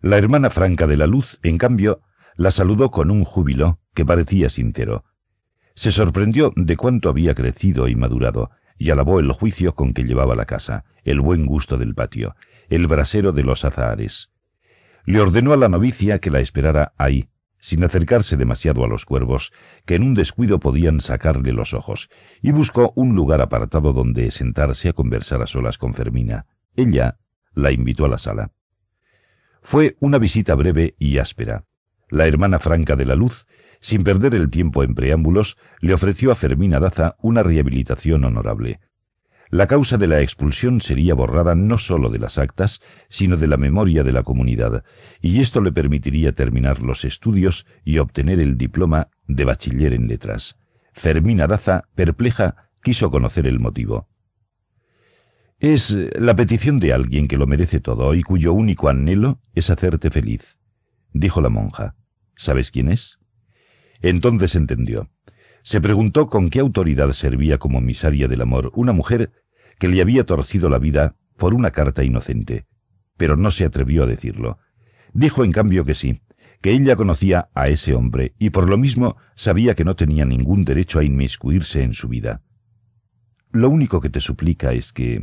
La hermana franca de la luz, en cambio, la saludó con un júbilo que parecía sincero, se sorprendió de cuánto había crecido y madurado, y alabó el juicio con que llevaba la casa, el buen gusto del patio, el brasero de los azahares. Le ordenó a la novicia que la esperara ahí, sin acercarse demasiado a los cuervos, que en un descuido podían sacarle los ojos, y buscó un lugar apartado donde sentarse a conversar a solas con Fermina. Ella la invitó a la sala. Fue una visita breve y áspera. La hermana franca de la luz sin perder el tiempo en preámbulos, le ofreció a Fermina Daza una rehabilitación honorable. La causa de la expulsión sería borrada no sólo de las actas, sino de la memoria de la comunidad, y esto le permitiría terminar los estudios y obtener el diploma de bachiller en letras. Fermina Daza, perpleja, quiso conocer el motivo. Es la petición de alguien que lo merece todo y cuyo único anhelo es hacerte feliz, dijo la monja. ¿Sabes quién es? Entonces entendió. Se preguntó con qué autoridad servía como misaria del amor una mujer que le había torcido la vida por una carta inocente, pero no se atrevió a decirlo. Dijo en cambio que sí, que ella conocía a ese hombre y por lo mismo sabía que no tenía ningún derecho a inmiscuirse en su vida. Lo único que te suplica es que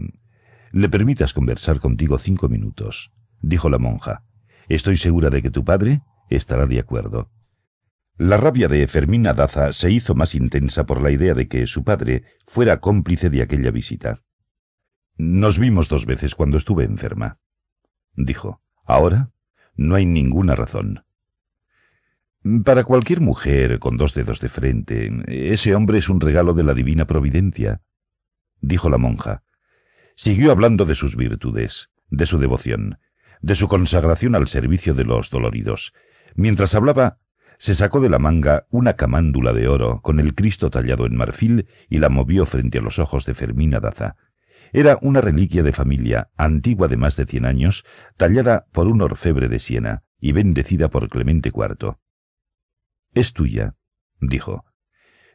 le permitas conversar contigo cinco minutos, dijo la monja. Estoy segura de que tu padre estará de acuerdo. La rabia de Fermina Daza se hizo más intensa por la idea de que su padre fuera cómplice de aquella visita. Nos vimos dos veces cuando estuve enferma, dijo. Ahora no hay ninguna razón. Para cualquier mujer con dos dedos de frente, ese hombre es un regalo de la divina providencia, dijo la monja. Siguió hablando de sus virtudes, de su devoción, de su consagración al servicio de los doloridos. Mientras hablaba, se sacó de la manga una camándula de oro con el Cristo tallado en marfil y la movió frente a los ojos de Fermina Daza. Era una reliquia de familia, antigua de más de cien años, tallada por un orfebre de Siena y bendecida por Clemente IV. Es tuya, dijo.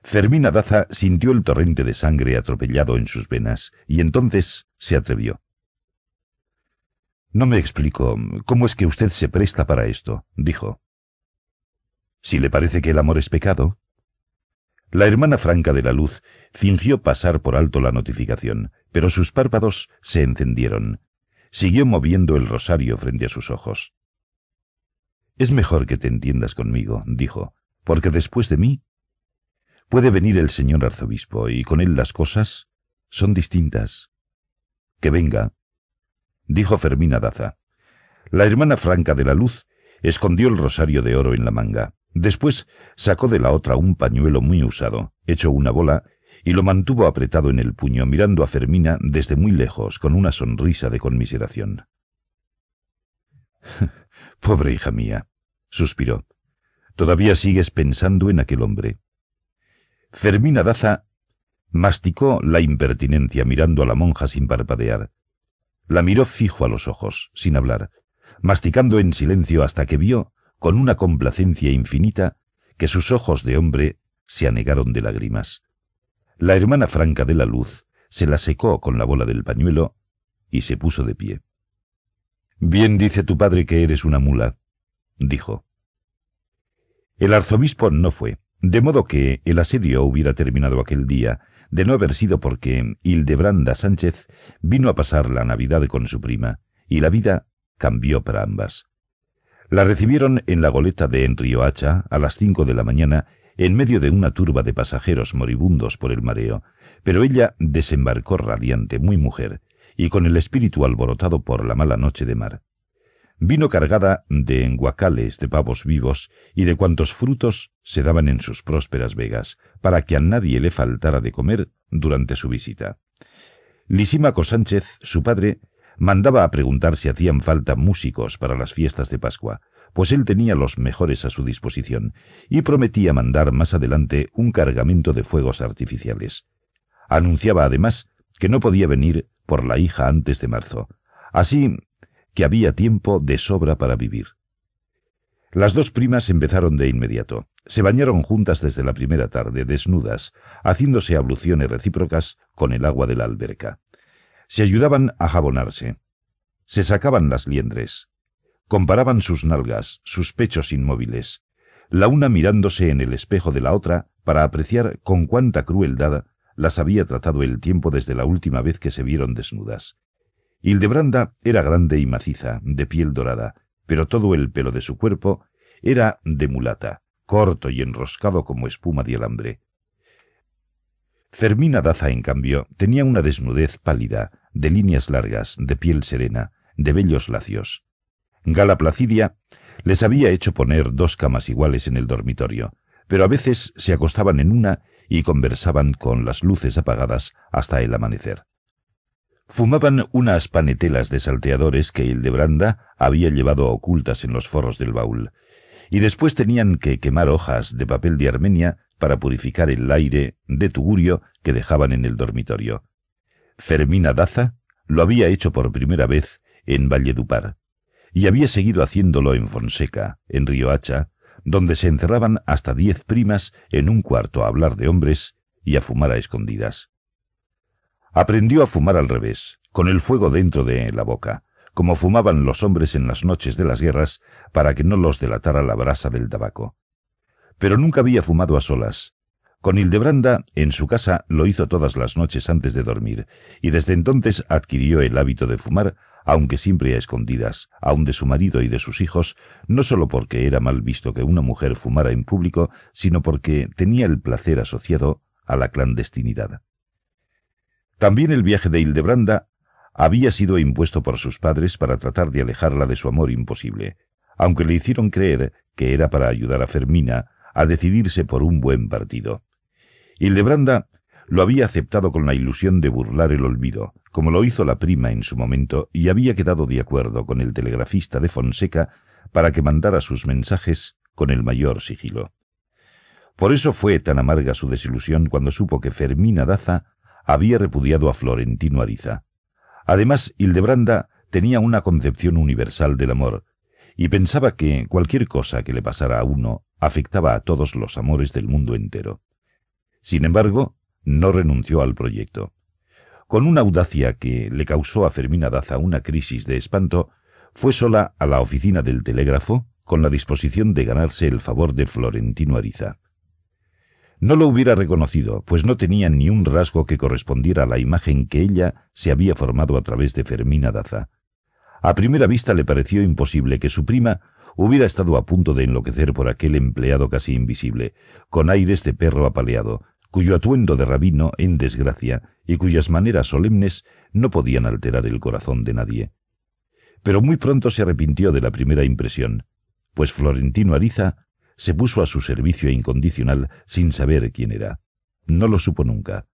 Fermina Daza sintió el torrente de sangre atropellado en sus venas, y entonces se atrevió. No me explico cómo es que usted se presta para esto, dijo. Si le parece que el amor es pecado. La hermana franca de la luz fingió pasar por alto la notificación, pero sus párpados se encendieron. Siguió moviendo el rosario frente a sus ojos. Es mejor que te entiendas conmigo, dijo, porque después de mí puede venir el señor arzobispo y con él las cosas son distintas. Que venga, dijo Fermina Daza. La hermana franca de la luz escondió el rosario de oro en la manga. Después sacó de la otra un pañuelo muy usado, hecho una bola, y lo mantuvo apretado en el puño, mirando a Fermina desde muy lejos, con una sonrisa de conmiseración. Pobre hija mía, suspiró. Todavía sigues pensando en aquel hombre. Fermina Daza masticó la impertinencia mirando a la monja sin parpadear. La miró fijo a los ojos, sin hablar, masticando en silencio hasta que vio con una complacencia infinita, que sus ojos de hombre se anegaron de lágrimas. La hermana franca de la luz se la secó con la bola del pañuelo y se puso de pie. Bien dice tu padre que eres una mula, dijo. El arzobispo no fue, de modo que el asedio hubiera terminado aquel día, de no haber sido porque Hildebranda Sánchez vino a pasar la Navidad con su prima, y la vida cambió para ambas. La recibieron en la goleta de Enriohacha a las cinco de la mañana, en medio de una turba de pasajeros moribundos por el mareo, pero ella desembarcó radiante, muy mujer, y con el espíritu alborotado por la mala noche de mar. Vino cargada de enguacales de pavos vivos y de cuantos frutos se daban en sus prósperas vegas, para que a nadie le faltara de comer durante su visita. Lisímaco Sánchez, su padre, mandaba a preguntar si hacían falta músicos para las fiestas de Pascua, pues él tenía los mejores a su disposición, y prometía mandar más adelante un cargamento de fuegos artificiales. Anunciaba además que no podía venir por la hija antes de marzo, así que había tiempo de sobra para vivir. Las dos primas empezaron de inmediato. Se bañaron juntas desde la primera tarde, desnudas, haciéndose abluciones recíprocas con el agua de la alberca. Se ayudaban a jabonarse. Se sacaban las liendres. Comparaban sus nalgas, sus pechos inmóviles, la una mirándose en el espejo de la otra para apreciar con cuánta crueldad las había tratado el tiempo desde la última vez que se vieron desnudas. Hildebranda era grande y maciza, de piel dorada, pero todo el pelo de su cuerpo era de mulata, corto y enroscado como espuma de alambre. Fermina Daza, en cambio, tenía una desnudez pálida, de líneas largas, de piel serena, de bellos lacios. Gala Placidia les había hecho poner dos camas iguales en el dormitorio, pero a veces se acostaban en una y conversaban con las luces apagadas hasta el amanecer. Fumaban unas panetelas de salteadores que Hildebranda había llevado ocultas en los forros del baúl, y después tenían que quemar hojas de papel de Armenia para purificar el aire de tugurio que dejaban en el dormitorio. Fermina Daza lo había hecho por primera vez en Valledupar, y había seguido haciéndolo en Fonseca, en Riohacha, donde se encerraban hasta diez primas en un cuarto a hablar de hombres y a fumar a escondidas. Aprendió a fumar al revés, con el fuego dentro de la boca, como fumaban los hombres en las noches de las guerras para que no los delatara la brasa del tabaco. Pero nunca había fumado a solas, con Hildebranda, en su casa, lo hizo todas las noches antes de dormir, y desde entonces adquirió el hábito de fumar, aunque siempre a escondidas, aun de su marido y de sus hijos, no sólo porque era mal visto que una mujer fumara en público, sino porque tenía el placer asociado a la clandestinidad. También el viaje de Hildebranda había sido impuesto por sus padres para tratar de alejarla de su amor imposible, aunque le hicieron creer que era para ayudar a Fermina a decidirse por un buen partido. Hildebranda lo había aceptado con la ilusión de burlar el olvido, como lo hizo la prima en su momento, y había quedado de acuerdo con el telegrafista de Fonseca para que mandara sus mensajes con el mayor sigilo. Por eso fue tan amarga su desilusión cuando supo que Fermina Daza había repudiado a Florentino Ariza. Además, Hildebranda tenía una concepción universal del amor, y pensaba que cualquier cosa que le pasara a uno afectaba a todos los amores del mundo entero. Sin embargo, no renunció al proyecto. Con una audacia que le causó a Fermina Daza una crisis de espanto, fue sola a la oficina del telégrafo con la disposición de ganarse el favor de Florentino Ariza. No lo hubiera reconocido, pues no tenía ni un rasgo que correspondiera a la imagen que ella se había formado a través de Fermina Daza. A primera vista le pareció imposible que su prima hubiera estado a punto de enloquecer por aquel empleado casi invisible, con aires de perro apaleado, cuyo atuendo de rabino en desgracia y cuyas maneras solemnes no podían alterar el corazón de nadie. Pero muy pronto se arrepintió de la primera impresión, pues Florentino Ariza se puso a su servicio incondicional sin saber quién era. No lo supo nunca.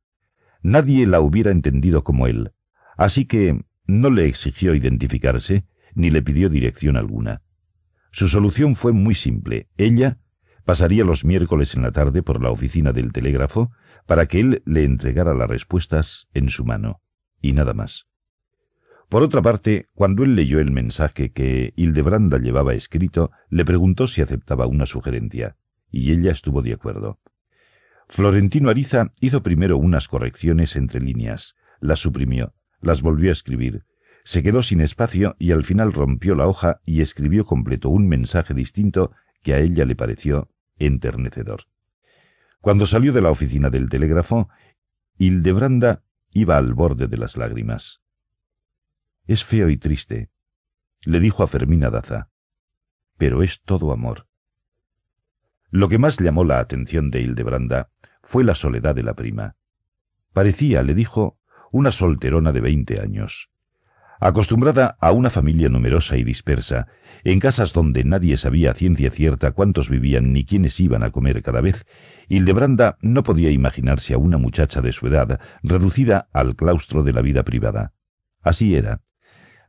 Nadie la hubiera entendido como él, así que no le exigió identificarse ni le pidió dirección alguna. Su solución fue muy simple. Ella Pasaría los miércoles en la tarde por la oficina del telégrafo para que él le entregara las respuestas en su mano, y nada más. Por otra parte, cuando él leyó el mensaje que Hildebranda llevaba escrito, le preguntó si aceptaba una sugerencia, y ella estuvo de acuerdo. Florentino Ariza hizo primero unas correcciones entre líneas, las suprimió, las volvió a escribir, se quedó sin espacio y al final rompió la hoja y escribió completo un mensaje distinto que a ella le pareció enternecedor. Cuando salió de la oficina del telégrafo, Hildebranda iba al borde de las lágrimas. Es feo y triste, le dijo a Fermina Daza, pero es todo amor. Lo que más llamó la atención de Hildebranda fue la soledad de la prima. Parecía, le dijo, una solterona de veinte años. Acostumbrada a una familia numerosa y dispersa, en casas donde nadie sabía a ciencia cierta cuántos vivían ni quiénes iban a comer cada vez, Hildebranda no podía imaginarse a una muchacha de su edad reducida al claustro de la vida privada. Así era.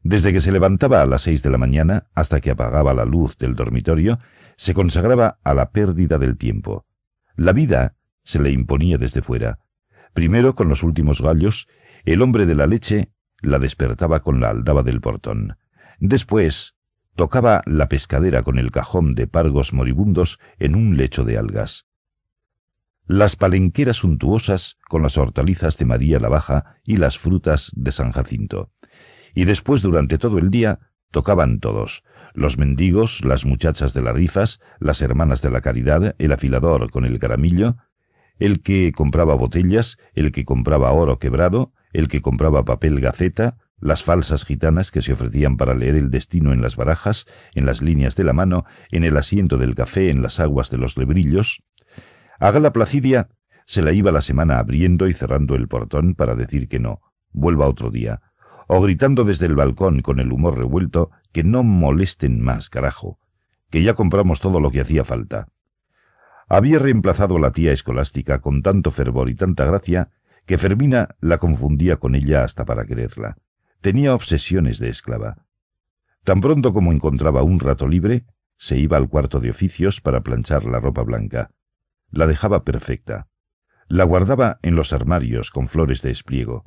Desde que se levantaba a las seis de la mañana hasta que apagaba la luz del dormitorio, se consagraba a la pérdida del tiempo. La vida se le imponía desde fuera. Primero con los últimos gallos, el hombre de la leche la despertaba con la aldaba del portón. Después, tocaba la pescadera con el cajón de pargos moribundos en un lecho de algas. Las palenqueras suntuosas con las hortalizas de María la Baja y las frutas de San Jacinto. Y después, durante todo el día, tocaban todos, los mendigos, las muchachas de las rifas, las hermanas de la caridad, el afilador con el caramillo, el que compraba botellas, el que compraba oro quebrado, el que compraba papel gaceta, las falsas gitanas que se ofrecían para leer el destino en las barajas, en las líneas de la mano, en el asiento del café, en las aguas de los lebrillos. A Gala Placidia se la iba la semana abriendo y cerrando el portón para decir que no, vuelva otro día, o gritando desde el balcón con el humor revuelto que no molesten más, carajo, que ya compramos todo lo que hacía falta. Había reemplazado a la tía escolástica con tanto fervor y tanta gracia que Fermina la confundía con ella hasta para quererla. Tenía obsesiones de esclava. Tan pronto como encontraba un rato libre, se iba al cuarto de oficios para planchar la ropa blanca. La dejaba perfecta. La guardaba en los armarios con flores de espliego.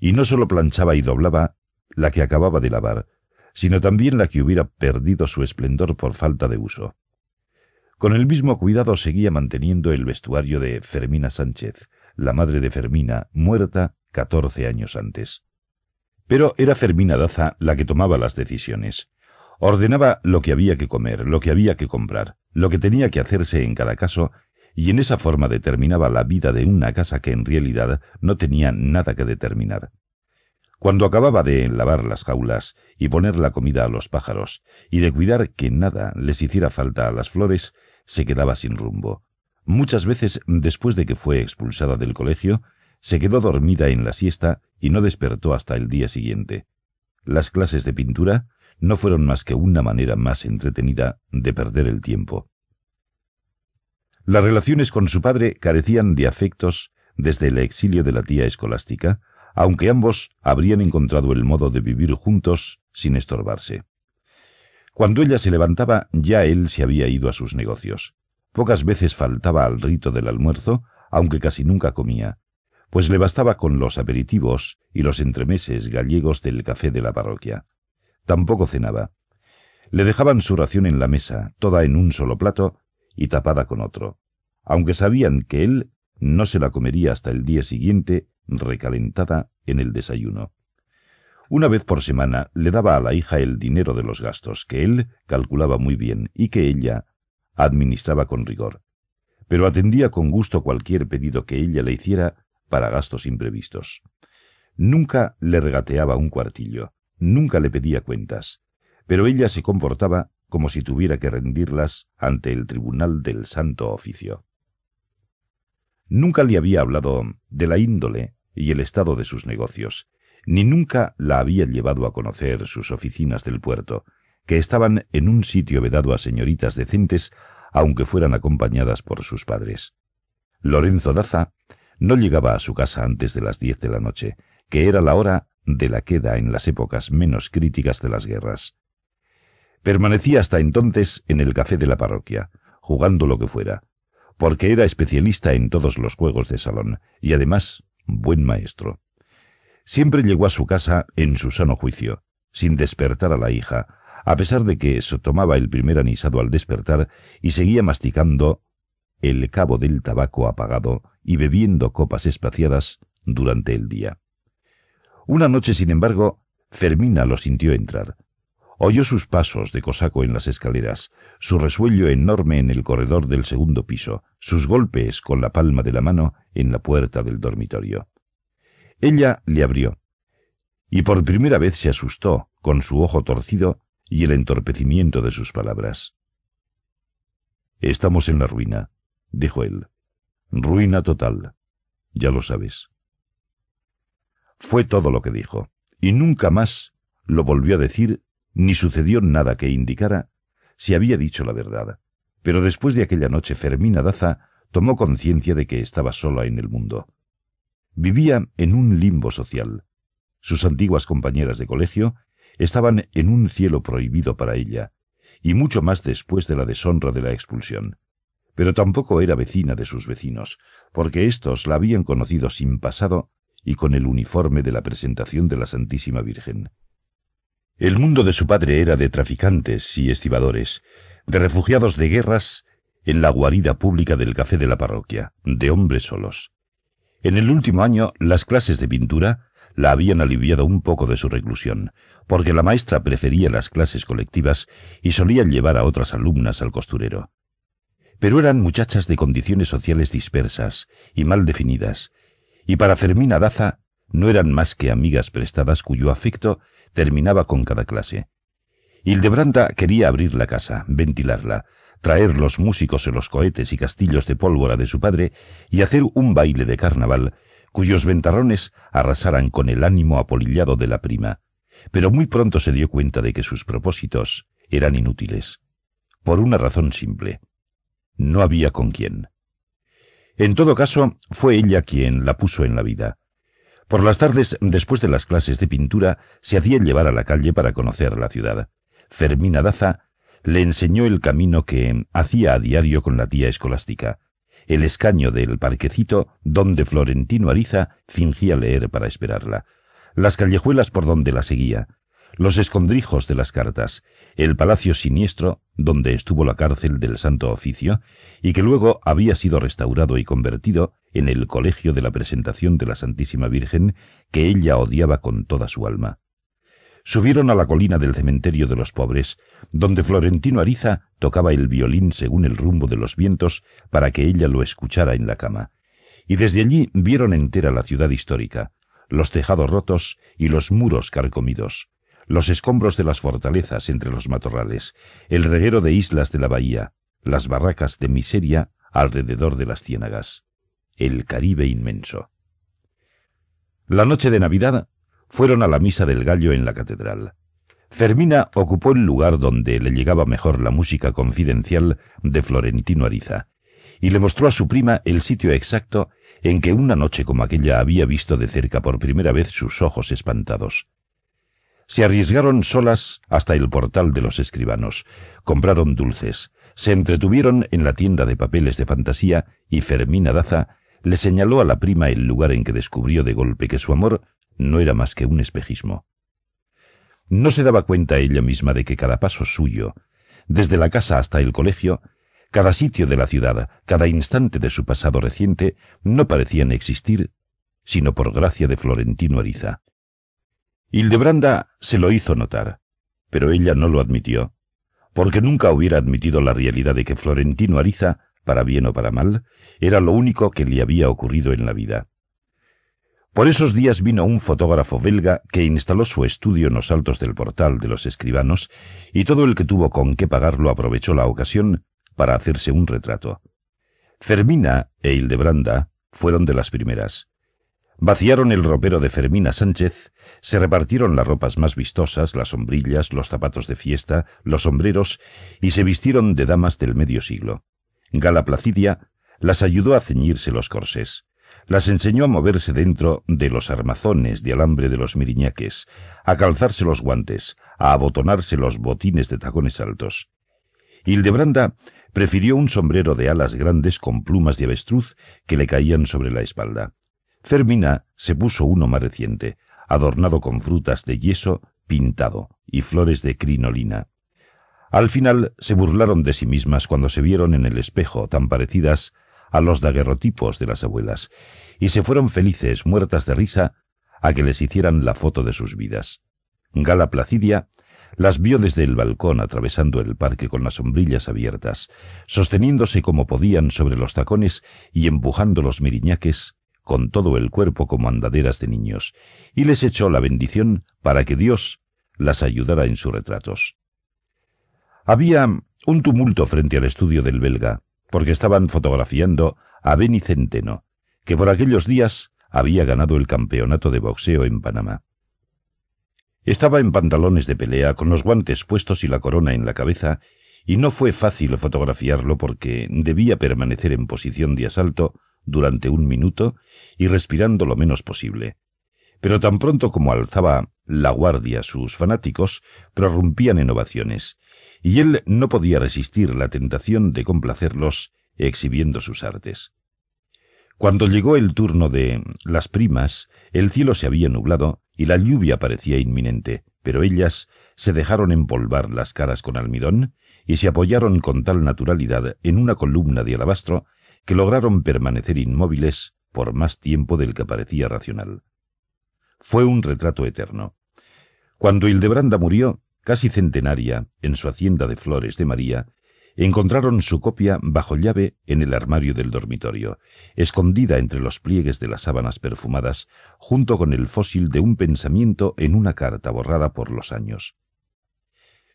Y no sólo planchaba y doblaba la que acababa de lavar, sino también la que hubiera perdido su esplendor por falta de uso. Con el mismo cuidado seguía manteniendo el vestuario de Fermina Sánchez, la madre de Fermina, muerta catorce años antes. Pero era Fermina Daza la que tomaba las decisiones. Ordenaba lo que había que comer, lo que había que comprar, lo que tenía que hacerse en cada caso, y en esa forma determinaba la vida de una casa que en realidad no tenía nada que determinar. Cuando acababa de lavar las jaulas y poner la comida a los pájaros, y de cuidar que nada les hiciera falta a las flores, se quedaba sin rumbo, Muchas veces, después de que fue expulsada del colegio, se quedó dormida en la siesta y no despertó hasta el día siguiente. Las clases de pintura no fueron más que una manera más entretenida de perder el tiempo. Las relaciones con su padre carecían de afectos desde el exilio de la tía escolástica, aunque ambos habrían encontrado el modo de vivir juntos sin estorbarse. Cuando ella se levantaba, ya él se había ido a sus negocios. Pocas veces faltaba al rito del almuerzo, aunque casi nunca comía, pues le bastaba con los aperitivos y los entremeses gallegos del café de la parroquia. Tampoco cenaba. Le dejaban su ración en la mesa, toda en un solo plato y tapada con otro, aunque sabían que él no se la comería hasta el día siguiente, recalentada en el desayuno. Una vez por semana le daba a la hija el dinero de los gastos, que él calculaba muy bien y que ella administraba con rigor, pero atendía con gusto cualquier pedido que ella le hiciera para gastos imprevistos. Nunca le regateaba un cuartillo, nunca le pedía cuentas, pero ella se comportaba como si tuviera que rendirlas ante el tribunal del santo oficio. Nunca le había hablado de la índole y el estado de sus negocios, ni nunca la había llevado a conocer sus oficinas del puerto, que estaban en un sitio vedado a señoritas decentes, aunque fueran acompañadas por sus padres. Lorenzo Daza no llegaba a su casa antes de las diez de la noche, que era la hora de la queda en las épocas menos críticas de las guerras. Permanecía hasta entonces en el café de la parroquia, jugando lo que fuera, porque era especialista en todos los juegos de salón y además buen maestro. Siempre llegó a su casa en su sano juicio, sin despertar a la hija, a pesar de que se tomaba el primer anisado al despertar y seguía masticando el cabo del tabaco apagado y bebiendo copas espaciadas durante el día. Una noche, sin embargo, Fermina lo sintió entrar. Oyó sus pasos de cosaco en las escaleras, su resuello enorme en el corredor del segundo piso, sus golpes con la palma de la mano en la puerta del dormitorio. Ella le abrió, y por primera vez se asustó con su ojo torcido y el entorpecimiento de sus palabras. Estamos en la ruina, dijo él. Ruina total. Ya lo sabes. Fue todo lo que dijo, y nunca más lo volvió a decir ni sucedió nada que indicara si había dicho la verdad. Pero después de aquella noche Fermina Daza tomó conciencia de que estaba sola en el mundo. Vivía en un limbo social. Sus antiguas compañeras de colegio estaban en un cielo prohibido para ella, y mucho más después de la deshonra de la expulsión. Pero tampoco era vecina de sus vecinos, porque éstos la habían conocido sin pasado y con el uniforme de la presentación de la Santísima Virgen. El mundo de su padre era de traficantes y estibadores, de refugiados de guerras en la guarida pública del café de la parroquia, de hombres solos. En el último año, las clases de pintura la habían aliviado un poco de su reclusión, porque la maestra prefería las clases colectivas y solía llevar a otras alumnas al costurero. Pero eran muchachas de condiciones sociales dispersas y mal definidas, y para Fermina Daza no eran más que amigas prestadas cuyo afecto terminaba con cada clase. Hildebranda quería abrir la casa, ventilarla, traer los músicos en los cohetes y castillos de pólvora de su padre y hacer un baile de carnaval cuyos ventarrones arrasaran con el ánimo apolillado de la prima, pero muy pronto se dio cuenta de que sus propósitos eran inútiles, por una razón simple. No había con quién. En todo caso, fue ella quien la puso en la vida, por las tardes, después de las clases de pintura, se hacía llevar a la calle para conocer la ciudad. Fermina Daza le enseñó el camino que hacía a diario con la tía escolástica, el escaño del parquecito donde Florentino Ariza fingía leer para esperarla, las callejuelas por donde la seguía, los escondrijos de las cartas, el palacio siniestro donde estuvo la cárcel del Santo Oficio y que luego había sido restaurado y convertido en el colegio de la presentación de la Santísima Virgen que ella odiaba con toda su alma. Subieron a la colina del cementerio de los pobres, donde Florentino Ariza tocaba el violín según el rumbo de los vientos para que ella lo escuchara en la cama, y desde allí vieron entera la ciudad histórica, los tejados rotos y los muros carcomidos, los escombros de las fortalezas entre los matorrales, el reguero de islas de la bahía, las barracas de miseria alrededor de las ciénagas, el Caribe inmenso. La noche de Navidad fueron a la misa del gallo en la catedral. Fermina ocupó el lugar donde le llegaba mejor la música confidencial de Florentino Ariza, y le mostró a su prima el sitio exacto en que una noche como aquella había visto de cerca por primera vez sus ojos espantados. Se arriesgaron solas hasta el portal de los escribanos, compraron dulces, se entretuvieron en la tienda de papeles de fantasía y Fermina Daza le señaló a la prima el lugar en que descubrió de golpe que su amor no era más que un espejismo. No se daba cuenta ella misma de que cada paso suyo, desde la casa hasta el colegio, cada sitio de la ciudad, cada instante de su pasado reciente, no parecían existir, sino por gracia de Florentino Ariza. Hildebranda se lo hizo notar, pero ella no lo admitió, porque nunca hubiera admitido la realidad de que Florentino Ariza, para bien o para mal, era lo único que le había ocurrido en la vida. Por esos días vino un fotógrafo belga que instaló su estudio en los altos del portal de los escribanos y todo el que tuvo con qué pagarlo aprovechó la ocasión para hacerse un retrato. Fermina e Hildebranda fueron de las primeras. Vaciaron el ropero de Fermina Sánchez, se repartieron las ropas más vistosas, las sombrillas, los zapatos de fiesta, los sombreros, y se vistieron de damas del medio siglo. Gala Placidia las ayudó a ceñirse los corsés, las enseñó a moverse dentro de los armazones de alambre de los miriñaques, a calzarse los guantes, a abotonarse los botines de tacones altos. Hildebranda prefirió un sombrero de alas grandes con plumas de avestruz que le caían sobre la espalda. Fermina se puso uno más reciente, adornado con frutas de yeso pintado y flores de crinolina. Al final se burlaron de sí mismas cuando se vieron en el espejo tan parecidas a los daguerrotipos de las abuelas, y se fueron felices, muertas de risa, a que les hicieran la foto de sus vidas. Gala Placidia las vio desde el balcón atravesando el parque con las sombrillas abiertas, sosteniéndose como podían sobre los tacones y empujando los miriñaques con todo el cuerpo como andaderas de niños, y les echó la bendición para que Dios las ayudara en sus retratos. Había un tumulto frente al estudio del belga, porque estaban fotografiando a Beni Centeno, que por aquellos días había ganado el campeonato de boxeo en Panamá. Estaba en pantalones de pelea, con los guantes puestos y la corona en la cabeza, y no fue fácil fotografiarlo porque debía permanecer en posición de asalto durante un minuto y respirando lo menos posible. Pero tan pronto como alzaba la guardia sus fanáticos, prorrumpían en ovaciones, y él no podía resistir la tentación de complacerlos exhibiendo sus artes. Cuando llegó el turno de las primas, el cielo se había nublado y la lluvia parecía inminente, pero ellas se dejaron empolvar las caras con almidón y se apoyaron con tal naturalidad en una columna de alabastro que lograron permanecer inmóviles por más tiempo del que parecía racional. Fue un retrato eterno. Cuando Hildebranda murió, casi centenaria, en su hacienda de Flores de María, encontraron su copia bajo llave en el armario del dormitorio, escondida entre los pliegues de las sábanas perfumadas, junto con el fósil de un pensamiento en una carta borrada por los años.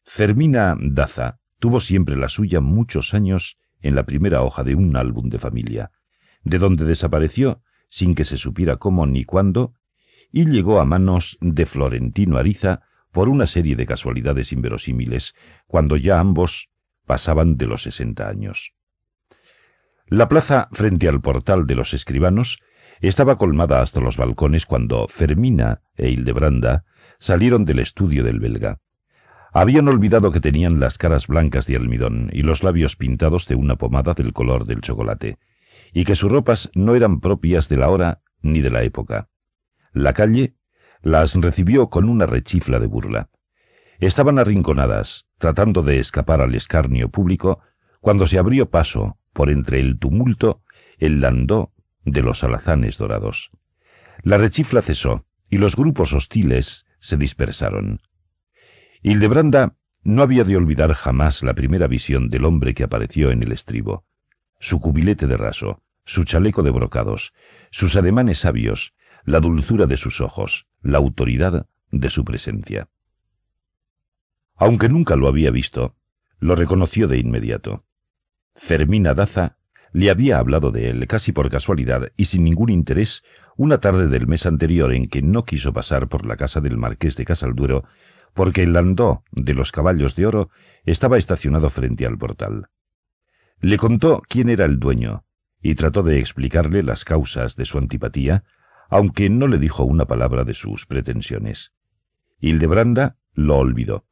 Fermina Daza tuvo siempre la suya muchos años en la primera hoja de un álbum de familia, de donde desapareció sin que se supiera cómo ni cuándo, y llegó a manos de Florentino Ariza por una serie de casualidades inverosímiles, cuando ya ambos pasaban de los sesenta años. La plaza frente al portal de los escribanos estaba colmada hasta los balcones cuando Fermina e Hildebranda salieron del estudio del belga. Habían olvidado que tenían las caras blancas de almidón y los labios pintados de una pomada del color del chocolate, y que sus ropas no eran propias de la hora ni de la época. La calle las recibió con una rechifla de burla. Estaban arrinconadas, tratando de escapar al escarnio público, cuando se abrió paso, por entre el tumulto, el landó de los alazanes dorados. La rechifla cesó, y los grupos hostiles se dispersaron. Hildebranda no había de olvidar jamás la primera visión del hombre que apareció en el estribo. Su cubilete de raso, su chaleco de brocados, sus ademanes sabios, la dulzura de sus ojos, la autoridad de su presencia. Aunque nunca lo había visto, lo reconoció de inmediato. Fermina Daza le había hablado de él casi por casualidad y sin ningún interés una tarde del mes anterior en que no quiso pasar por la casa del marqués de Casalduero porque el landó de los caballos de oro estaba estacionado frente al portal. Le contó quién era el dueño y trató de explicarle las causas de su antipatía, aunque no le dijo una palabra de sus pretensiones. Hildebranda lo olvidó.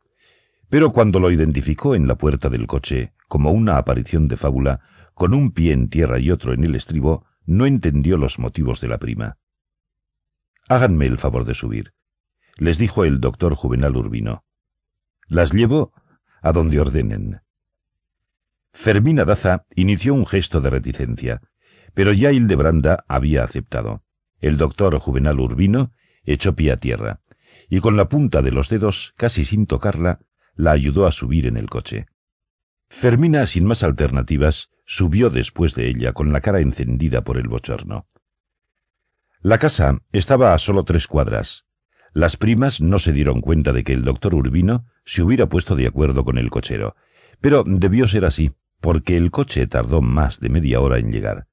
Pero cuando lo identificó en la puerta del coche como una aparición de fábula, con un pie en tierra y otro en el estribo, no entendió los motivos de la prima. Háganme el favor de subir, les dijo el doctor Juvenal Urbino. Las llevo a donde ordenen. Fermina Daza inició un gesto de reticencia, pero ya Hildebranda había aceptado. El doctor Juvenal Urbino echó pie a tierra, y con la punta de los dedos, casi sin tocarla, la ayudó a subir en el coche. Fermina, sin más alternativas, subió después de ella con la cara encendida por el bochorno. La casa estaba a solo tres cuadras. Las primas no se dieron cuenta de que el doctor Urbino se hubiera puesto de acuerdo con el cochero, pero debió ser así, porque el coche tardó más de media hora en llegar.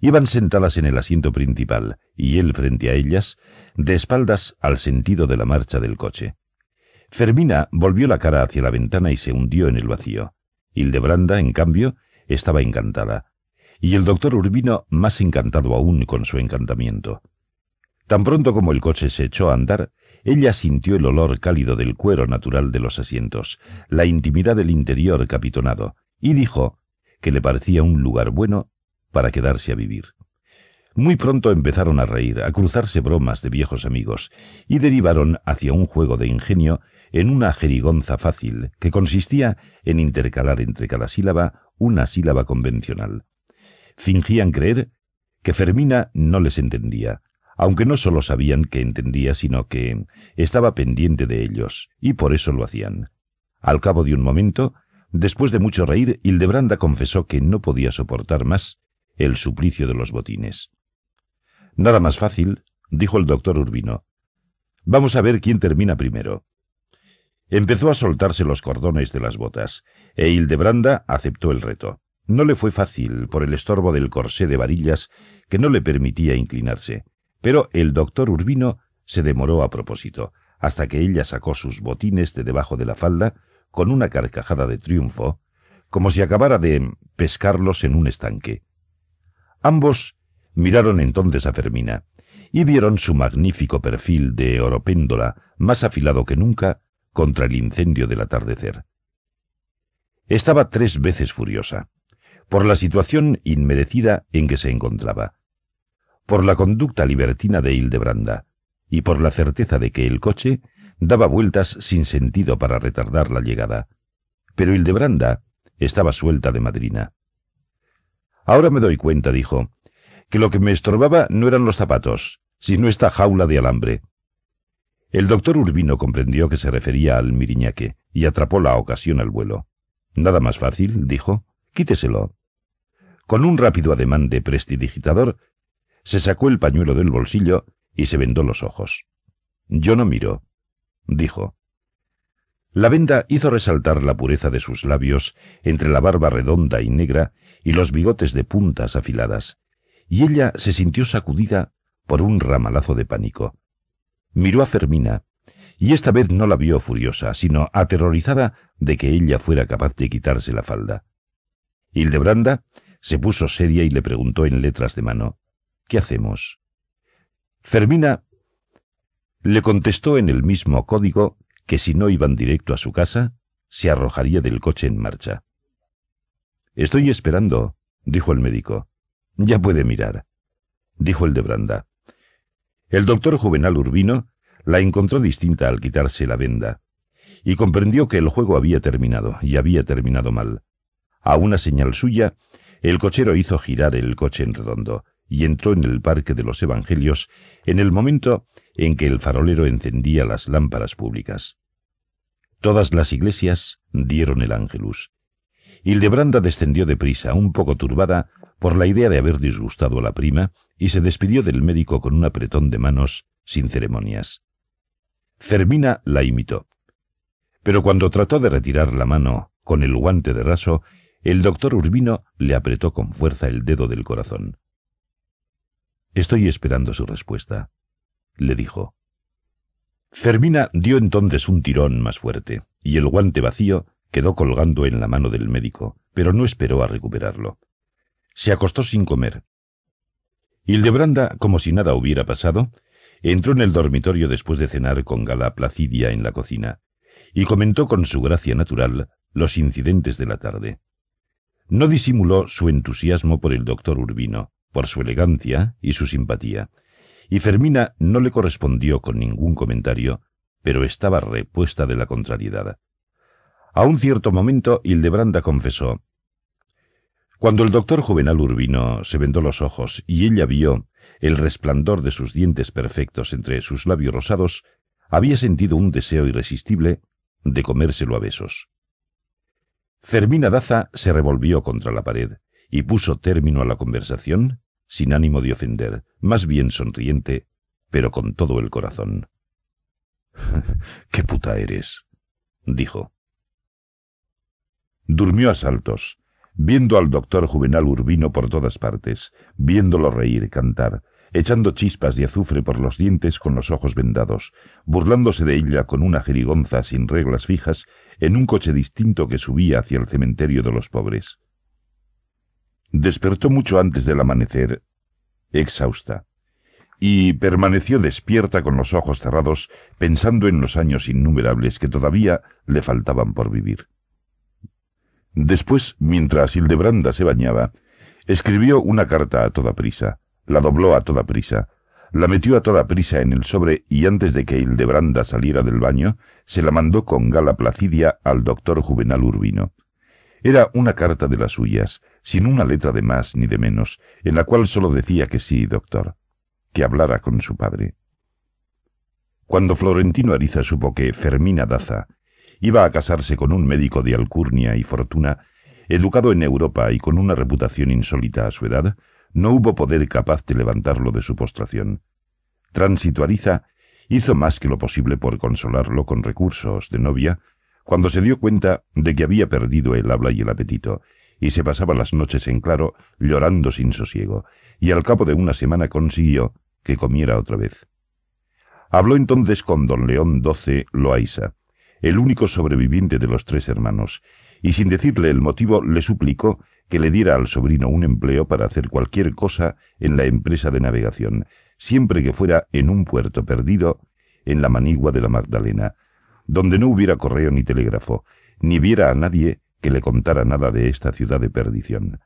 Iban sentadas en el asiento principal, y él frente a ellas, de espaldas al sentido de la marcha del coche. Fermina volvió la cara hacia la ventana y se hundió en el vacío. Hildebranda, en cambio, estaba encantada, y el doctor Urbino más encantado aún con su encantamiento. Tan pronto como el coche se echó a andar, ella sintió el olor cálido del cuero natural de los asientos, la intimidad del interior capitonado, y dijo que le parecía un lugar bueno para quedarse a vivir. Muy pronto empezaron a reír, a cruzarse bromas de viejos amigos, y derivaron hacia un juego de ingenio en una jerigonza fácil que consistía en intercalar entre cada sílaba una sílaba convencional. Fingían creer que Fermina no les entendía, aunque no solo sabían que entendía, sino que estaba pendiente de ellos, y por eso lo hacían. Al cabo de un momento, después de mucho reír, Hildebranda confesó que no podía soportar más el suplicio de los botines. Nada más fácil, dijo el doctor Urbino. Vamos a ver quién termina primero. Empezó a soltarse los cordones de las botas, e Hildebranda aceptó el reto. No le fue fácil por el estorbo del corsé de varillas que no le permitía inclinarse, pero el doctor Urbino se demoró a propósito, hasta que ella sacó sus botines de debajo de la falda con una carcajada de triunfo, como si acabara de pescarlos en un estanque. Ambos miraron entonces a Fermina y vieron su magnífico perfil de oropéndola más afilado que nunca contra el incendio del atardecer. Estaba tres veces furiosa, por la situación inmerecida en que se encontraba, por la conducta libertina de Hildebranda y por la certeza de que el coche daba vueltas sin sentido para retardar la llegada. Pero Hildebranda estaba suelta de madrina. Ahora me doy cuenta, dijo, que lo que me estorbaba no eran los zapatos, sino esta jaula de alambre. El doctor Urbino comprendió que se refería al miriñaque y atrapó la ocasión al vuelo. Nada más fácil, dijo. Quíteselo. Con un rápido ademán de prestidigitador, se sacó el pañuelo del bolsillo y se vendó los ojos. Yo no miro, dijo. La venda hizo resaltar la pureza de sus labios entre la barba redonda y negra y los bigotes de puntas afiladas, y ella se sintió sacudida por un ramalazo de pánico. Miró a Fermina, y esta vez no la vio furiosa, sino aterrorizada de que ella fuera capaz de quitarse la falda. Hildebranda se puso seria y le preguntó en letras de mano, ¿Qué hacemos? Fermina le contestó en el mismo código que si no iban directo a su casa, se arrojaría del coche en marcha. Estoy esperando, dijo el médico. Ya puede mirar, dijo el de Branda. El doctor Juvenal Urbino la encontró distinta al quitarse la venda, y comprendió que el juego había terminado, y había terminado mal. A una señal suya, el cochero hizo girar el coche en redondo, y entró en el Parque de los Evangelios en el momento en que el farolero encendía las lámparas públicas. Todas las iglesias dieron el ángelus. Hildebranda descendió deprisa, un poco turbada por la idea de haber disgustado a la prima, y se despidió del médico con un apretón de manos, sin ceremonias. Fermina la imitó. Pero cuando trató de retirar la mano con el guante de raso, el doctor Urbino le apretó con fuerza el dedo del corazón. Estoy esperando su respuesta, le dijo. Fermina dio entonces un tirón más fuerte, y el guante vacío quedó colgando en la mano del médico, pero no esperó a recuperarlo. Se acostó sin comer. Hildebranda, como si nada hubiera pasado, entró en el dormitorio después de cenar con Gala Placidia en la cocina, y comentó con su gracia natural los incidentes de la tarde. No disimuló su entusiasmo por el doctor Urbino, por su elegancia y su simpatía, y Fermina no le correspondió con ningún comentario, pero estaba repuesta de la contrariedad. A un cierto momento Hildebranda confesó Cuando el doctor Juvenal Urbino se vendó los ojos y ella vio el resplandor de sus dientes perfectos entre sus labios rosados, había sentido un deseo irresistible de comérselo a besos. Fermina Daza se revolvió contra la pared y puso término a la conversación sin ánimo de ofender, más bien sonriente, pero con todo el corazón. ¡Qué puta eres! dijo. Durmió a saltos, viendo al doctor Juvenal Urbino por todas partes, viéndolo reír, cantar, echando chispas de azufre por los dientes con los ojos vendados, burlándose de ella con una jerigonza sin reglas fijas en un coche distinto que subía hacia el cementerio de los pobres. Despertó mucho antes del amanecer, exhausta, y permaneció despierta con los ojos cerrados, pensando en los años innumerables que todavía le faltaban por vivir. Después, mientras Hildebranda se bañaba, escribió una carta a toda prisa, la dobló a toda prisa, la metió a toda prisa en el sobre y antes de que Hildebranda saliera del baño, se la mandó con gala placidia al doctor Juvenal Urbino. Era una carta de las suyas, sin una letra de más ni de menos, en la cual sólo decía que sí, doctor. que hablara con su padre. Cuando Florentino Ariza supo que Fermina Daza iba a casarse con un médico de alcurnia y fortuna, educado en Europa y con una reputación insólita a su edad, no hubo poder capaz de levantarlo de su postración. Tránsito Ariza hizo más que lo posible por consolarlo con recursos de novia, cuando se dio cuenta de que había perdido el habla y el apetito, y se pasaba las noches en claro llorando sin sosiego, y al cabo de una semana consiguió que comiera otra vez. Habló entonces con don León XII Loaiza, el único sobreviviente de los tres hermanos, y sin decirle el motivo le suplicó que le diera al sobrino un empleo para hacer cualquier cosa en la empresa de navegación, siempre que fuera en un puerto perdido en la manigua de la Magdalena, donde no hubiera correo ni telégrafo, ni viera a nadie que le contara nada de esta ciudad de perdición.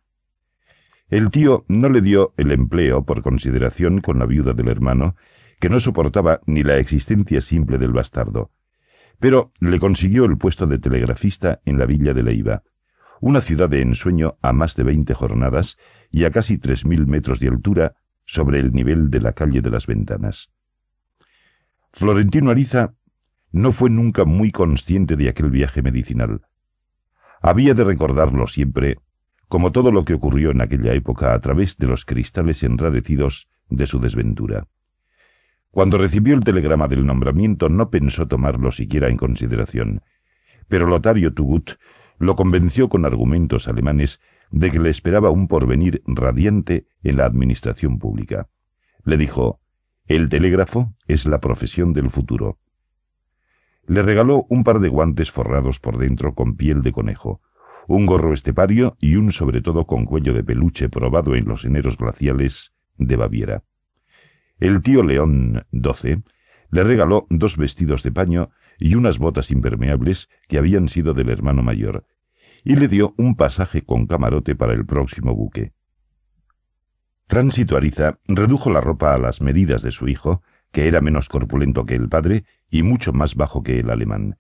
El tío no le dio el empleo por consideración con la viuda del hermano, que no soportaba ni la existencia simple del bastardo, pero le consiguió el puesto de telegrafista en la villa de Leiva, una ciudad de ensueño a más de veinte jornadas y a casi tres mil metros de altura sobre el nivel de la calle de las ventanas. Florentino Ariza no fue nunca muy consciente de aquel viaje medicinal. Había de recordarlo siempre, como todo lo que ocurrió en aquella época a través de los cristales enradecidos de su desventura. Cuando recibió el telegrama del nombramiento no pensó tomarlo siquiera en consideración, pero Lotario Tugut lo convenció con argumentos alemanes de que le esperaba un porvenir radiante en la administración pública. Le dijo, el telégrafo es la profesión del futuro. Le regaló un par de guantes forrados por dentro con piel de conejo, un gorro estepario y un sobre todo con cuello de peluche probado en los eneros glaciales de Baviera. El tío León XII le regaló dos vestidos de paño y unas botas impermeables que habían sido del hermano mayor, y le dio un pasaje con camarote para el próximo buque. Tránsito Ariza redujo la ropa a las medidas de su hijo, que era menos corpulento que el padre y mucho más bajo que el alemán,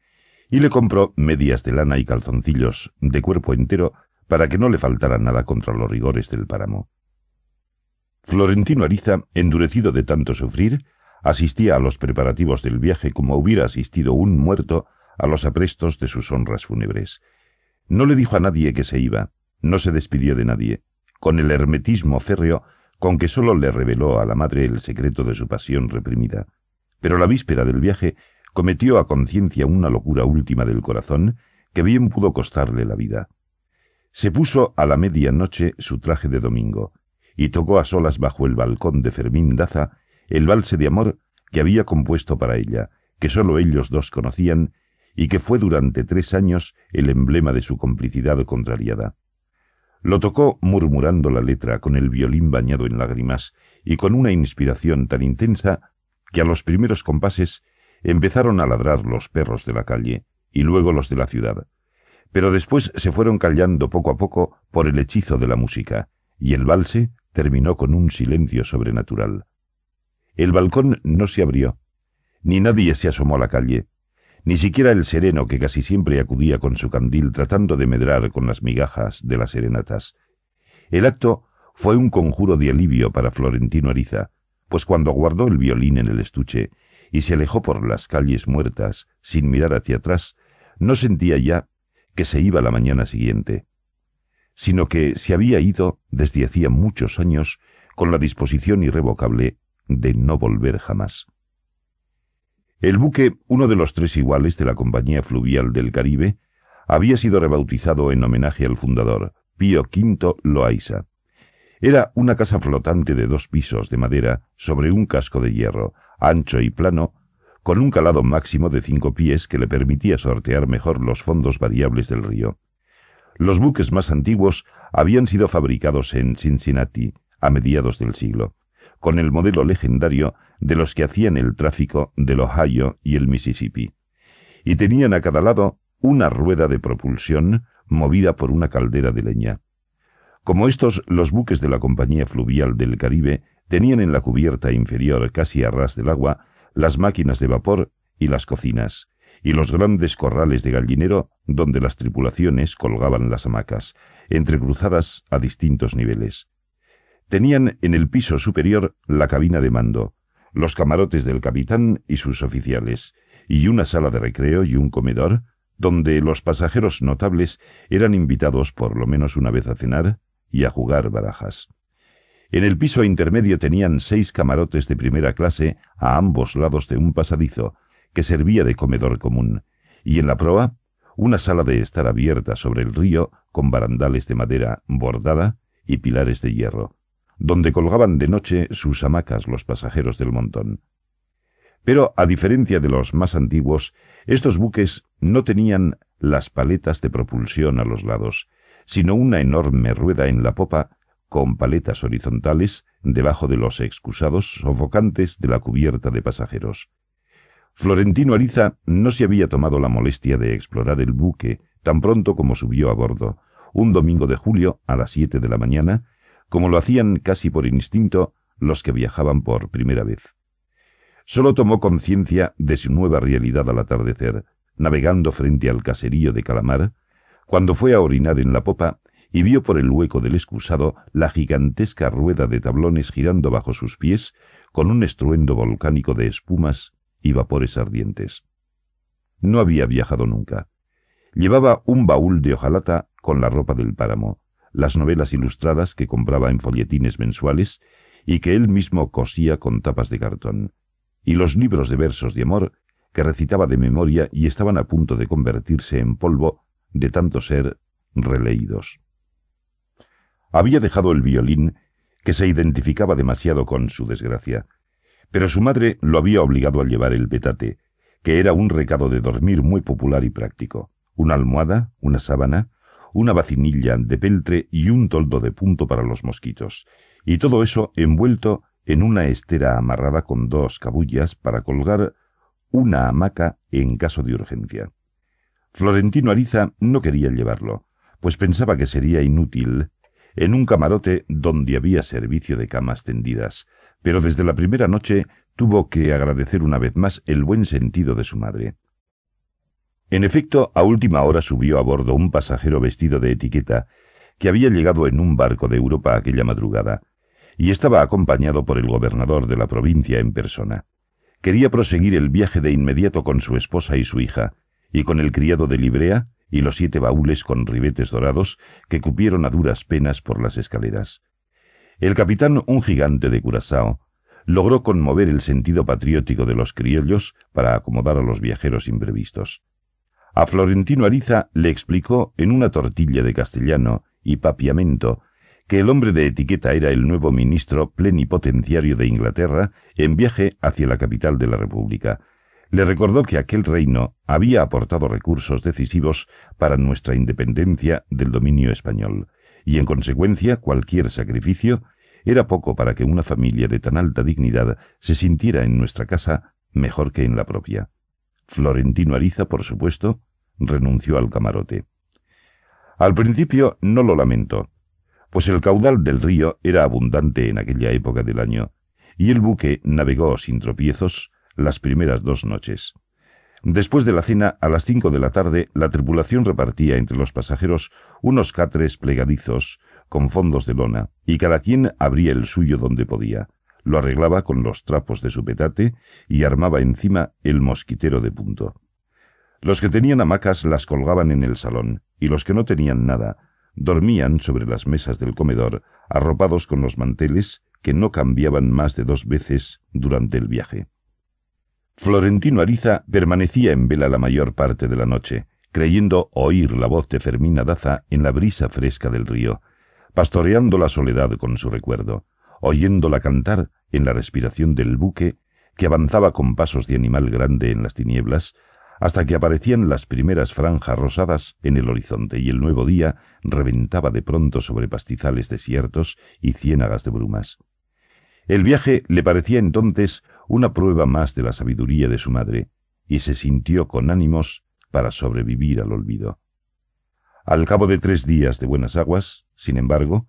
y le compró medias de lana y calzoncillos de cuerpo entero para que no le faltara nada contra los rigores del páramo. Florentino Ariza, endurecido de tanto sufrir, asistía a los preparativos del viaje como hubiera asistido un muerto a los aprestos de sus honras fúnebres. No le dijo a nadie que se iba, no se despidió de nadie, con el hermetismo férreo con que sólo le reveló a la madre el secreto de su pasión reprimida. Pero la víspera del viaje cometió a conciencia una locura última del corazón que bien pudo costarle la vida. Se puso a la medianoche su traje de domingo y tocó a solas bajo el balcón de Fermín Daza el valse de amor que había compuesto para ella, que sólo ellos dos conocían y que fue durante tres años el emblema de su complicidad contrariada. Lo tocó murmurando la letra con el violín bañado en lágrimas y con una inspiración tan intensa que a los primeros compases Empezaron a ladrar los perros de la calle y luego los de la ciudad, pero después se fueron callando poco a poco por el hechizo de la música, y el valse terminó con un silencio sobrenatural. El balcón no se abrió, ni nadie se asomó a la calle, ni siquiera el sereno que casi siempre acudía con su candil tratando de medrar con las migajas de las serenatas. El acto fue un conjuro de alivio para Florentino Ariza, pues cuando guardó el violín en el estuche y se alejó por las calles muertas sin mirar hacia atrás, no sentía ya que se iba la mañana siguiente, sino que se había ido desde hacía muchos años con la disposición irrevocable de no volver jamás. El buque, uno de los tres iguales de la Compañía Fluvial del Caribe, había sido rebautizado en homenaje al fundador, Pío V Loaiza. Era una casa flotante de dos pisos de madera sobre un casco de hierro, ancho y plano, con un calado máximo de cinco pies que le permitía sortear mejor los fondos variables del río. Los buques más antiguos habían sido fabricados en Cincinnati a mediados del siglo, con el modelo legendario de los que hacían el tráfico del Ohio y el Mississippi, y tenían a cada lado una rueda de propulsión movida por una caldera de leña. Como estos, los buques de la Compañía Fluvial del Caribe tenían en la cubierta inferior, casi a ras del agua, las máquinas de vapor y las cocinas, y los grandes corrales de gallinero donde las tripulaciones colgaban las hamacas, entrecruzadas a distintos niveles. Tenían en el piso superior la cabina de mando, los camarotes del capitán y sus oficiales, y una sala de recreo y un comedor, donde los pasajeros notables eran invitados por lo menos una vez a cenar y a jugar barajas. En el piso intermedio tenían seis camarotes de primera clase a ambos lados de un pasadizo, que servía de comedor común, y en la proa una sala de estar abierta sobre el río con barandales de madera bordada y pilares de hierro, donde colgaban de noche sus hamacas los pasajeros del montón. Pero, a diferencia de los más antiguos, estos buques no tenían las paletas de propulsión a los lados, sino una enorme rueda en la popa con paletas horizontales debajo de los excusados sofocantes de la cubierta de pasajeros. Florentino Ariza no se había tomado la molestia de explorar el buque tan pronto como subió a bordo, un domingo de julio a las siete de la mañana, como lo hacían casi por instinto los que viajaban por primera vez. Solo tomó conciencia de su nueva realidad al atardecer, navegando frente al caserío de Calamar, cuando fue a orinar en la popa y vio por el hueco del excusado la gigantesca rueda de tablones girando bajo sus pies con un estruendo volcánico de espumas y vapores ardientes. No había viajado nunca. Llevaba un baúl de hojalata con la ropa del páramo, las novelas ilustradas que compraba en folletines mensuales y que él mismo cosía con tapas de cartón y los libros de versos de amor que recitaba de memoria y estaban a punto de convertirse en polvo de tanto ser releídos. Había dejado el violín, que se identificaba demasiado con su desgracia, pero su madre lo había obligado a llevar el petate, que era un recado de dormir muy popular y práctico, una almohada, una sábana, una vacinilla de peltre y un toldo de punto para los mosquitos, y todo eso envuelto en una estera amarrada con dos cabullas para colgar una hamaca en caso de urgencia. Florentino Ariza no quería llevarlo, pues pensaba que sería inútil en un camarote donde había servicio de camas tendidas, pero desde la primera noche tuvo que agradecer una vez más el buen sentido de su madre. En efecto, a última hora subió a bordo un pasajero vestido de etiqueta, que había llegado en un barco de Europa aquella madrugada, y estaba acompañado por el gobernador de la provincia en persona. Quería proseguir el viaje de inmediato con su esposa y su hija, y con el criado de Librea y los siete baúles con ribetes dorados que cupieron a duras penas por las escaleras. El capitán, un gigante de Curazao, logró conmover el sentido patriótico de los criollos para acomodar a los viajeros imprevistos. A Florentino Ariza le explicó en una tortilla de castellano y papiamento que el hombre de etiqueta era el nuevo ministro plenipotenciario de Inglaterra en viaje hacia la capital de la República. Le recordó que aquel reino había aportado recursos decisivos para nuestra independencia del dominio español, y en consecuencia cualquier sacrificio era poco para que una familia de tan alta dignidad se sintiera en nuestra casa mejor que en la propia. Florentino Ariza, por supuesto, renunció al camarote. Al principio no lo lamentó, pues el caudal del río era abundante en aquella época del año, y el buque navegó sin tropiezos las primeras dos noches. Después de la cena, a las cinco de la tarde, la tripulación repartía entre los pasajeros unos catres plegadizos con fondos de lona, y cada quien abría el suyo donde podía, lo arreglaba con los trapos de su petate y armaba encima el mosquitero de punto. Los que tenían hamacas las colgaban en el salón, y los que no tenían nada dormían sobre las mesas del comedor, arropados con los manteles que no cambiaban más de dos veces durante el viaje. Florentino Ariza permanecía en vela la mayor parte de la noche, creyendo oír la voz de Fermina Daza en la brisa fresca del río, pastoreando la soledad con su recuerdo, oyéndola cantar en la respiración del buque que avanzaba con pasos de animal grande en las tinieblas, hasta que aparecían las primeras franjas rosadas en el horizonte y el nuevo día reventaba de pronto sobre pastizales desiertos y ciénagas de brumas. El viaje le parecía entonces una prueba más de la sabiduría de su madre, y se sintió con ánimos para sobrevivir al olvido. Al cabo de tres días de buenas aguas, sin embargo,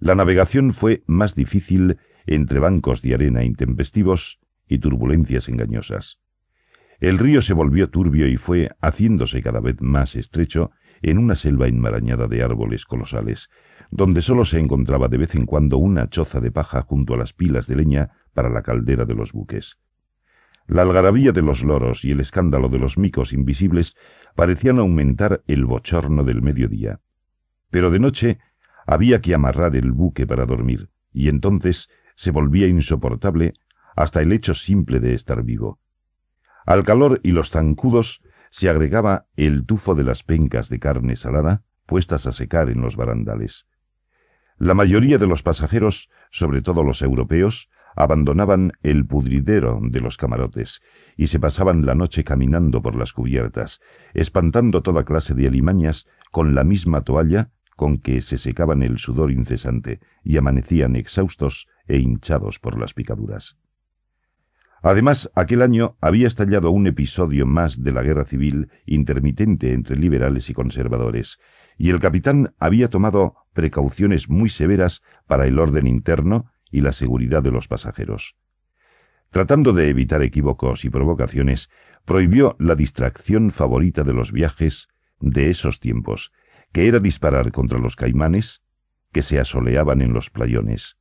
la navegación fue más difícil entre bancos de arena intempestivos y turbulencias engañosas. El río se volvió turbio y fue haciéndose cada vez más estrecho en una selva enmarañada de árboles colosales, donde sólo se encontraba de vez en cuando una choza de paja junto a las pilas de leña para la caldera de los buques. La algarabía de los loros y el escándalo de los micos invisibles parecían aumentar el bochorno del mediodía. Pero de noche había que amarrar el buque para dormir, y entonces se volvía insoportable hasta el hecho simple de estar vivo. Al calor y los zancudos se agregaba el tufo de las pencas de carne salada puestas a secar en los barandales. La mayoría de los pasajeros, sobre todo los europeos, abandonaban el pudridero de los camarotes y se pasaban la noche caminando por las cubiertas, espantando toda clase de alimañas con la misma toalla con que se secaban el sudor incesante y amanecían exhaustos e hinchados por las picaduras. Además, aquel año había estallado un episodio más de la guerra civil intermitente entre liberales y conservadores, y el capitán había tomado precauciones muy severas para el orden interno y la seguridad de los pasajeros. Tratando de evitar equívocos y provocaciones, prohibió la distracción favorita de los viajes de esos tiempos, que era disparar contra los caimanes que se asoleaban en los playones.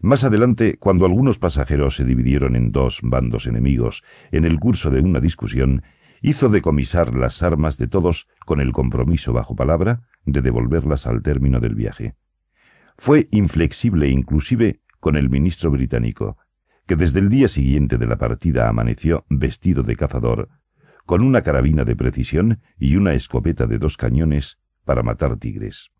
Más adelante, cuando algunos pasajeros se dividieron en dos bandos enemigos en el curso de una discusión, hizo decomisar las armas de todos con el compromiso bajo palabra de devolverlas al término del viaje. Fue inflexible inclusive con el ministro británico, que desde el día siguiente de la partida amaneció vestido de cazador, con una carabina de precisión y una escopeta de dos cañones para matar tigres.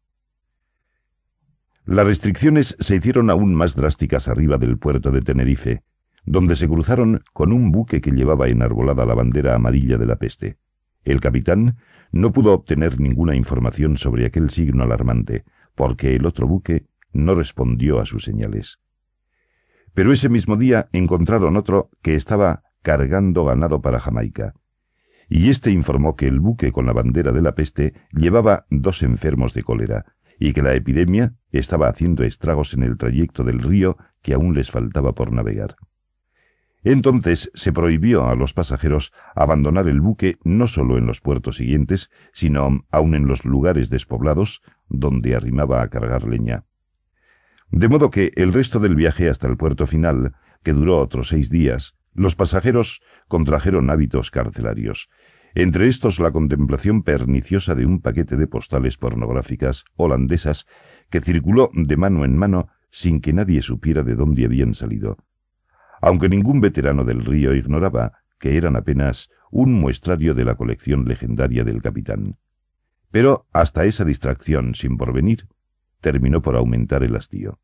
Las restricciones se hicieron aún más drásticas arriba del puerto de Tenerife, donde se cruzaron con un buque que llevaba enarbolada la bandera amarilla de la peste. El capitán no pudo obtener ninguna información sobre aquel signo alarmante, porque el otro buque no respondió a sus señales. Pero ese mismo día encontraron otro que estaba cargando ganado para Jamaica, y éste informó que el buque con la bandera de la peste llevaba dos enfermos de cólera, y que la epidemia estaba haciendo estragos en el trayecto del río que aún les faltaba por navegar. Entonces se prohibió a los pasajeros abandonar el buque no solo en los puertos siguientes, sino aun en los lugares despoblados donde arrimaba a cargar leña. De modo que el resto del viaje hasta el puerto final, que duró otros seis días, los pasajeros contrajeron hábitos carcelarios, entre estos la contemplación perniciosa de un paquete de postales pornográficas holandesas que circuló de mano en mano sin que nadie supiera de dónde habían salido, aunque ningún veterano del río ignoraba que eran apenas un muestrario de la colección legendaria del capitán. Pero hasta esa distracción sin porvenir terminó por aumentar el hastío.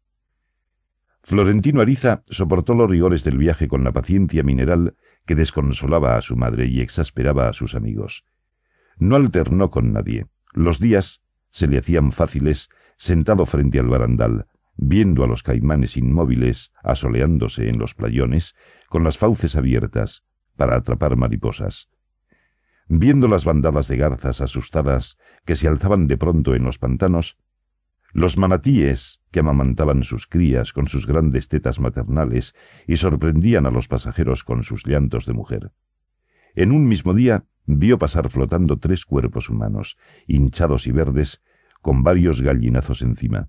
Florentino Ariza soportó los rigores del viaje con la paciencia mineral que desconsolaba a su madre y exasperaba a sus amigos. No alternó con nadie. Los días se le hacían fáciles sentado frente al barandal, viendo a los caimanes inmóviles asoleándose en los playones, con las fauces abiertas, para atrapar mariposas. Viendo las bandadas de garzas asustadas que se alzaban de pronto en los pantanos, los manatíes que amamantaban sus crías con sus grandes tetas maternales y sorprendían a los pasajeros con sus llantos de mujer. En un mismo día vio pasar flotando tres cuerpos humanos, hinchados y verdes, con varios gallinazos encima.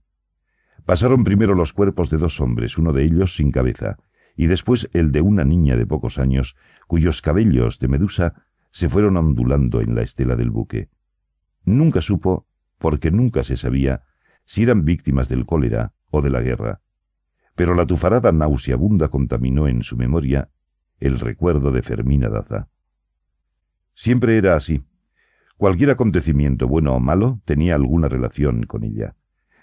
Pasaron primero los cuerpos de dos hombres, uno de ellos sin cabeza, y después el de una niña de pocos años, cuyos cabellos de medusa se fueron ondulando en la estela del buque. Nunca supo, porque nunca se sabía, si eran víctimas del cólera o de la guerra, pero la tufarada nauseabunda contaminó en su memoria el recuerdo de Fermina Daza. Siempre era así. Cualquier acontecimiento, bueno o malo, tenía alguna relación con ella.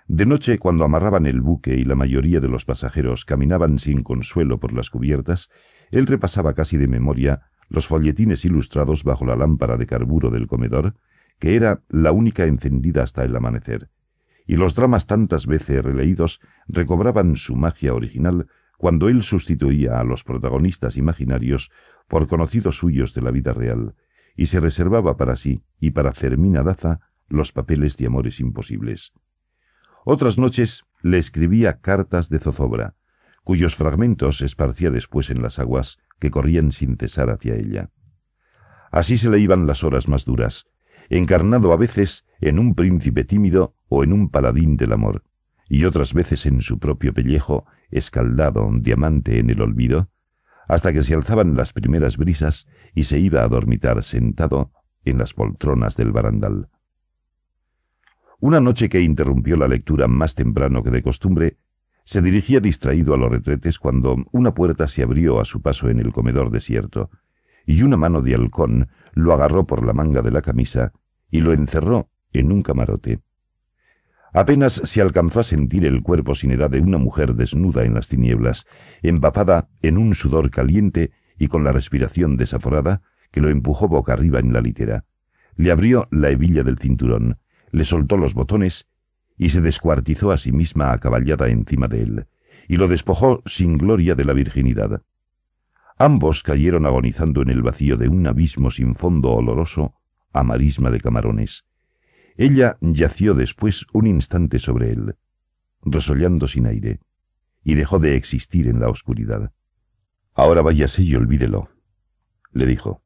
De noche, cuando amarraban el buque y la mayoría de los pasajeros caminaban sin consuelo por las cubiertas, él repasaba casi de memoria los folletines ilustrados bajo la lámpara de carburo del comedor, que era la única encendida hasta el amanecer, y los dramas tantas veces releídos recobraban su magia original cuando él sustituía a los protagonistas imaginarios por conocidos suyos de la vida real, y se reservaba para sí y para Fermina Daza los papeles de amores imposibles. Otras noches le escribía cartas de zozobra, cuyos fragmentos esparcía después en las aguas que corrían sin cesar hacia ella. Así se le iban las horas más duras, encarnado a veces en un príncipe tímido o en un paladín del amor, y otras veces en su propio pellejo, escaldado un diamante en el olvido, hasta que se alzaban las primeras brisas y se iba a dormitar sentado en las poltronas del barandal. Una noche que interrumpió la lectura más temprano que de costumbre, se dirigía distraído a los retretes cuando una puerta se abrió a su paso en el comedor desierto, y una mano de halcón lo agarró por la manga de la camisa y lo encerró en un camarote. Apenas se alcanzó a sentir el cuerpo sin edad de una mujer desnuda en las tinieblas, empapada en un sudor caliente y con la respiración desaforada, que lo empujó boca arriba en la litera. Le abrió la hebilla del cinturón, le soltó los botones y se descuartizó a sí misma acaballada encima de él, y lo despojó sin gloria de la virginidad. Ambos cayeron agonizando en el vacío de un abismo sin fondo oloroso a marisma de camarones. Ella yació después un instante sobre él, resollando sin aire, y dejó de existir en la oscuridad. Ahora váyase y olvídelo, le dijo.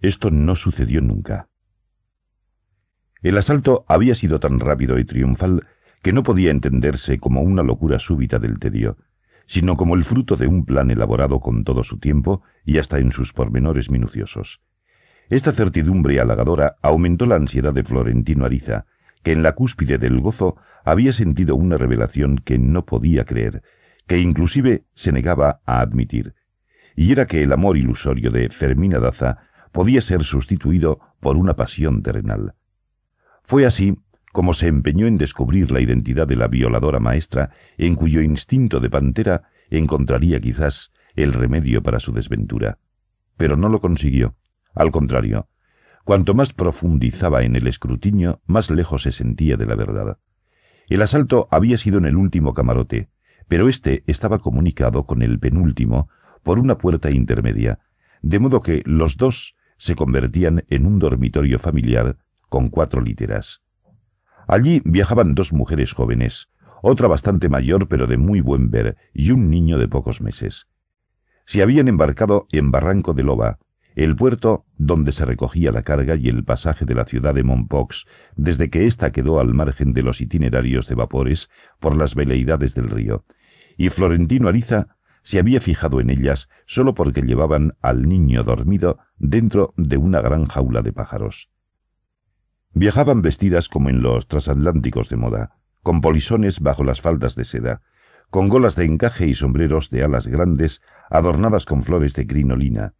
Esto no sucedió nunca. El asalto había sido tan rápido y triunfal que no podía entenderse como una locura súbita del tedio, sino como el fruto de un plan elaborado con todo su tiempo y hasta en sus pormenores minuciosos. Esta certidumbre halagadora aumentó la ansiedad de Florentino Ariza, que en la cúspide del gozo había sentido una revelación que no podía creer, que inclusive se negaba a admitir, y era que el amor ilusorio de Fermina Daza podía ser sustituido por una pasión terrenal. Fue así como se empeñó en descubrir la identidad de la violadora maestra, en cuyo instinto de pantera encontraría quizás el remedio para su desventura. Pero no lo consiguió. Al contrario, cuanto más profundizaba en el escrutinio, más lejos se sentía de la verdad. El asalto había sido en el último camarote, pero éste estaba comunicado con el penúltimo por una puerta intermedia, de modo que los dos se convertían en un dormitorio familiar con cuatro literas. Allí viajaban dos mujeres jóvenes, otra bastante mayor pero de muy buen ver, y un niño de pocos meses. Se habían embarcado en Barranco de Loba, el puerto donde se recogía la carga y el pasaje de la ciudad de Mompox, desde que ésta quedó al margen de los itinerarios de vapores por las veleidades del río, y Florentino Ariza se había fijado en ellas sólo porque llevaban al niño dormido dentro de una gran jaula de pájaros. Viajaban vestidas como en los transatlánticos de moda, con polisones bajo las faldas de seda, con golas de encaje y sombreros de alas grandes adornadas con flores de crinolina,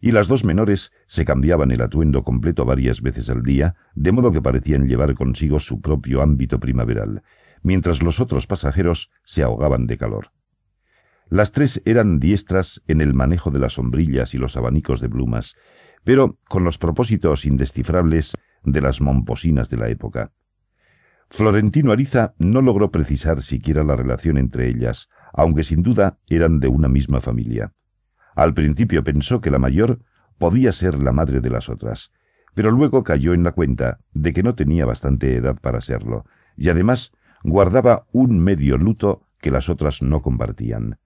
y las dos menores se cambiaban el atuendo completo varias veces al día, de modo que parecían llevar consigo su propio ámbito primaveral, mientras los otros pasajeros se ahogaban de calor. Las tres eran diestras en el manejo de las sombrillas y los abanicos de plumas, pero con los propósitos indescifrables de las momposinas de la época. Florentino Ariza no logró precisar siquiera la relación entre ellas, aunque sin duda eran de una misma familia. Al principio pensó que la mayor podía ser la madre de las otras, pero luego cayó en la cuenta de que no tenía bastante edad para serlo, y además guardaba un medio luto que las otras no compartían.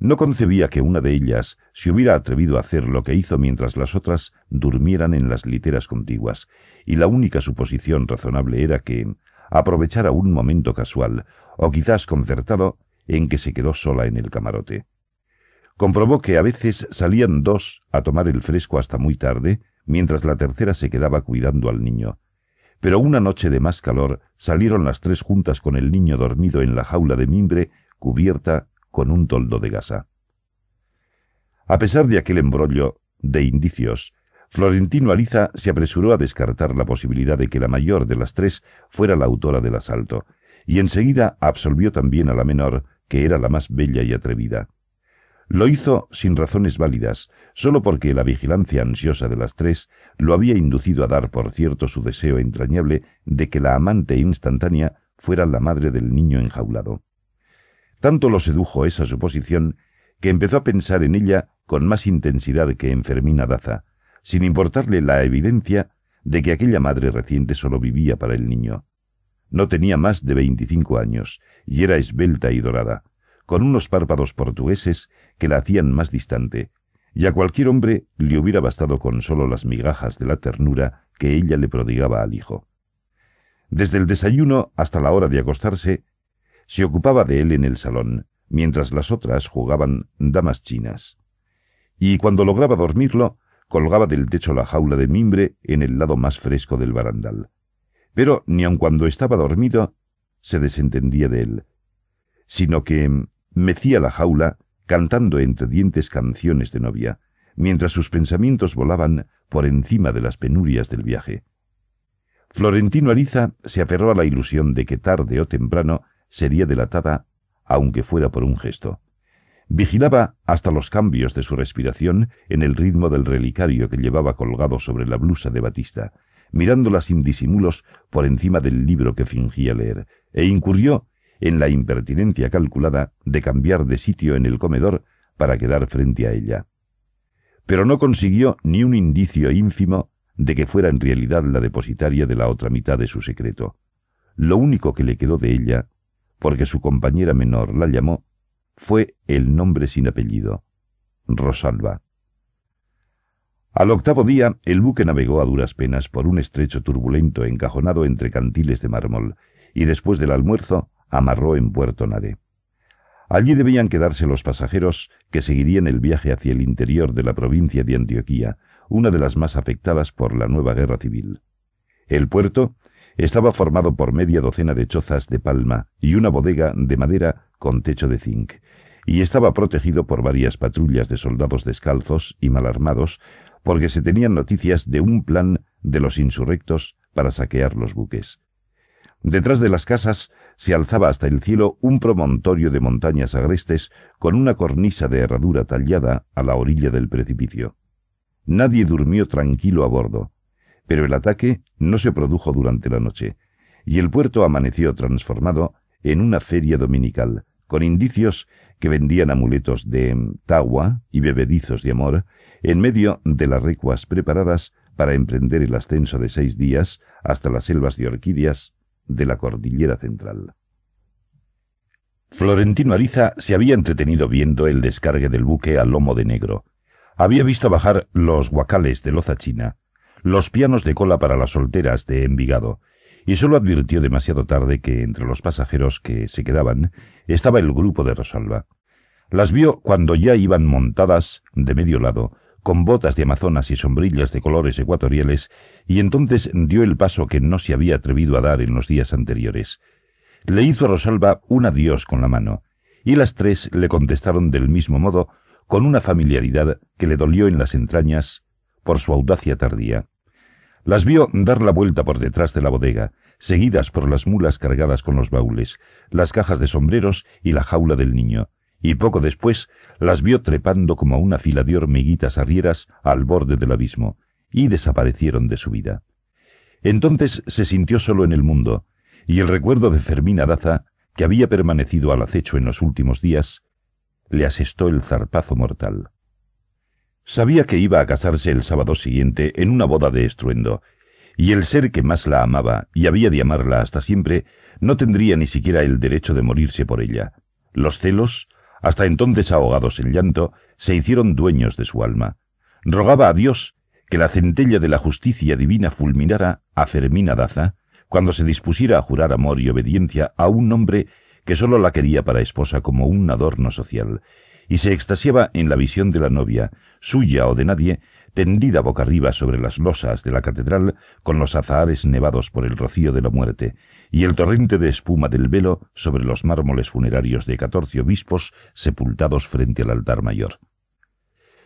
No concebía que una de ellas se hubiera atrevido a hacer lo que hizo mientras las otras durmieran en las literas contiguas, y la única suposición razonable era que aprovechara un momento casual, o quizás concertado, en que se quedó sola en el camarote. Comprobó que a veces salían dos a tomar el fresco hasta muy tarde, mientras la tercera se quedaba cuidando al niño. Pero una noche de más calor salieron las tres juntas con el niño dormido en la jaula de mimbre cubierta con un toldo de gasa. A pesar de aquel embrollo de indicios, Florentino Aliza se apresuró a descartar la posibilidad de que la mayor de las tres fuera la autora del asalto, y enseguida absolvió también a la menor, que era la más bella y atrevida. Lo hizo sin razones válidas, sólo porque la vigilancia ansiosa de las tres lo había inducido a dar por cierto su deseo entrañable de que la amante instantánea fuera la madre del niño enjaulado. Tanto lo sedujo esa suposición que empezó a pensar en ella con más intensidad que en Fermina Daza, sin importarle la evidencia de que aquella madre reciente solo vivía para el niño. No tenía más de veinticinco años, y era esbelta y dorada, con unos párpados portugueses que la hacían más distante, y a cualquier hombre le hubiera bastado con solo las migajas de la ternura que ella le prodigaba al hijo. Desde el desayuno hasta la hora de acostarse, se ocupaba de él en el salón, mientras las otras jugaban damas chinas. Y cuando lograba dormirlo, colgaba del techo la jaula de mimbre en el lado más fresco del barandal. Pero ni aun cuando estaba dormido se desentendía de él, sino que mecía la jaula cantando entre dientes canciones de novia, mientras sus pensamientos volaban por encima de las penurias del viaje. Florentino Ariza se aferró a la ilusión de que tarde o temprano sería delatada, aunque fuera por un gesto. Vigilaba hasta los cambios de su respiración en el ritmo del relicario que llevaba colgado sobre la blusa de Batista, mirándola sin disimulos por encima del libro que fingía leer, e incurrió en la impertinencia calculada de cambiar de sitio en el comedor para quedar frente a ella. Pero no consiguió ni un indicio ínfimo de que fuera en realidad la depositaria de la otra mitad de su secreto. Lo único que le quedó de ella porque su compañera menor la llamó, fue el nombre sin apellido, Rosalba. Al octavo día, el buque navegó a duras penas por un estrecho turbulento encajonado entre cantiles de mármol, y después del almuerzo amarró en Puerto Nare. Allí debían quedarse los pasajeros que seguirían el viaje hacia el interior de la provincia de Antioquía, una de las más afectadas por la nueva guerra civil. El puerto estaba formado por media docena de chozas de palma y una bodega de madera con techo de zinc, y estaba protegido por varias patrullas de soldados descalzos y mal armados, porque se tenían noticias de un plan de los insurrectos para saquear los buques. Detrás de las casas se alzaba hasta el cielo un promontorio de montañas agrestes con una cornisa de herradura tallada a la orilla del precipicio. Nadie durmió tranquilo a bordo, pero el ataque no se produjo durante la noche, y el puerto amaneció transformado en una feria dominical, con indicios que vendían amuletos de tagua y bebedizos de amor, en medio de las recuas preparadas para emprender el ascenso de seis días hasta las selvas de orquídeas de la cordillera central. Florentino Ariza se había entretenido viendo el descargue del buque al lomo de negro. Había visto bajar los guacales de loza china, los pianos de cola para las solteras de Envigado, y sólo advirtió demasiado tarde que entre los pasajeros que se quedaban estaba el grupo de Rosalba. Las vio cuando ya iban montadas de medio lado, con botas de amazonas y sombrillas de colores ecuatoriales, y entonces dio el paso que no se había atrevido a dar en los días anteriores. Le hizo a Rosalba un adiós con la mano, y las tres le contestaron del mismo modo, con una familiaridad que le dolió en las entrañas por su audacia tardía. Las vio dar la vuelta por detrás de la bodega, seguidas por las mulas cargadas con los baúles, las cajas de sombreros y la jaula del niño, y poco después las vio trepando como una fila de hormiguitas arrieras al borde del abismo, y desaparecieron de su vida. Entonces se sintió solo en el mundo, y el recuerdo de Fermina Daza, que había permanecido al acecho en los últimos días, le asestó el zarpazo mortal. Sabía que iba a casarse el sábado siguiente en una boda de estruendo, y el ser que más la amaba y había de amarla hasta siempre no tendría ni siquiera el derecho de morirse por ella. Los celos, hasta entonces ahogados en llanto, se hicieron dueños de su alma. Rogaba a Dios que la centella de la justicia divina fulminara a Fermina Daza cuando se dispusiera a jurar amor y obediencia a un hombre que sólo la quería para esposa como un adorno social, y se extasiaba en la visión de la novia, suya o de nadie, tendida boca arriba sobre las losas de la catedral con los azahares nevados por el rocío de la muerte y el torrente de espuma del velo sobre los mármoles funerarios de catorce obispos sepultados frente al altar mayor.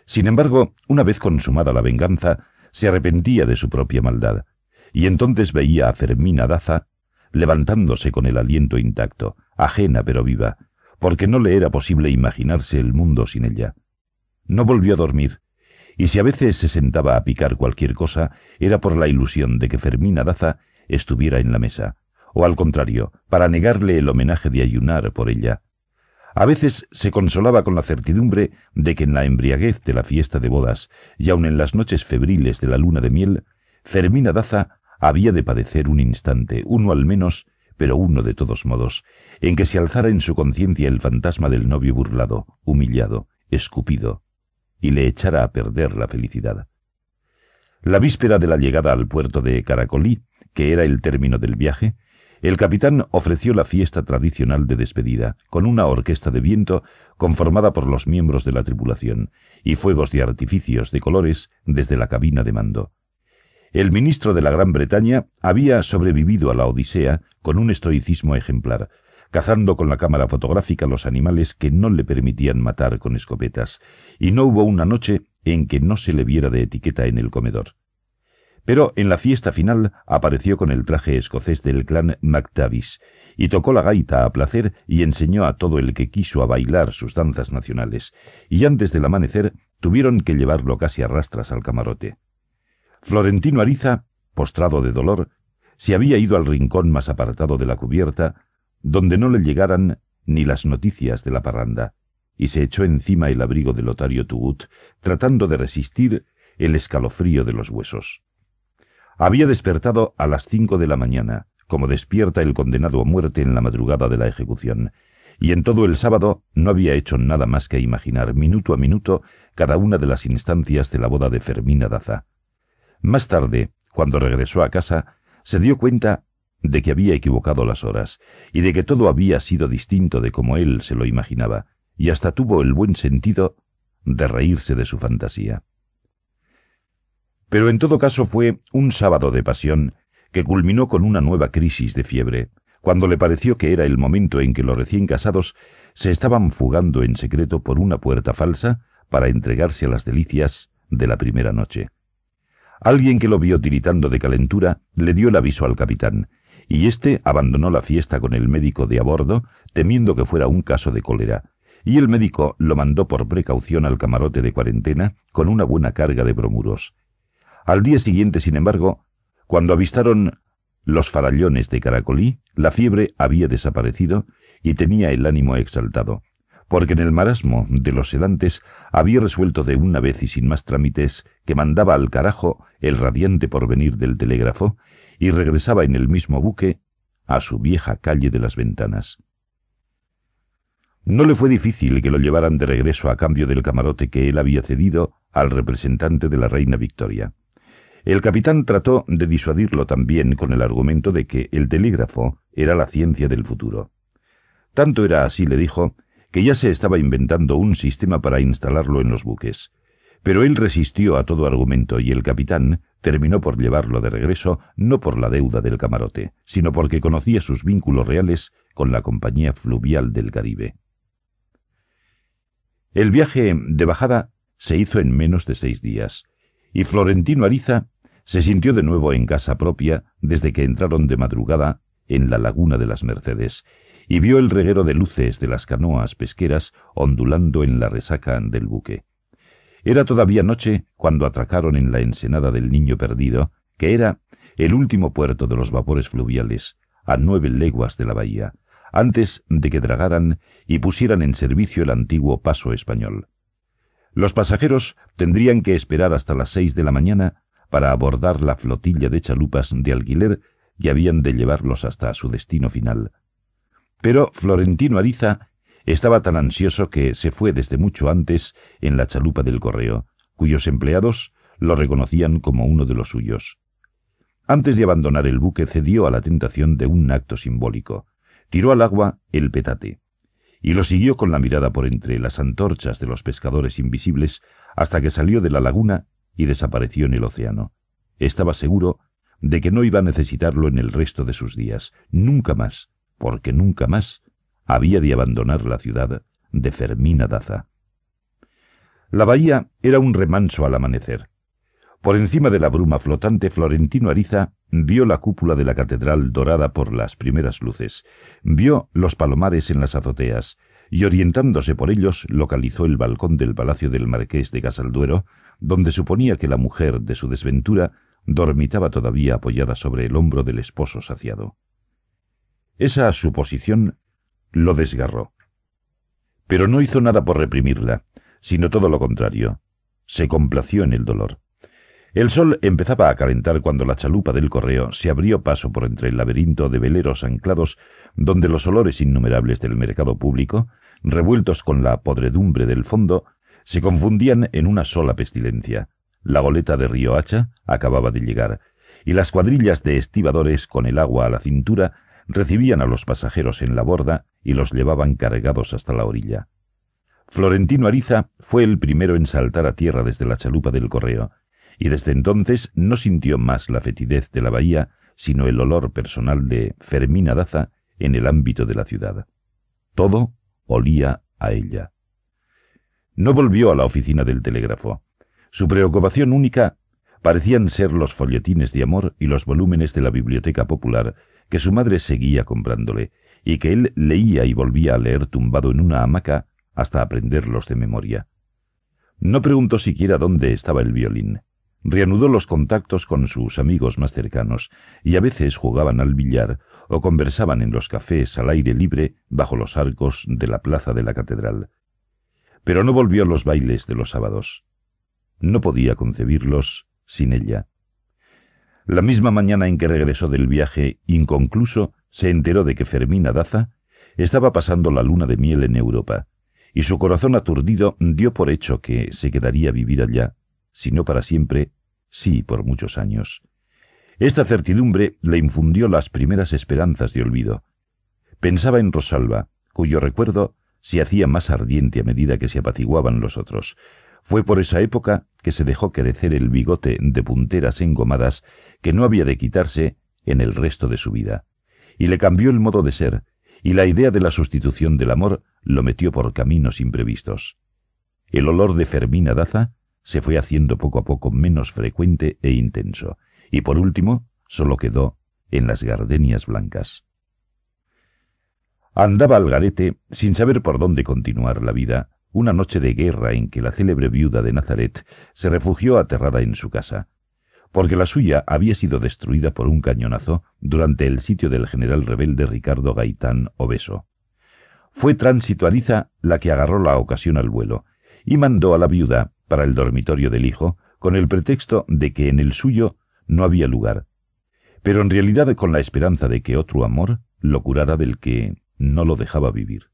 Sin embargo, una vez consumada la venganza, se arrepentía de su propia maldad, y entonces veía a Fermina Daza levantándose con el aliento intacto, ajena pero viva, porque no le era posible imaginarse el mundo sin ella. No volvió a dormir, y si a veces se sentaba a picar cualquier cosa, era por la ilusión de que Fermina Daza estuviera en la mesa, o al contrario, para negarle el homenaje de ayunar por ella. A veces se consolaba con la certidumbre de que en la embriaguez de la fiesta de bodas, y aun en las noches febriles de la luna de miel, Fermina Daza había de padecer un instante, uno al menos, pero uno de todos modos, en que se alzara en su conciencia el fantasma del novio burlado, humillado, escupido, y le echara a perder la felicidad. La víspera de la llegada al puerto de Caracolí, que era el término del viaje, el capitán ofreció la fiesta tradicional de despedida, con una orquesta de viento conformada por los miembros de la tripulación, y fuegos de artificios de colores desde la cabina de mando. El ministro de la Gran Bretaña había sobrevivido a la Odisea con un estoicismo ejemplar, cazando con la cámara fotográfica los animales que no le permitían matar con escopetas, y no hubo una noche en que no se le viera de etiqueta en el comedor. Pero en la fiesta final apareció con el traje escocés del clan MacTavish y tocó la gaita a placer y enseñó a todo el que quiso a bailar sus danzas nacionales, y antes del amanecer tuvieron que llevarlo casi a rastras al camarote. Florentino Ariza, postrado de dolor, se había ido al rincón más apartado de la cubierta, donde no le llegaran ni las noticias de la parranda, y se echó encima el abrigo de Lotario Tugut, tratando de resistir el escalofrío de los huesos. Había despertado a las cinco de la mañana, como despierta el condenado a muerte en la madrugada de la ejecución, y en todo el sábado no había hecho nada más que imaginar minuto a minuto cada una de las instancias de la boda de Fermina Daza. Más tarde, cuando regresó a casa, se dio cuenta de que había equivocado las horas, y de que todo había sido distinto de como él se lo imaginaba, y hasta tuvo el buen sentido de reírse de su fantasía. Pero en todo caso fue un sábado de pasión que culminó con una nueva crisis de fiebre, cuando le pareció que era el momento en que los recién casados se estaban fugando en secreto por una puerta falsa para entregarse a las delicias de la primera noche. Alguien que lo vio tiritando de calentura le dio el aviso al capitán, y éste abandonó la fiesta con el médico de a bordo, temiendo que fuera un caso de cólera, y el médico lo mandó por precaución al camarote de cuarentena con una buena carga de bromuros, al día siguiente, sin embargo, cuando avistaron los farallones de Caracolí, la fiebre había desaparecido y tenía el ánimo exaltado, porque en el marasmo de los sedantes había resuelto de una vez y sin más trámites que mandaba al carajo el radiante porvenir del telégrafo y regresaba en el mismo buque a su vieja calle de las ventanas. No le fue difícil que lo llevaran de regreso a cambio del camarote que él había cedido al representante de la reina Victoria. El capitán trató de disuadirlo también con el argumento de que el telégrafo era la ciencia del futuro. Tanto era así, le dijo, que ya se estaba inventando un sistema para instalarlo en los buques. Pero él resistió a todo argumento y el capitán terminó por llevarlo de regreso no por la deuda del camarote, sino porque conocía sus vínculos reales con la compañía fluvial del Caribe. El viaje de bajada se hizo en menos de seis días, y Florentino Ariza se sintió de nuevo en casa propia desde que entraron de madrugada en la laguna de las Mercedes y vio el reguero de luces de las canoas pesqueras ondulando en la resaca del buque. Era todavía noche cuando atracaron en la ensenada del Niño Perdido, que era el último puerto de los vapores fluviales, a nueve leguas de la bahía, antes de que dragaran y pusieran en servicio el antiguo paso español. Los pasajeros tendrían que esperar hasta las seis de la mañana para abordar la flotilla de chalupas de alquiler que habían de llevarlos hasta su destino final. Pero Florentino Ariza estaba tan ansioso que se fue desde mucho antes en la chalupa del correo, cuyos empleados lo reconocían como uno de los suyos. Antes de abandonar el buque cedió a la tentación de un acto simbólico. Tiró al agua el petate y lo siguió con la mirada por entre las antorchas de los pescadores invisibles hasta que salió de la laguna y desapareció en el océano. Estaba seguro de que no iba a necesitarlo en el resto de sus días, nunca más, porque nunca más había de abandonar la ciudad de Fermina Daza. La bahía era un remanso al amanecer. Por encima de la bruma flotante, Florentino Ariza vio la cúpula de la catedral dorada por las primeras luces, vio los palomares en las azoteas, y orientándose por ellos localizó el balcón del palacio del marqués de Casalduero, donde suponía que la mujer de su desventura dormitaba todavía apoyada sobre el hombro del esposo saciado. Esa suposición lo desgarró. Pero no hizo nada por reprimirla, sino todo lo contrario. Se complació en el dolor. El sol empezaba a calentar cuando la chalupa del correo se abrió paso por entre el laberinto de veleros anclados donde los olores innumerables del mercado público, revueltos con la podredumbre del fondo, se confundían en una sola pestilencia. La goleta de Río Hacha acababa de llegar, y las cuadrillas de estibadores con el agua a la cintura recibían a los pasajeros en la borda y los llevaban cargados hasta la orilla. Florentino Ariza fue el primero en saltar a tierra desde la chalupa del correo, y desde entonces no sintió más la fetidez de la bahía, sino el olor personal de Fermina Daza en el ámbito de la ciudad. Todo olía a ella. No volvió a la oficina del telégrafo. Su preocupación única parecían ser los folletines de amor y los volúmenes de la biblioteca popular que su madre seguía comprándole, y que él leía y volvía a leer tumbado en una hamaca hasta aprenderlos de memoria. No preguntó siquiera dónde estaba el violín. Reanudó los contactos con sus amigos más cercanos, y a veces jugaban al billar o conversaban en los cafés al aire libre bajo los arcos de la plaza de la catedral. Pero no volvió a los bailes de los sábados. No podía concebirlos sin ella. La misma mañana en que regresó del viaje inconcluso, se enteró de que Fermina Daza estaba pasando la luna de miel en Europa, y su corazón aturdido dio por hecho que se quedaría a vivir allá, si no para siempre, sí por muchos años. Esta certidumbre le infundió las primeras esperanzas de olvido. Pensaba en Rosalba, cuyo recuerdo se hacía más ardiente a medida que se apaciguaban los otros. Fue por esa época que se dejó crecer el bigote de punteras engomadas que no había de quitarse en el resto de su vida. Y le cambió el modo de ser, y la idea de la sustitución del amor lo metió por caminos imprevistos. El olor de Fermina Daza se fue haciendo poco a poco menos frecuente e intenso, y por último solo quedó en las gardenias blancas. Andaba al garete sin saber por dónde continuar la vida, una noche de guerra en que la célebre viuda de Nazaret se refugió aterrada en su casa, porque la suya había sido destruida por un cañonazo durante el sitio del general rebelde Ricardo Gaitán Obeso. Fue Transituariza la que agarró la ocasión al vuelo y mandó a la viuda para el dormitorio del hijo con el pretexto de que en el suyo no había lugar, pero en realidad con la esperanza de que otro amor lo curara del que no lo dejaba vivir.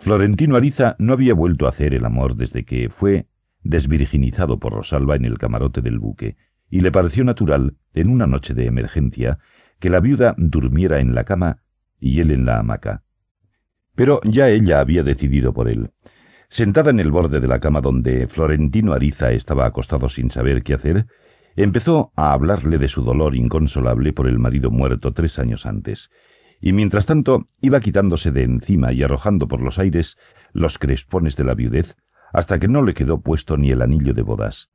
Florentino Ariza no había vuelto a hacer el amor desde que fue desvirginizado por Rosalba en el camarote del buque, y le pareció natural, en una noche de emergencia, que la viuda durmiera en la cama y él en la hamaca. Pero ya ella había decidido por él. Sentada en el borde de la cama donde Florentino Ariza estaba acostado sin saber qué hacer, Empezó a hablarle de su dolor inconsolable por el marido muerto tres años antes, y mientras tanto iba quitándose de encima y arrojando por los aires los crespones de la viudez, hasta que no le quedó puesto ni el anillo de bodas.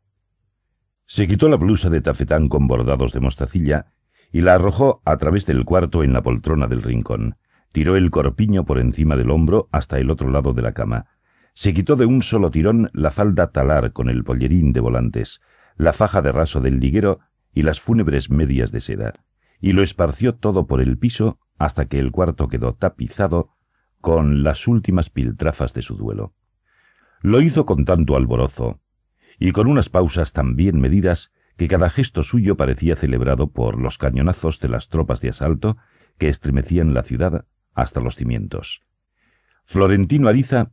Se quitó la blusa de tafetán con bordados de mostacilla y la arrojó a través del cuarto en la poltrona del rincón. Tiró el corpiño por encima del hombro hasta el otro lado de la cama. Se quitó de un solo tirón la falda talar con el pollerín de volantes, la faja de raso del liguero y las fúnebres medias de seda, y lo esparció todo por el piso hasta que el cuarto quedó tapizado con las últimas piltrafas de su duelo. Lo hizo con tanto alborozo, y con unas pausas tan bien medidas que cada gesto suyo parecía celebrado por los cañonazos de las tropas de asalto que estremecían la ciudad hasta los cimientos. Florentino Ariza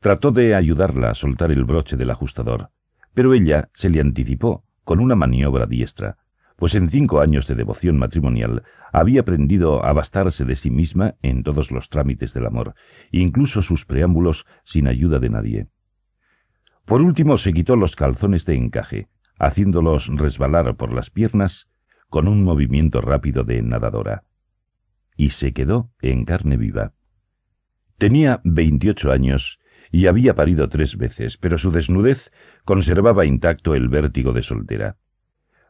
trató de ayudarla a soltar el broche del ajustador, pero ella se le anticipó con una maniobra diestra, pues en cinco años de devoción matrimonial había aprendido a bastarse de sí misma en todos los trámites del amor, incluso sus preámbulos sin ayuda de nadie. Por último se quitó los calzones de encaje, haciéndolos resbalar por las piernas con un movimiento rápido de nadadora. Y se quedó en carne viva. Tenía veintiocho años y había parido tres veces, pero su desnudez conservaba intacto el vértigo de soltera.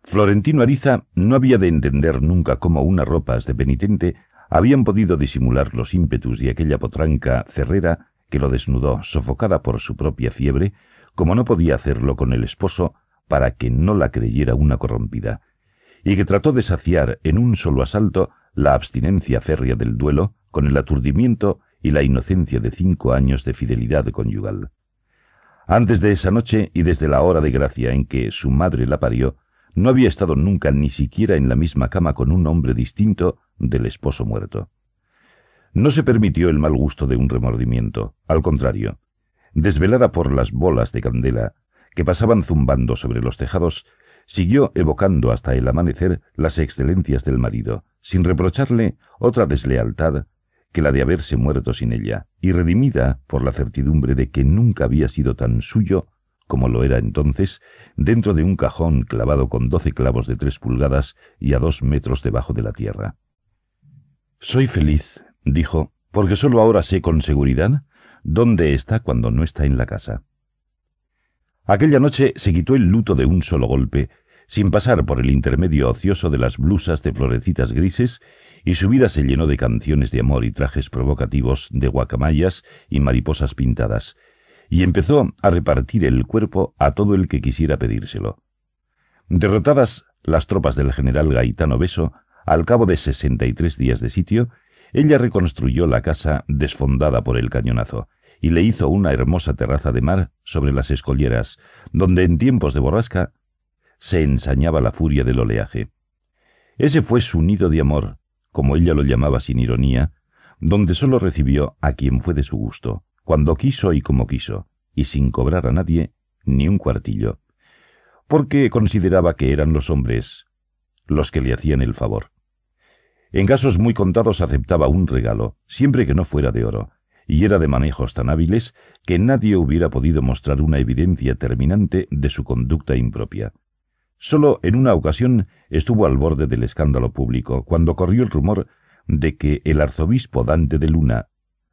Florentino Ariza no había de entender nunca cómo unas ropas de penitente habían podido disimular los ímpetus de aquella potranca cerrera que lo desnudó, sofocada por su propia fiebre, como no podía hacerlo con el esposo para que no la creyera una corrompida, y que trató de saciar en un solo asalto la abstinencia férrea del duelo con el aturdimiento y la inocencia de cinco años de fidelidad conyugal. Antes de esa noche y desde la hora de gracia en que su madre la parió, no había estado nunca ni siquiera en la misma cama con un hombre distinto del esposo muerto. No se permitió el mal gusto de un remordimiento, al contrario. Desvelada por las bolas de candela que pasaban zumbando sobre los tejados, Siguió evocando hasta el amanecer las excelencias del marido, sin reprocharle otra deslealtad que la de haberse muerto sin ella, y redimida por la certidumbre de que nunca había sido tan suyo como lo era entonces, dentro de un cajón clavado con doce clavos de tres pulgadas y a dos metros debajo de la tierra. Soy feliz, dijo, porque sólo ahora sé con seguridad dónde está cuando no está en la casa. Aquella noche se quitó el luto de un solo golpe, sin pasar por el intermedio ocioso de las blusas de florecitas grises, y su vida se llenó de canciones de amor y trajes provocativos de guacamayas y mariposas pintadas, y empezó a repartir el cuerpo a todo el que quisiera pedírselo. Derrotadas las tropas del general Gaitano Beso, al cabo de sesenta y tres días de sitio, ella reconstruyó la casa desfondada por el cañonazo, y le hizo una hermosa terraza de mar sobre las escolleras, donde en tiempos de borrasca se ensañaba la furia del oleaje. Ese fue su nido de amor, como ella lo llamaba sin ironía, donde sólo recibió a quien fue de su gusto, cuando quiso y como quiso, y sin cobrar a nadie ni un cuartillo, porque consideraba que eran los hombres los que le hacían el favor. En casos muy contados aceptaba un regalo, siempre que no fuera de oro, y era de manejos tan hábiles que nadie hubiera podido mostrar una evidencia terminante de su conducta impropia. Solo en una ocasión estuvo al borde del escándalo público, cuando corrió el rumor de que el arzobispo Dante de Luna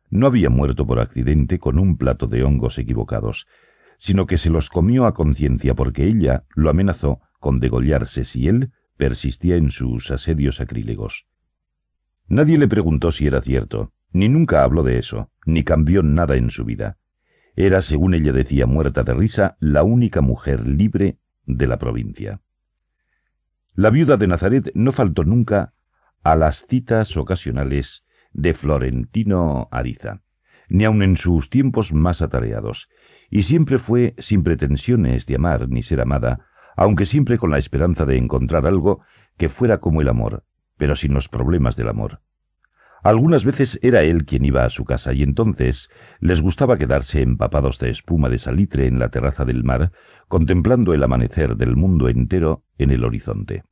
no había muerto por accidente con un plato de hongos equivocados, sino que se los comió a conciencia porque ella lo amenazó con degollarse si él persistía en sus asedios sacrílegos. Nadie le preguntó si era cierto, ni nunca habló de eso, ni cambió nada en su vida. Era, según ella decía muerta de risa, la única mujer libre de la provincia. La viuda de Nazaret no faltó nunca a las citas ocasionales de Florentino Ariza, ni aun en sus tiempos más atareados, y siempre fue sin pretensiones de amar ni ser amada, aunque siempre con la esperanza de encontrar algo que fuera como el amor, pero sin los problemas del amor. Algunas veces era él quien iba a su casa y entonces les gustaba quedarse empapados de espuma de salitre en la terraza del mar, contemplando el amanecer del mundo entero en el horizonte.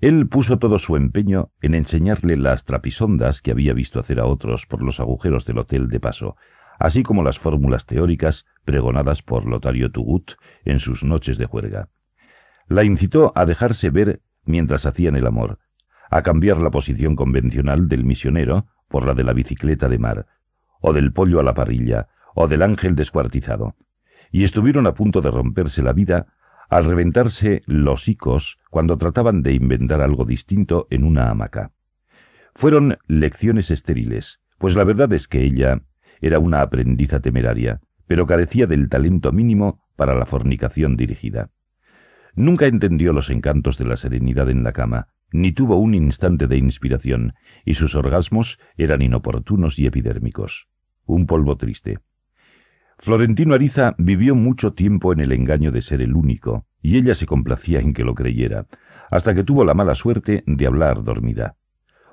Él puso todo su empeño en enseñarle las trapisondas que había visto hacer a otros por los agujeros del hotel de paso, así como las fórmulas teóricas pregonadas por Lotario Tugut en sus noches de juerga. La incitó a dejarse ver mientras hacían el amor, a cambiar la posición convencional del misionero por la de la bicicleta de mar, o del pollo a la parrilla, o del ángel descuartizado, y estuvieron a punto de romperse la vida al reventarse los hicos cuando trataban de inventar algo distinto en una hamaca. Fueron lecciones estériles, pues la verdad es que ella era una aprendiza temeraria, pero carecía del talento mínimo para la fornicación dirigida. Nunca entendió los encantos de la serenidad en la cama, ni tuvo un instante de inspiración, y sus orgasmos eran inoportunos y epidérmicos. Un polvo triste. Florentino Ariza vivió mucho tiempo en el engaño de ser el único, y ella se complacía en que lo creyera, hasta que tuvo la mala suerte de hablar dormida.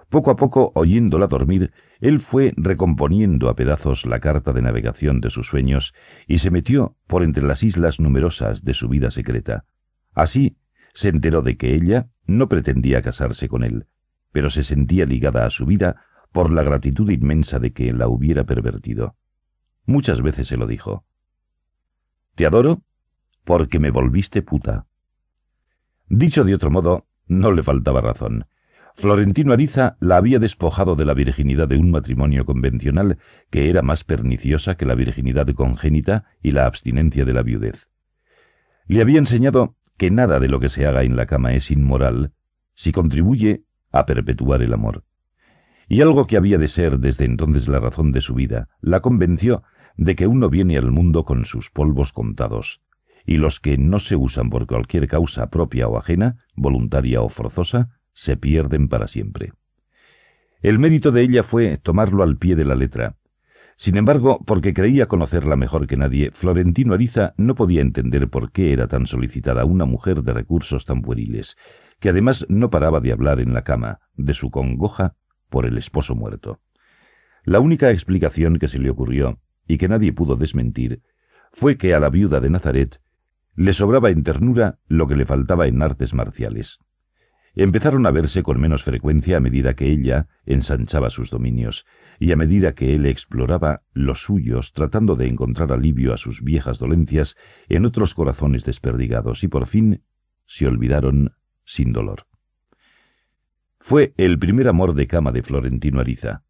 Poco a poco, oyéndola dormir, él fue recomponiendo a pedazos la carta de navegación de sus sueños y se metió por entre las islas numerosas de su vida secreta. Así se enteró de que ella no pretendía casarse con él, pero se sentía ligada a su vida por la gratitud inmensa de que la hubiera pervertido. Muchas veces se lo dijo. Te adoro porque me volviste puta. Dicho de otro modo, no le faltaba razón. Florentino Ariza la había despojado de la virginidad de un matrimonio convencional que era más perniciosa que la virginidad congénita y la abstinencia de la viudez. Le había enseñado que nada de lo que se haga en la cama es inmoral si contribuye a perpetuar el amor. Y algo que había de ser desde entonces la razón de su vida, la convenció de que uno viene al mundo con sus polvos contados, y los que no se usan por cualquier causa propia o ajena, voluntaria o forzosa, se pierden para siempre. El mérito de ella fue tomarlo al pie de la letra. Sin embargo, porque creía conocerla mejor que nadie, Florentino Ariza no podía entender por qué era tan solicitada una mujer de recursos tan pueriles, que además no paraba de hablar en la cama, de su congoja por el esposo muerto. La única explicación que se le ocurrió y que nadie pudo desmentir, fue que a la viuda de Nazaret Le sobraba en ternura lo que le faltaba en artes marciales. Empezaron a verse con menos frecuencia a medida que ella ensanchaba sus dominios, y a medida que él exploraba los suyos tratando de encontrar alivio a sus viejas dolencias en otros corazones desperdigados, y por fin se olvidaron sin dolor. Fue el primer amor de cama de Florentino Ariza,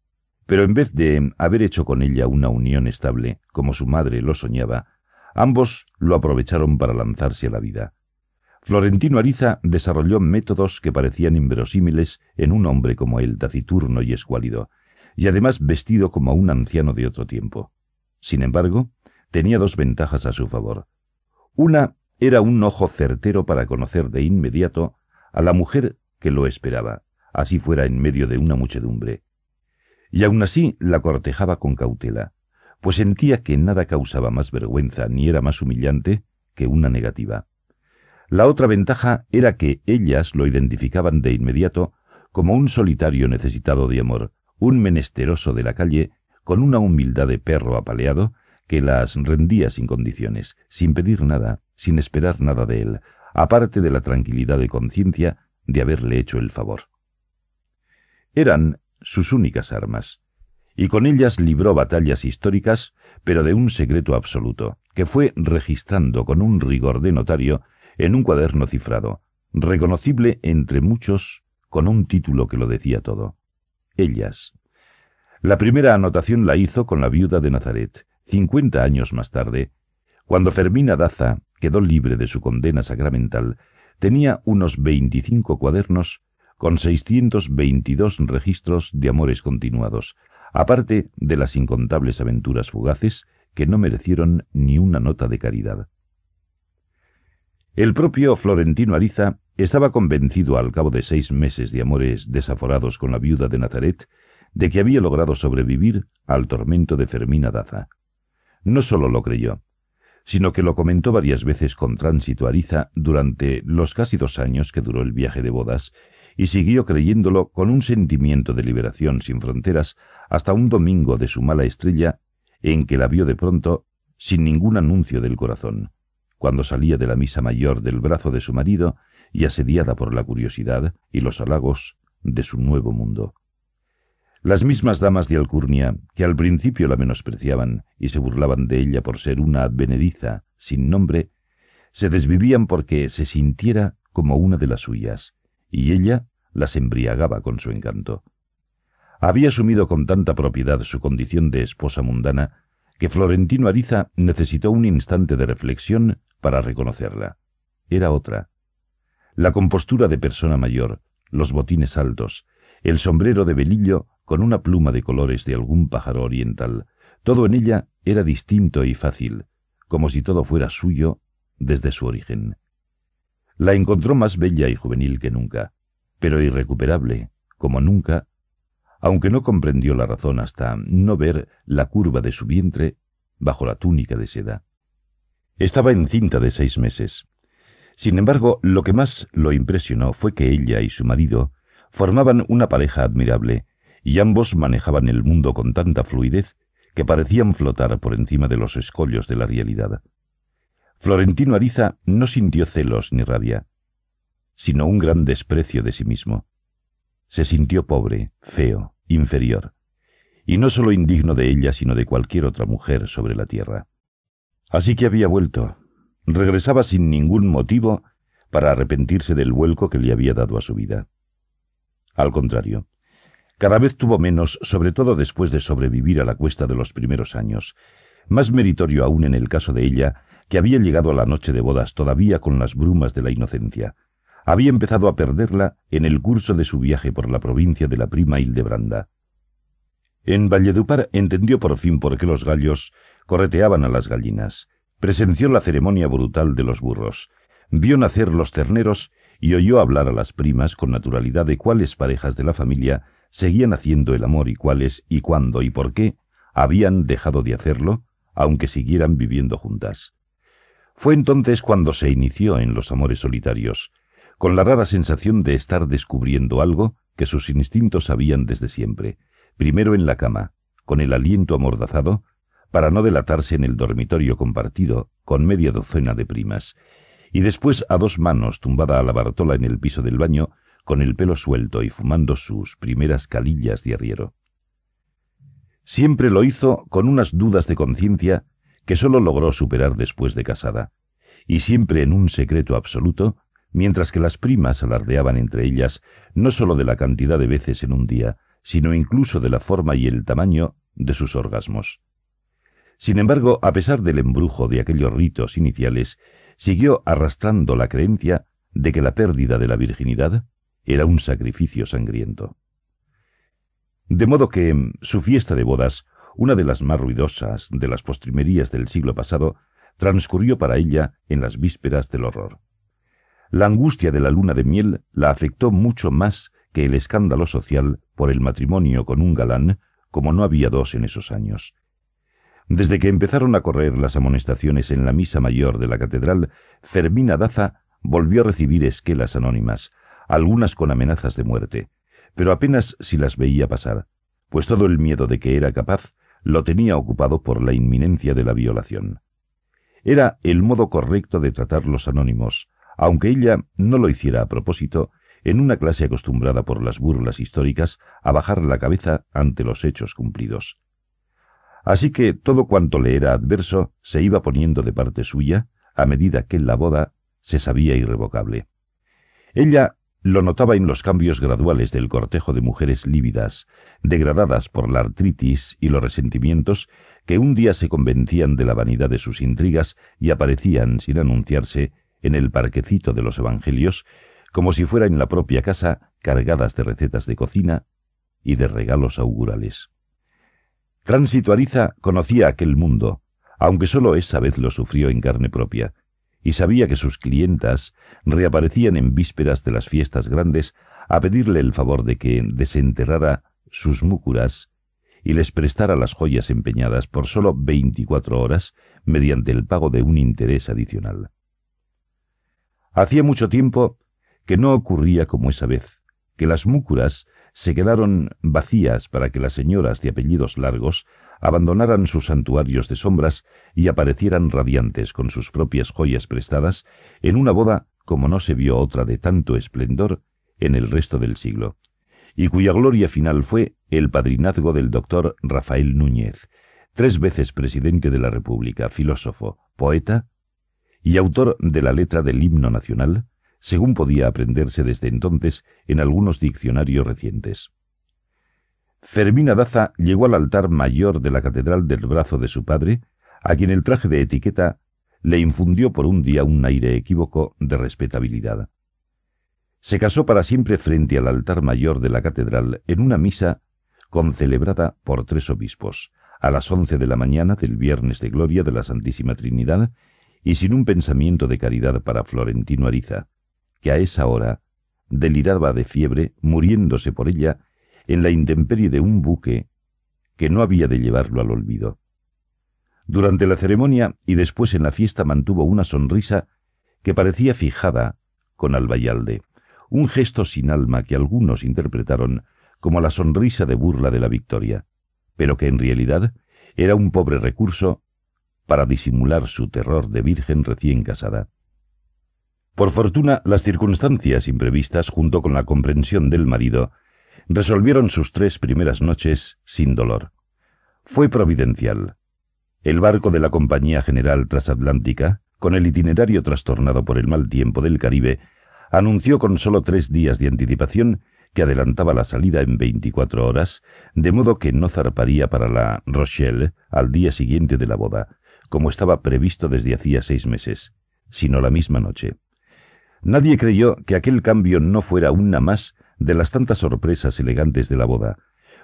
pero en vez de haber hecho con ella una unión estable, como su madre lo soñaba, ambos lo aprovecharon para lanzarse a la vida. Florentino Ariza desarrolló métodos que parecían inverosímiles en un hombre como él, taciturno y escuálido, y además vestido como un anciano de otro tiempo. Sin embargo, tenía dos ventajas a su favor. Una era un ojo certero para conocer de inmediato a la mujer que lo esperaba, así fuera en medio de una muchedumbre. Y aun así la cortejaba con cautela, pues sentía que nada causaba más vergüenza ni era más humillante que una negativa. La otra ventaja era que ellas lo identificaban de inmediato como un solitario necesitado de amor, un menesteroso de la calle, con una humildad de perro apaleado que las rendía sin condiciones, sin pedir nada, sin esperar nada de él, aparte de la tranquilidad de conciencia de haberle hecho el favor. Eran sus únicas armas, y con ellas libró batallas históricas, pero de un secreto absoluto, que fue registrando con un rigor de notario en un cuaderno cifrado, reconocible entre muchos con un título que lo decía todo. Ellas. La primera anotación la hizo con la viuda de Nazaret, cincuenta años más tarde, cuando Fermina Daza quedó libre de su condena sacramental, tenía unos veinticinco cuadernos con seiscientos veintidós registros de amores continuados, aparte de las incontables aventuras fugaces que no merecieron ni una nota de caridad. El propio Florentino Ariza estaba convencido al cabo de seis meses de amores desaforados con la viuda de Nazaret de que había logrado sobrevivir al tormento de Fermina Daza. No sólo lo creyó, sino que lo comentó varias veces con tránsito Ariza durante los casi dos años que duró el viaje de bodas, y siguió creyéndolo con un sentimiento de liberación sin fronteras hasta un domingo de su mala estrella en que la vio de pronto sin ningún anuncio del corazón, cuando salía de la misa mayor del brazo de su marido y asediada por la curiosidad y los halagos de su nuevo mundo. Las mismas damas de Alcurnia, que al principio la menospreciaban y se burlaban de ella por ser una advenediza sin nombre, se desvivían porque se sintiera como una de las suyas, y ella las embriagaba con su encanto. Había asumido con tanta propiedad su condición de esposa mundana que Florentino Ariza necesitó un instante de reflexión para reconocerla. Era otra. La compostura de persona mayor, los botines altos, el sombrero de velillo con una pluma de colores de algún pájaro oriental. Todo en ella era distinto y fácil, como si todo fuera suyo desde su origen. La encontró más bella y juvenil que nunca, pero irrecuperable, como nunca, aunque no comprendió la razón hasta no ver la curva de su vientre bajo la túnica de seda. Estaba encinta de seis meses. Sin embargo, lo que más lo impresionó fue que ella y su marido formaban una pareja admirable, y ambos manejaban el mundo con tanta fluidez que parecían flotar por encima de los escollos de la realidad. Florentino Ariza no sintió celos ni rabia, sino un gran desprecio de sí mismo. Se sintió pobre, feo, inferior, y no sólo indigno de ella, sino de cualquier otra mujer sobre la tierra. Así que había vuelto. Regresaba sin ningún motivo para arrepentirse del vuelco que le había dado a su vida. Al contrario, cada vez tuvo menos, sobre todo después de sobrevivir a la cuesta de los primeros años, más meritorio aún en el caso de ella, que había llegado a la noche de bodas todavía con las brumas de la inocencia. Había empezado a perderla en el curso de su viaje por la provincia de la prima Hildebranda. En Valledupar entendió por fin por qué los gallos correteaban a las gallinas, presenció la ceremonia brutal de los burros, vio nacer los terneros y oyó hablar a las primas con naturalidad de cuáles parejas de la familia seguían haciendo el amor y cuáles y cuándo y por qué habían dejado de hacerlo, aunque siguieran viviendo juntas. Fue entonces cuando se inició en los amores solitarios, con la rara sensación de estar descubriendo algo que sus instintos sabían desde siempre, primero en la cama, con el aliento amordazado, para no delatarse en el dormitorio compartido con media docena de primas, y después a dos manos tumbada a la Bartola en el piso del baño, con el pelo suelto y fumando sus primeras calillas de arriero. Siempre lo hizo con unas dudas de conciencia que sólo logró superar después de casada, y siempre en un secreto absoluto, mientras que las primas alardeaban entre ellas no sólo de la cantidad de veces en un día, sino incluso de la forma y el tamaño de sus orgasmos. Sin embargo, a pesar del embrujo de aquellos ritos iniciales, siguió arrastrando la creencia de que la pérdida de la virginidad era un sacrificio sangriento. De modo que su fiesta de bodas, una de las más ruidosas de las postrimerías del siglo pasado, transcurrió para ella en las vísperas del horror. La angustia de la luna de miel la afectó mucho más que el escándalo social por el matrimonio con un galán, como no había dos en esos años. Desde que empezaron a correr las amonestaciones en la misa mayor de la catedral, Fermina Daza volvió a recibir esquelas anónimas, algunas con amenazas de muerte, pero apenas si las veía pasar, pues todo el miedo de que era capaz lo tenía ocupado por la inminencia de la violación. Era el modo correcto de tratar los anónimos, aunque ella no lo hiciera a propósito, en una clase acostumbrada por las burlas históricas a bajar la cabeza ante los hechos cumplidos. Así que todo cuanto le era adverso se iba poniendo de parte suya a medida que la boda se sabía irrevocable. Ella lo notaba en los cambios graduales del cortejo de mujeres lívidas, degradadas por la artritis y los resentimientos, que un día se convencían de la vanidad de sus intrigas y aparecían sin anunciarse en el parquecito de los Evangelios, como si fuera en la propia casa, cargadas de recetas de cocina y de regalos augurales. Tránsito Ariza conocía aquel mundo, aunque sólo esa vez lo sufrió en carne propia, y sabía que sus clientas reaparecían en vísperas de las fiestas grandes a pedirle el favor de que desenterrara sus múcuras y les prestara las joyas empeñadas por sólo veinticuatro horas mediante el pago de un interés adicional. Hacía mucho tiempo que no ocurría como esa vez, que las múcuras se quedaron vacías para que las señoras de apellidos largos abandonaran sus santuarios de sombras y aparecieran radiantes con sus propias joyas prestadas en una boda como no se vio otra de tanto esplendor en el resto del siglo, y cuya gloria final fue el padrinazgo del doctor Rafael Núñez, tres veces presidente de la República, filósofo, poeta y autor de la letra del himno nacional, según podía aprenderse desde entonces en algunos diccionarios recientes. Fermina Daza llegó al altar mayor de la catedral del brazo de su padre, a quien el traje de etiqueta le infundió por un día un aire equívoco de respetabilidad. Se casó para siempre frente al altar mayor de la catedral en una misa concelebrada por tres obispos, a las once de la mañana del viernes de gloria de la Santísima Trinidad y sin un pensamiento de caridad para Florentino Ariza, que a esa hora deliraba de fiebre, muriéndose por ella en la intemperie de un buque que no había de llevarlo al olvido. Durante la ceremonia y después en la fiesta mantuvo una sonrisa que parecía fijada con albayalde, un gesto sin alma que algunos interpretaron como la sonrisa de burla de la victoria, pero que en realidad era un pobre recurso para disimular su terror de virgen recién casada. Por fortuna, las circunstancias imprevistas, junto con la comprensión del marido, resolvieron sus tres primeras noches sin dolor. Fue providencial. El barco de la Compañía General Transatlántica, con el itinerario trastornado por el mal tiempo del Caribe, anunció con solo tres días de anticipación que adelantaba la salida en veinticuatro horas, de modo que no zarparía para la Rochelle al día siguiente de la boda, como estaba previsto desde hacía seis meses, sino la misma noche. Nadie creyó que aquel cambio no fuera una más de las tantas sorpresas elegantes de la boda,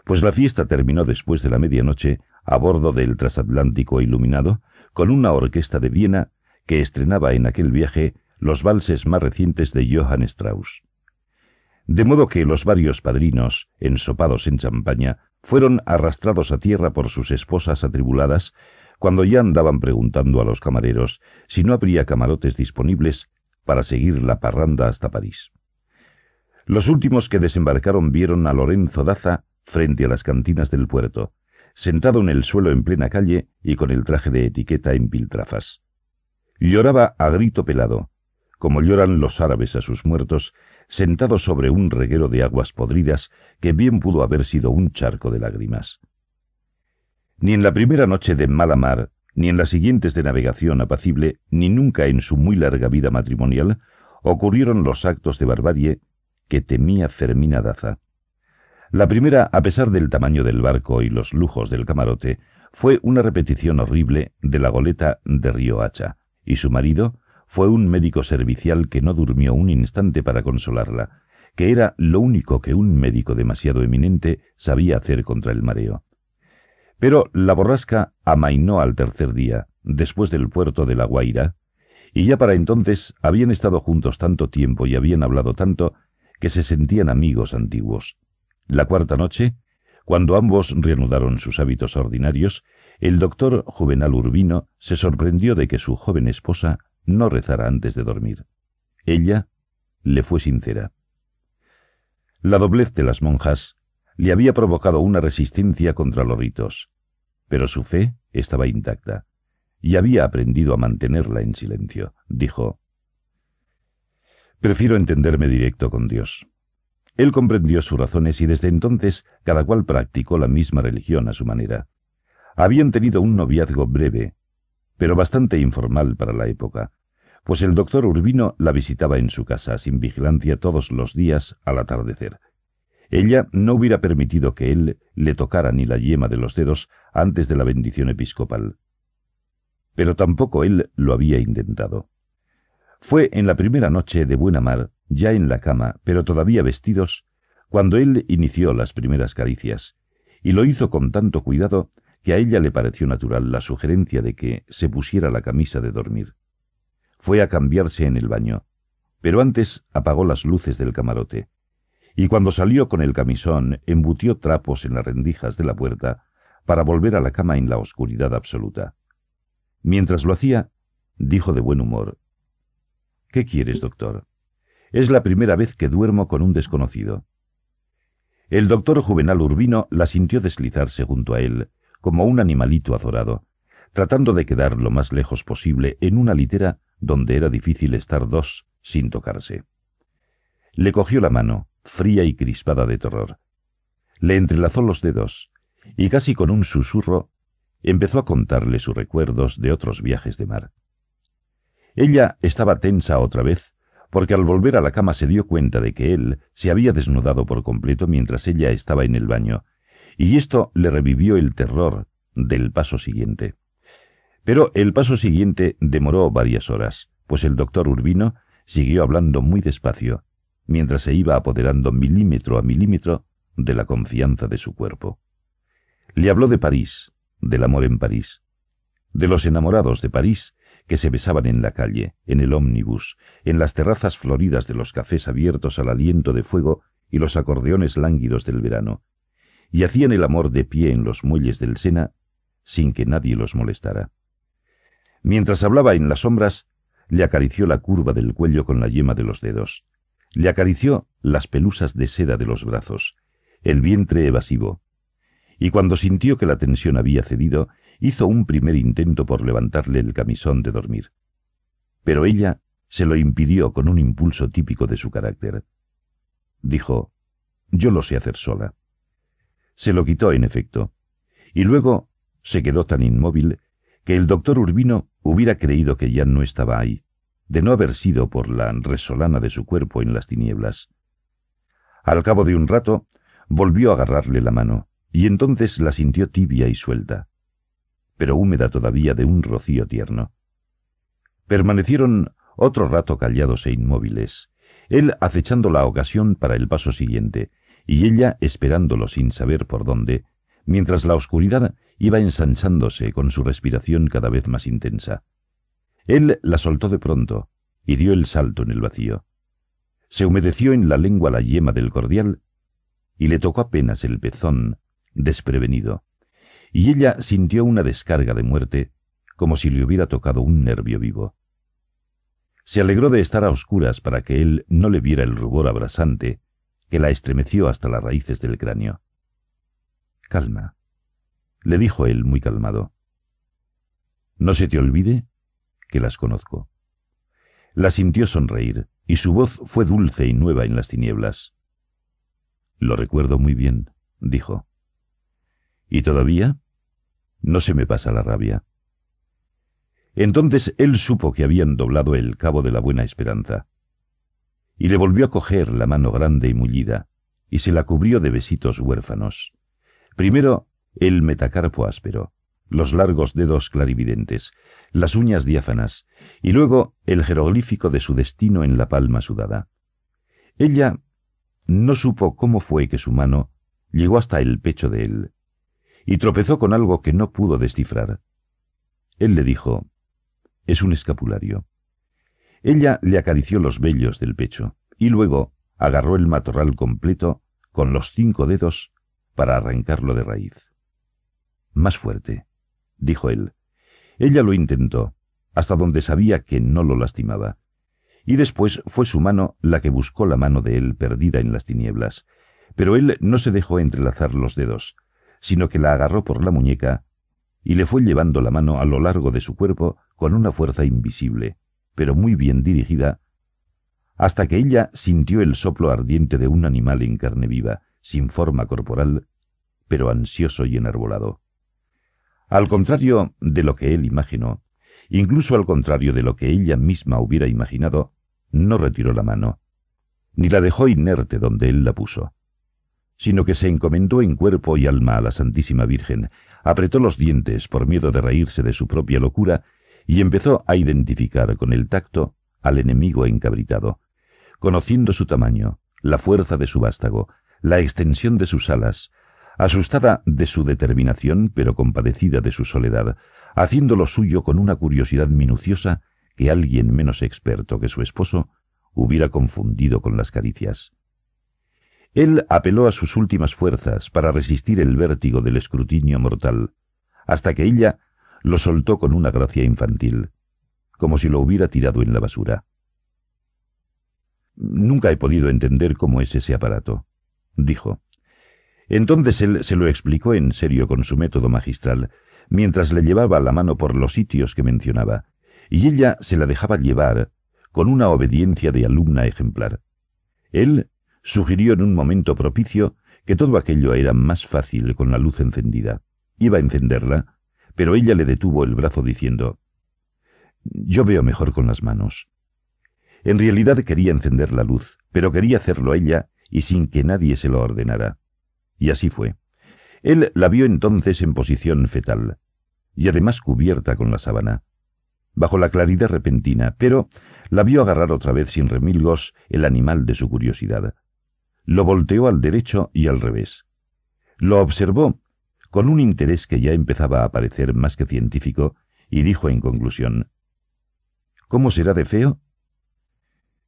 pues la fiesta terminó después de la medianoche a bordo del transatlántico iluminado con una orquesta de Viena que estrenaba en aquel viaje los valses más recientes de Johann Strauss. De modo que los varios padrinos, ensopados en champaña, fueron arrastrados a tierra por sus esposas atribuladas cuando ya andaban preguntando a los camareros si no habría camarotes disponibles para seguir la parranda hasta París. Los últimos que desembarcaron vieron a Lorenzo Daza frente a las cantinas del puerto, sentado en el suelo en plena calle y con el traje de etiqueta en piltrafas. Lloraba a grito pelado, como lloran los árabes a sus muertos, sentado sobre un reguero de aguas podridas que bien pudo haber sido un charco de lágrimas. Ni en la primera noche de mala mar, ni en las siguientes de navegación apacible, ni nunca en su muy larga vida matrimonial, ocurrieron los actos de barbarie que temía Fermina Daza. La primera, a pesar del tamaño del barco y los lujos del camarote, fue una repetición horrible de la goleta de Río Hacha, y su marido fue un médico servicial que no durmió un instante para consolarla, que era lo único que un médico demasiado eminente sabía hacer contra el mareo. Pero la borrasca amainó al tercer día, después del puerto de La Guaira, y ya para entonces habían estado juntos tanto tiempo y habían hablado tanto que se sentían amigos antiguos. La cuarta noche, cuando ambos reanudaron sus hábitos ordinarios, el doctor Juvenal Urbino se sorprendió de que su joven esposa no rezara antes de dormir. Ella le fue sincera. La doblez de las monjas le había provocado una resistencia contra los ritos, pero su fe estaba intacta y había aprendido a mantenerla en silencio. Dijo, Prefiero entenderme directo con Dios. Él comprendió sus razones y desde entonces cada cual practicó la misma religión a su manera. Habían tenido un noviazgo breve, pero bastante informal para la época, pues el doctor Urbino la visitaba en su casa sin vigilancia todos los días al atardecer. Ella no hubiera permitido que él le tocara ni la yema de los dedos antes de la bendición episcopal. Pero tampoco él lo había intentado. Fue en la primera noche de buena mar, ya en la cama, pero todavía vestidos, cuando él inició las primeras caricias, y lo hizo con tanto cuidado que a ella le pareció natural la sugerencia de que se pusiera la camisa de dormir. Fue a cambiarse en el baño, pero antes apagó las luces del camarote, y cuando salió con el camisón embutió trapos en las rendijas de la puerta para volver a la cama en la oscuridad absoluta. Mientras lo hacía, dijo de buen humor, ¿Qué quieres, doctor? Es la primera vez que duermo con un desconocido. El doctor Juvenal Urbino la sintió deslizarse junto a él, como un animalito azorado, tratando de quedar lo más lejos posible en una litera donde era difícil estar dos sin tocarse. Le cogió la mano, fría y crispada de terror. Le entrelazó los dedos, y casi con un susurro empezó a contarle sus recuerdos de otros viajes de mar. Ella estaba tensa otra vez, porque al volver a la cama se dio cuenta de que él se había desnudado por completo mientras ella estaba en el baño, y esto le revivió el terror del paso siguiente. Pero el paso siguiente demoró varias horas, pues el doctor Urbino siguió hablando muy despacio, mientras se iba apoderando milímetro a milímetro de la confianza de su cuerpo. Le habló de París, del amor en París, de los enamorados de París que se besaban en la calle, en el ómnibus, en las terrazas floridas de los cafés abiertos al aliento de fuego y los acordeones lánguidos del verano, y hacían el amor de pie en los muelles del Sena sin que nadie los molestara. Mientras hablaba en las sombras, le acarició la curva del cuello con la yema de los dedos, le acarició las pelusas de seda de los brazos, el vientre evasivo, y cuando sintió que la tensión había cedido, hizo un primer intento por levantarle el camisón de dormir. Pero ella se lo impidió con un impulso típico de su carácter. Dijo, yo lo sé hacer sola. Se lo quitó, en efecto, y luego se quedó tan inmóvil que el doctor Urbino hubiera creído que ya no estaba ahí, de no haber sido por la resolana de su cuerpo en las tinieblas. Al cabo de un rato, volvió a agarrarle la mano, y entonces la sintió tibia y suelta, pero húmeda todavía de un rocío tierno. Permanecieron otro rato callados e inmóviles, él acechando la ocasión para el paso siguiente, y ella esperándolo sin saber por dónde, mientras la oscuridad iba ensanchándose con su respiración cada vez más intensa. Él la soltó de pronto y dio el salto en el vacío. Se humedeció en la lengua la yema del cordial y le tocó apenas el pezón, desprevenido, y ella sintió una descarga de muerte como si le hubiera tocado un nervio vivo. Se alegró de estar a oscuras para que él no le viera el rubor abrasante que la estremeció hasta las raíces del cráneo. Calma. le dijo él muy calmado. No se te olvide que las conozco. La sintió sonreír, y su voz fue dulce y nueva en las tinieblas. Lo recuerdo muy bien, dijo. ¿Y todavía? No se me pasa la rabia. Entonces él supo que habían doblado el cabo de la buena esperanza, y le volvió a coger la mano grande y mullida, y se la cubrió de besitos huérfanos. Primero el metacarpo áspero, los largos dedos clarividentes, las uñas diáfanas, y luego el jeroglífico de su destino en la palma sudada. Ella no supo cómo fue que su mano llegó hasta el pecho de él, y tropezó con algo que no pudo descifrar. Él le dijo, es un escapulario. Ella le acarició los vellos del pecho, y luego agarró el matorral completo con los cinco dedos para arrancarlo de raíz. Más fuerte, dijo él. Ella lo intentó, hasta donde sabía que no lo lastimaba, y después fue su mano la que buscó la mano de él perdida en las tinieblas, pero él no se dejó entrelazar los dedos, sino que la agarró por la muñeca y le fue llevando la mano a lo largo de su cuerpo con una fuerza invisible, pero muy bien dirigida, hasta que ella sintió el soplo ardiente de un animal en carne viva, sin forma corporal, pero ansioso y enarbolado. Al contrario de lo que él imaginó, incluso al contrario de lo que ella misma hubiera imaginado, no retiró la mano, ni la dejó inerte donde él la puso sino que se encomendó en cuerpo y alma a la Santísima Virgen, apretó los dientes por miedo de reírse de su propia locura y empezó a identificar con el tacto al enemigo encabritado, conociendo su tamaño, la fuerza de su vástago, la extensión de sus alas, asustada de su determinación pero compadecida de su soledad, haciendo lo suyo con una curiosidad minuciosa que alguien menos experto que su esposo hubiera confundido con las caricias. Él apeló a sus últimas fuerzas para resistir el vértigo del escrutinio mortal, hasta que ella lo soltó con una gracia infantil, como si lo hubiera tirado en la basura. Nunca he podido entender cómo es ese aparato, dijo. Entonces él se lo explicó en serio con su método magistral, mientras le llevaba la mano por los sitios que mencionaba, y ella se la dejaba llevar con una obediencia de alumna ejemplar. Él sugirió en un momento propicio que todo aquello era más fácil con la luz encendida. Iba a encenderla, pero ella le detuvo el brazo diciendo, Yo veo mejor con las manos. En realidad quería encender la luz, pero quería hacerlo ella y sin que nadie se lo ordenara. Y así fue. Él la vio entonces en posición fetal, y además cubierta con la sábana, bajo la claridad repentina, pero la vio agarrar otra vez sin remilgos el animal de su curiosidad. Lo volteó al derecho y al revés. Lo observó con un interés que ya empezaba a parecer más que científico y dijo en conclusión, ¿Cómo será de feo?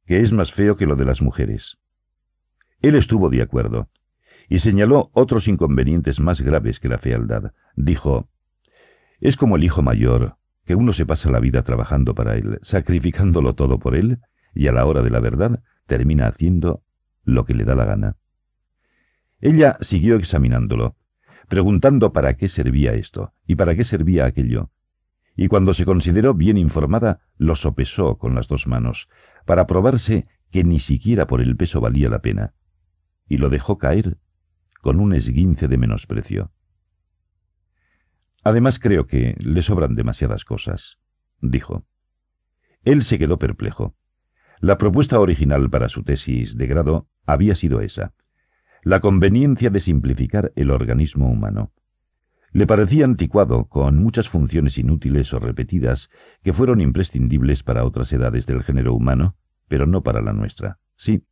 Que es más feo que lo de las mujeres. Él estuvo de acuerdo y señaló otros inconvenientes más graves que la fealdad. Dijo, es como el hijo mayor, que uno se pasa la vida trabajando para él, sacrificándolo todo por él, y a la hora de la verdad termina haciendo lo que le da la gana. Ella siguió examinándolo, preguntando para qué servía esto y para qué servía aquello, y cuando se consideró bien informada, lo sopesó con las dos manos, para probarse que ni siquiera por el peso valía la pena, y lo dejó caer con un esguince de menosprecio. Además creo que le sobran demasiadas cosas, dijo. Él se quedó perplejo. La propuesta original para su tesis de grado había sido esa, la conveniencia de simplificar el organismo humano. Le parecía anticuado, con muchas funciones inútiles o repetidas que fueron imprescindibles para otras edades del género humano, pero no para la nuestra. Sí,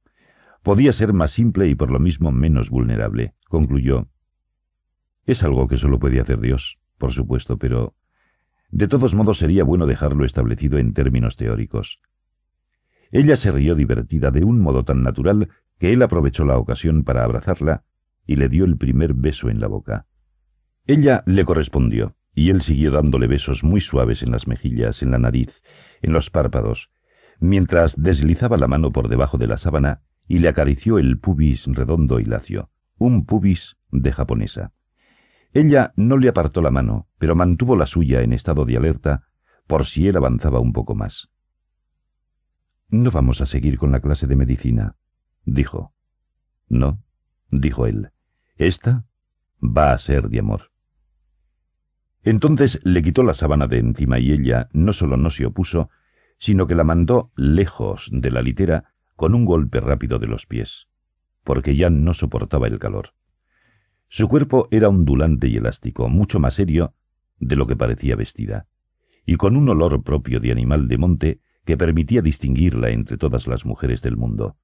podía ser más simple y por lo mismo menos vulnerable, concluyó. Es algo que solo puede hacer Dios, por supuesto, pero de todos modos sería bueno dejarlo establecido en términos teóricos. Ella se rió divertida de un modo tan natural que él aprovechó la ocasión para abrazarla y le dio el primer beso en la boca. Ella le correspondió, y él siguió dándole besos muy suaves en las mejillas, en la nariz, en los párpados, mientras deslizaba la mano por debajo de la sábana y le acarició el pubis redondo y lacio, un pubis de japonesa. Ella no le apartó la mano, pero mantuvo la suya en estado de alerta por si él avanzaba un poco más. No vamos a seguir con la clase de medicina, dijo. No, dijo él. Esta va a ser de amor. Entonces le quitó la sábana de encima y ella no solo no se opuso, sino que la mandó lejos de la litera con un golpe rápido de los pies, porque ya no soportaba el calor. Su cuerpo era ondulante y elástico, mucho más serio de lo que parecía vestida, y con un olor propio de animal de monte que permitía distinguirla entre todas las mujeres del mundo.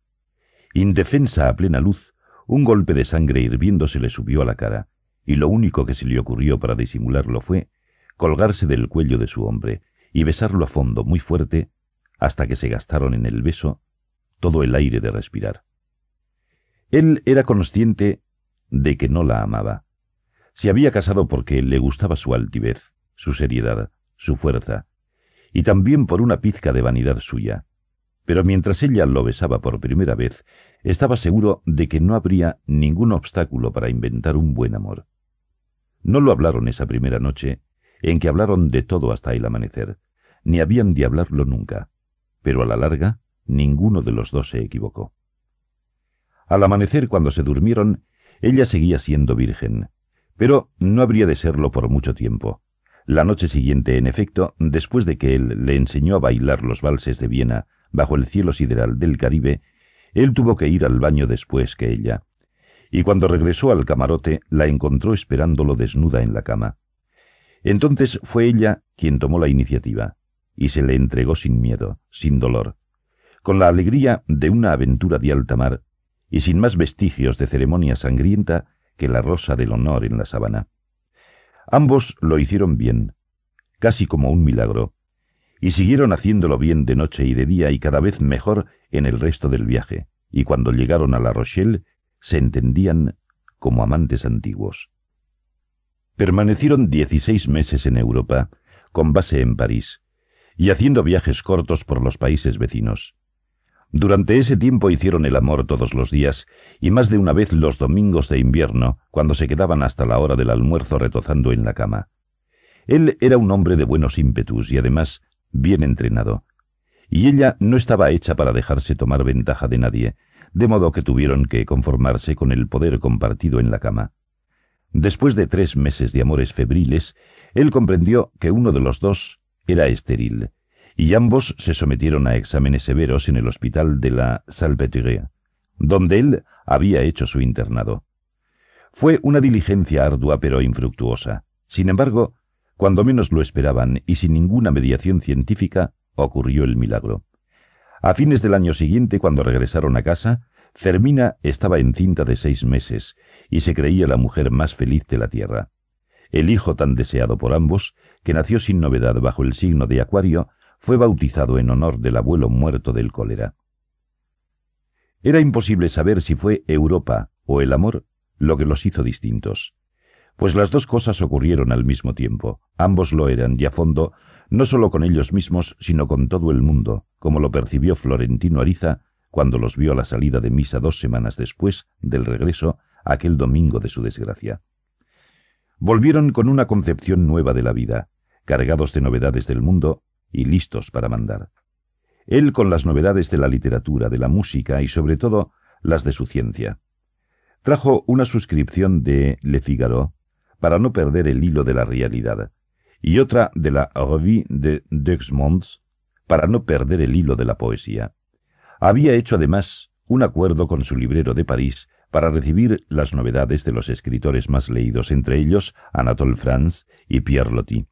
Indefensa a plena luz, un golpe de sangre hirviendo se le subió a la cara, y lo único que se le ocurrió para disimularlo fue colgarse del cuello de su hombre y besarlo a fondo muy fuerte hasta que se gastaron en el beso todo el aire de respirar. Él era consciente de que no la amaba. Se había casado porque le gustaba su altivez, su seriedad, su fuerza, y también por una pizca de vanidad suya. Pero mientras ella lo besaba por primera vez, estaba seguro de que no habría ningún obstáculo para inventar un buen amor. No lo hablaron esa primera noche, en que hablaron de todo hasta el amanecer, ni habían de hablarlo nunca, pero a la larga ninguno de los dos se equivocó. Al amanecer, cuando se durmieron, ella seguía siendo virgen, pero no habría de serlo por mucho tiempo. La noche siguiente, en efecto, después de que él le enseñó a bailar los valses de Viena bajo el cielo sideral del Caribe, él tuvo que ir al baño después que ella, y cuando regresó al camarote la encontró esperándolo desnuda en la cama. Entonces fue ella quien tomó la iniciativa, y se le entregó sin miedo, sin dolor, con la alegría de una aventura de alta mar, y sin más vestigios de ceremonia sangrienta que la rosa del honor en la sabana. Ambos lo hicieron bien, casi como un milagro, y siguieron haciéndolo bien de noche y de día y cada vez mejor en el resto del viaje, y cuando llegaron a La Rochelle se entendían como amantes antiguos. Permanecieron dieciséis meses en Europa, con base en París, y haciendo viajes cortos por los países vecinos. Durante ese tiempo hicieron el amor todos los días, y más de una vez los domingos de invierno, cuando se quedaban hasta la hora del almuerzo retozando en la cama. Él era un hombre de buenos ímpetus y además bien entrenado, y ella no estaba hecha para dejarse tomar ventaja de nadie, de modo que tuvieron que conformarse con el poder compartido en la cama. Después de tres meses de amores febriles, él comprendió que uno de los dos era estéril, y ambos se sometieron a exámenes severos en el hospital de la Salpêtrière, donde él había hecho su internado. Fue una diligencia ardua pero infructuosa. Sin embargo, cuando menos lo esperaban y sin ninguna mediación científica, ocurrió el milagro. A fines del año siguiente, cuando regresaron a casa, Fermina estaba encinta de seis meses y se creía la mujer más feliz de la tierra. El hijo tan deseado por ambos, que nació sin novedad bajo el signo de Acuario, fue bautizado en honor del abuelo muerto del cólera. Era imposible saber si fue Europa o el amor lo que los hizo distintos, pues las dos cosas ocurrieron al mismo tiempo, ambos lo eran y a fondo no solo con ellos mismos, sino con todo el mundo, como lo percibió Florentino Ariza cuando los vio a la salida de misa dos semanas después del regreso, aquel domingo de su desgracia. Volvieron con una concepción nueva de la vida, cargados de novedades del mundo y listos para mandar. Él con las novedades de la literatura, de la música y sobre todo las de su ciencia. Trajo una suscripción de Le Figaro para no perder el hilo de la realidad, y otra de la Revue de Deux para no perder el hilo de la poesía. Había hecho además un acuerdo con su librero de París para recibir las novedades de los escritores más leídos, entre ellos Anatole France y Pierre Loti,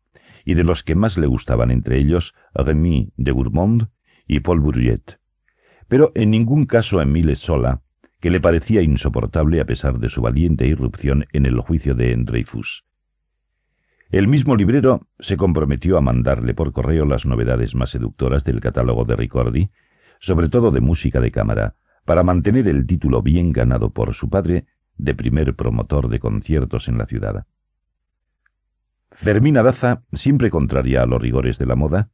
y de los que más le gustaban, entre ellos Rémy de Gourmont y Paul Bourget. Pero en ningún caso Emile Sola, que le parecía insoportable a pesar de su valiente irrupción en el juicio de Dreyfus. El mismo librero se comprometió a mandarle por correo las novedades más seductoras del catálogo de Ricordi, sobre todo de música de cámara, para mantener el título bien ganado por su padre de primer promotor de conciertos en la ciudad. Fermina Daza, siempre contraria a los rigores de la moda,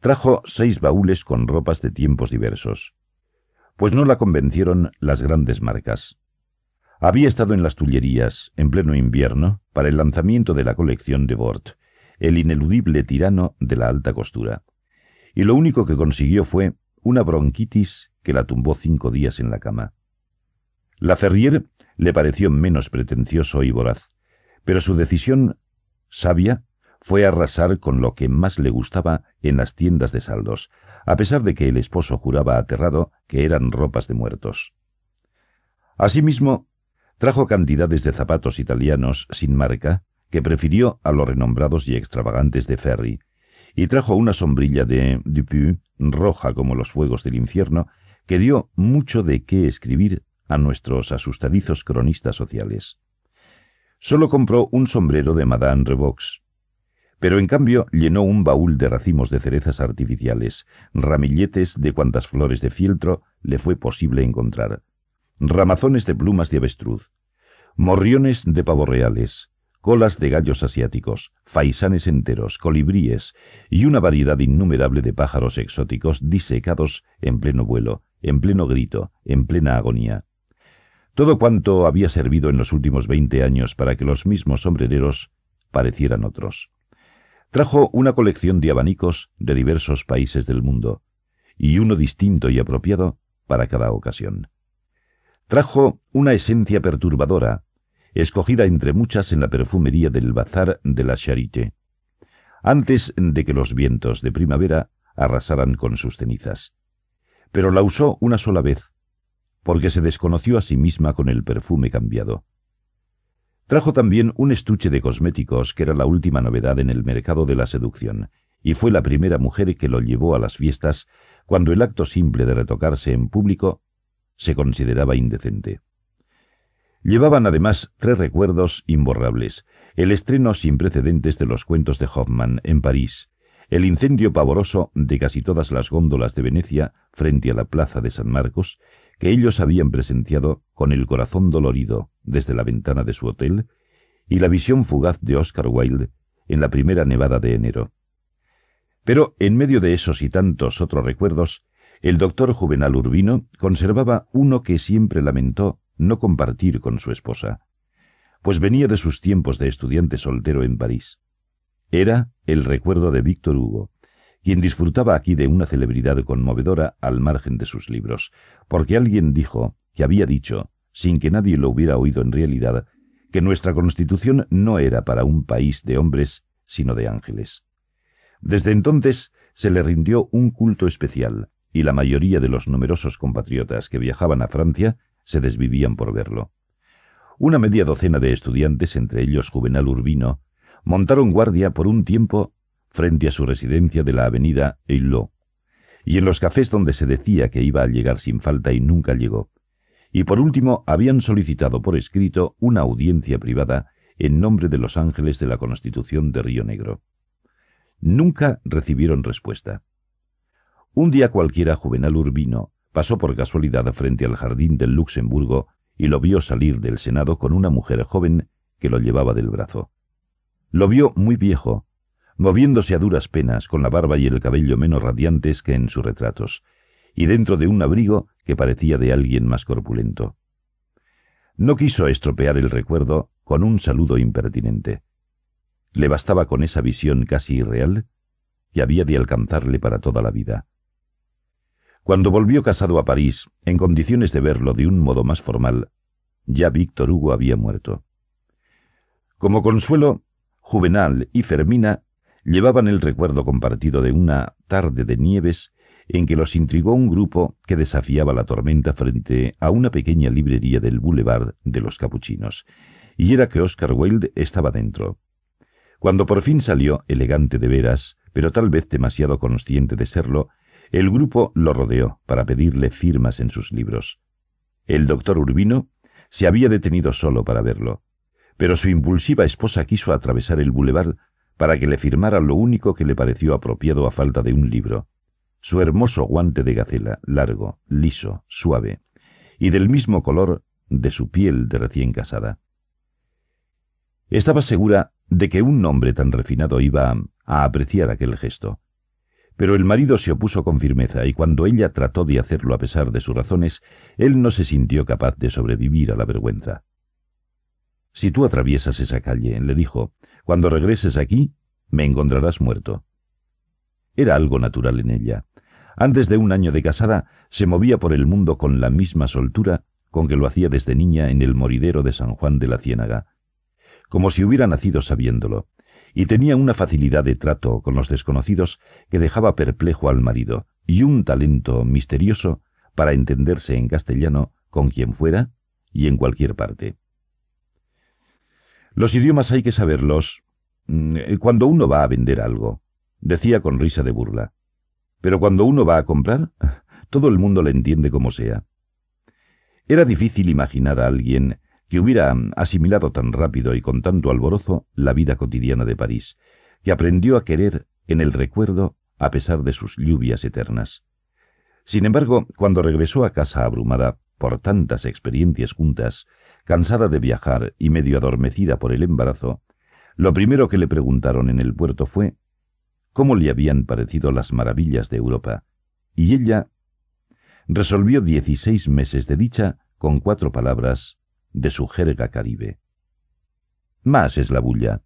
trajo seis baúles con ropas de tiempos diversos, pues no la convencieron las grandes marcas. Había estado en las Tullerías, en pleno invierno, para el lanzamiento de la colección de Bort, el ineludible tirano de la alta costura. Y lo único que consiguió fue una bronquitis que la tumbó cinco días en la cama. La Ferrier le pareció menos pretencioso y voraz, pero su decisión sabia fue arrasar con lo que más le gustaba en las tiendas de saldos, a pesar de que el esposo juraba aterrado que eran ropas de muertos. Asimismo, trajo cantidades de zapatos italianos sin marca, que prefirió a los renombrados y extravagantes de Ferry, y trajo una sombrilla de Dupuy, roja como los fuegos del infierno, que dio mucho de qué escribir a nuestros asustadizos cronistas sociales. Solo compró un sombrero de Madame Revox, pero en cambio llenó un baúl de racimos de cerezas artificiales, ramilletes de cuantas flores de fieltro le fue posible encontrar, ramazones de plumas de avestruz, morriones de pavorreales, colas de gallos asiáticos, faisanes enteros, colibríes. Y una variedad innumerable de pájaros exóticos disecados en pleno vuelo, en pleno grito, en plena agonía. Todo cuanto había servido en los últimos veinte años para que los mismos sombrereros parecieran otros. Trajo una colección de abanicos de diversos países del mundo, y uno distinto y apropiado para cada ocasión. Trajo una esencia perturbadora, escogida entre muchas en la perfumería del bazar de la Charité, antes de que los vientos de primavera arrasaran con sus cenizas. Pero la usó una sola vez, porque se desconoció a sí misma con el perfume cambiado. Trajo también un estuche de cosméticos que era la última novedad en el mercado de la seducción, y fue la primera mujer que lo llevó a las fiestas cuando el acto simple de retocarse en público se consideraba indecente. Llevaban además tres recuerdos imborrables, el estreno sin precedentes de los cuentos de Hoffman en París, el incendio pavoroso de casi todas las góndolas de Venecia frente a la plaza de San Marcos que ellos habían presenciado con el corazón dolorido desde la ventana de su hotel, y la visión fugaz de Oscar Wilde en la primera nevada de enero. Pero en medio de esos y tantos otros recuerdos, el doctor Juvenal Urbino conservaba uno que siempre lamentó no compartir con su esposa, pues venía de sus tiempos de estudiante soltero en París. Era el recuerdo de Víctor Hugo, quien disfrutaba aquí de una celebridad conmovedora al margen de sus libros, porque alguien dijo, que había dicho, sin que nadie lo hubiera oído en realidad, que nuestra Constitución no era para un país de hombres, sino de ángeles. Desde entonces se le rindió un culto especial, y la mayoría de los numerosos compatriotas que viajaban a Francia se desvivían por verlo. Una media docena de estudiantes, entre ellos Juvenal Urbino, montaron guardia por un tiempo frente a su residencia de la avenida Eilot, y en los cafés donde se decía que iba a llegar sin falta y nunca llegó. Y por último habían solicitado por escrito una audiencia privada en nombre de los ángeles de la Constitución de Río Negro. Nunca recibieron respuesta. Un día cualquiera Juvenal Urbino pasó por casualidad frente al jardín del Luxemburgo y lo vio salir del Senado con una mujer joven que lo llevaba del brazo. Lo vio muy viejo, moviéndose a duras penas con la barba y el cabello menos radiantes que en sus retratos, y dentro de un abrigo que parecía de alguien más corpulento. No quiso estropear el recuerdo con un saludo impertinente. Le bastaba con esa visión casi irreal que había de alcanzarle para toda la vida. Cuando volvió casado a París, en condiciones de verlo de un modo más formal, ya Víctor Hugo había muerto. Como consuelo, Juvenal y Fermina llevaban el recuerdo compartido de una tarde de nieves en que los intrigó un grupo que desafiaba la tormenta frente a una pequeña librería del boulevard de los Capuchinos, y era que Oscar Wilde estaba dentro. Cuando por fin salió, elegante de veras, pero tal vez demasiado consciente de serlo, el grupo lo rodeó para pedirle firmas en sus libros. El doctor Urbino se había detenido solo para verlo, pero su impulsiva esposa quiso atravesar el boulevard para que le firmara lo único que le pareció apropiado a falta de un libro, su hermoso guante de gacela, largo, liso, suave, y del mismo color de su piel de recién casada. Estaba segura de que un hombre tan refinado iba a, apreciar aquel gesto. Pero el marido se opuso con firmeza, y cuando ella trató de hacerlo a pesar de sus razones, él no se sintió capaz de sobrevivir a la vergüenza. Si tú atraviesas esa calle, le dijo, cuando regreses aquí, me encontrarás muerto. Era algo natural en ella. Antes de un año de casada, se movía por el mundo con la misma soltura con que lo hacía desde niña en el moridero de San Juan de la Ciénaga, como si hubiera nacido sabiéndolo, y tenía una facilidad de trato con los desconocidos que dejaba perplejo al marido, y un talento misterioso para entenderse en castellano con quien fuera y en cualquier parte. Los idiomas hay que saberlos mm, cuando uno va a vender algo, decía con risa de burla. Pero cuando uno va a comprar, todo el mundo le entiende como sea. Era difícil imaginar a alguien que hubiera asimilado tan rápido y con tanto alborozo la vida cotidiana de París, que aprendió a querer en el recuerdo a pesar de sus lluvias eternas. Sin embargo, cuando regresó a casa abrumada por tantas experiencias juntas, cansada de viajar y medio adormecida por el embarazo, lo primero que le preguntaron en el puerto fue cómo le habían parecido las maravillas de Europa, y ella resolvió dieciséis meses de dicha con cuatro palabras de su jerga caribe. Más es la bulla.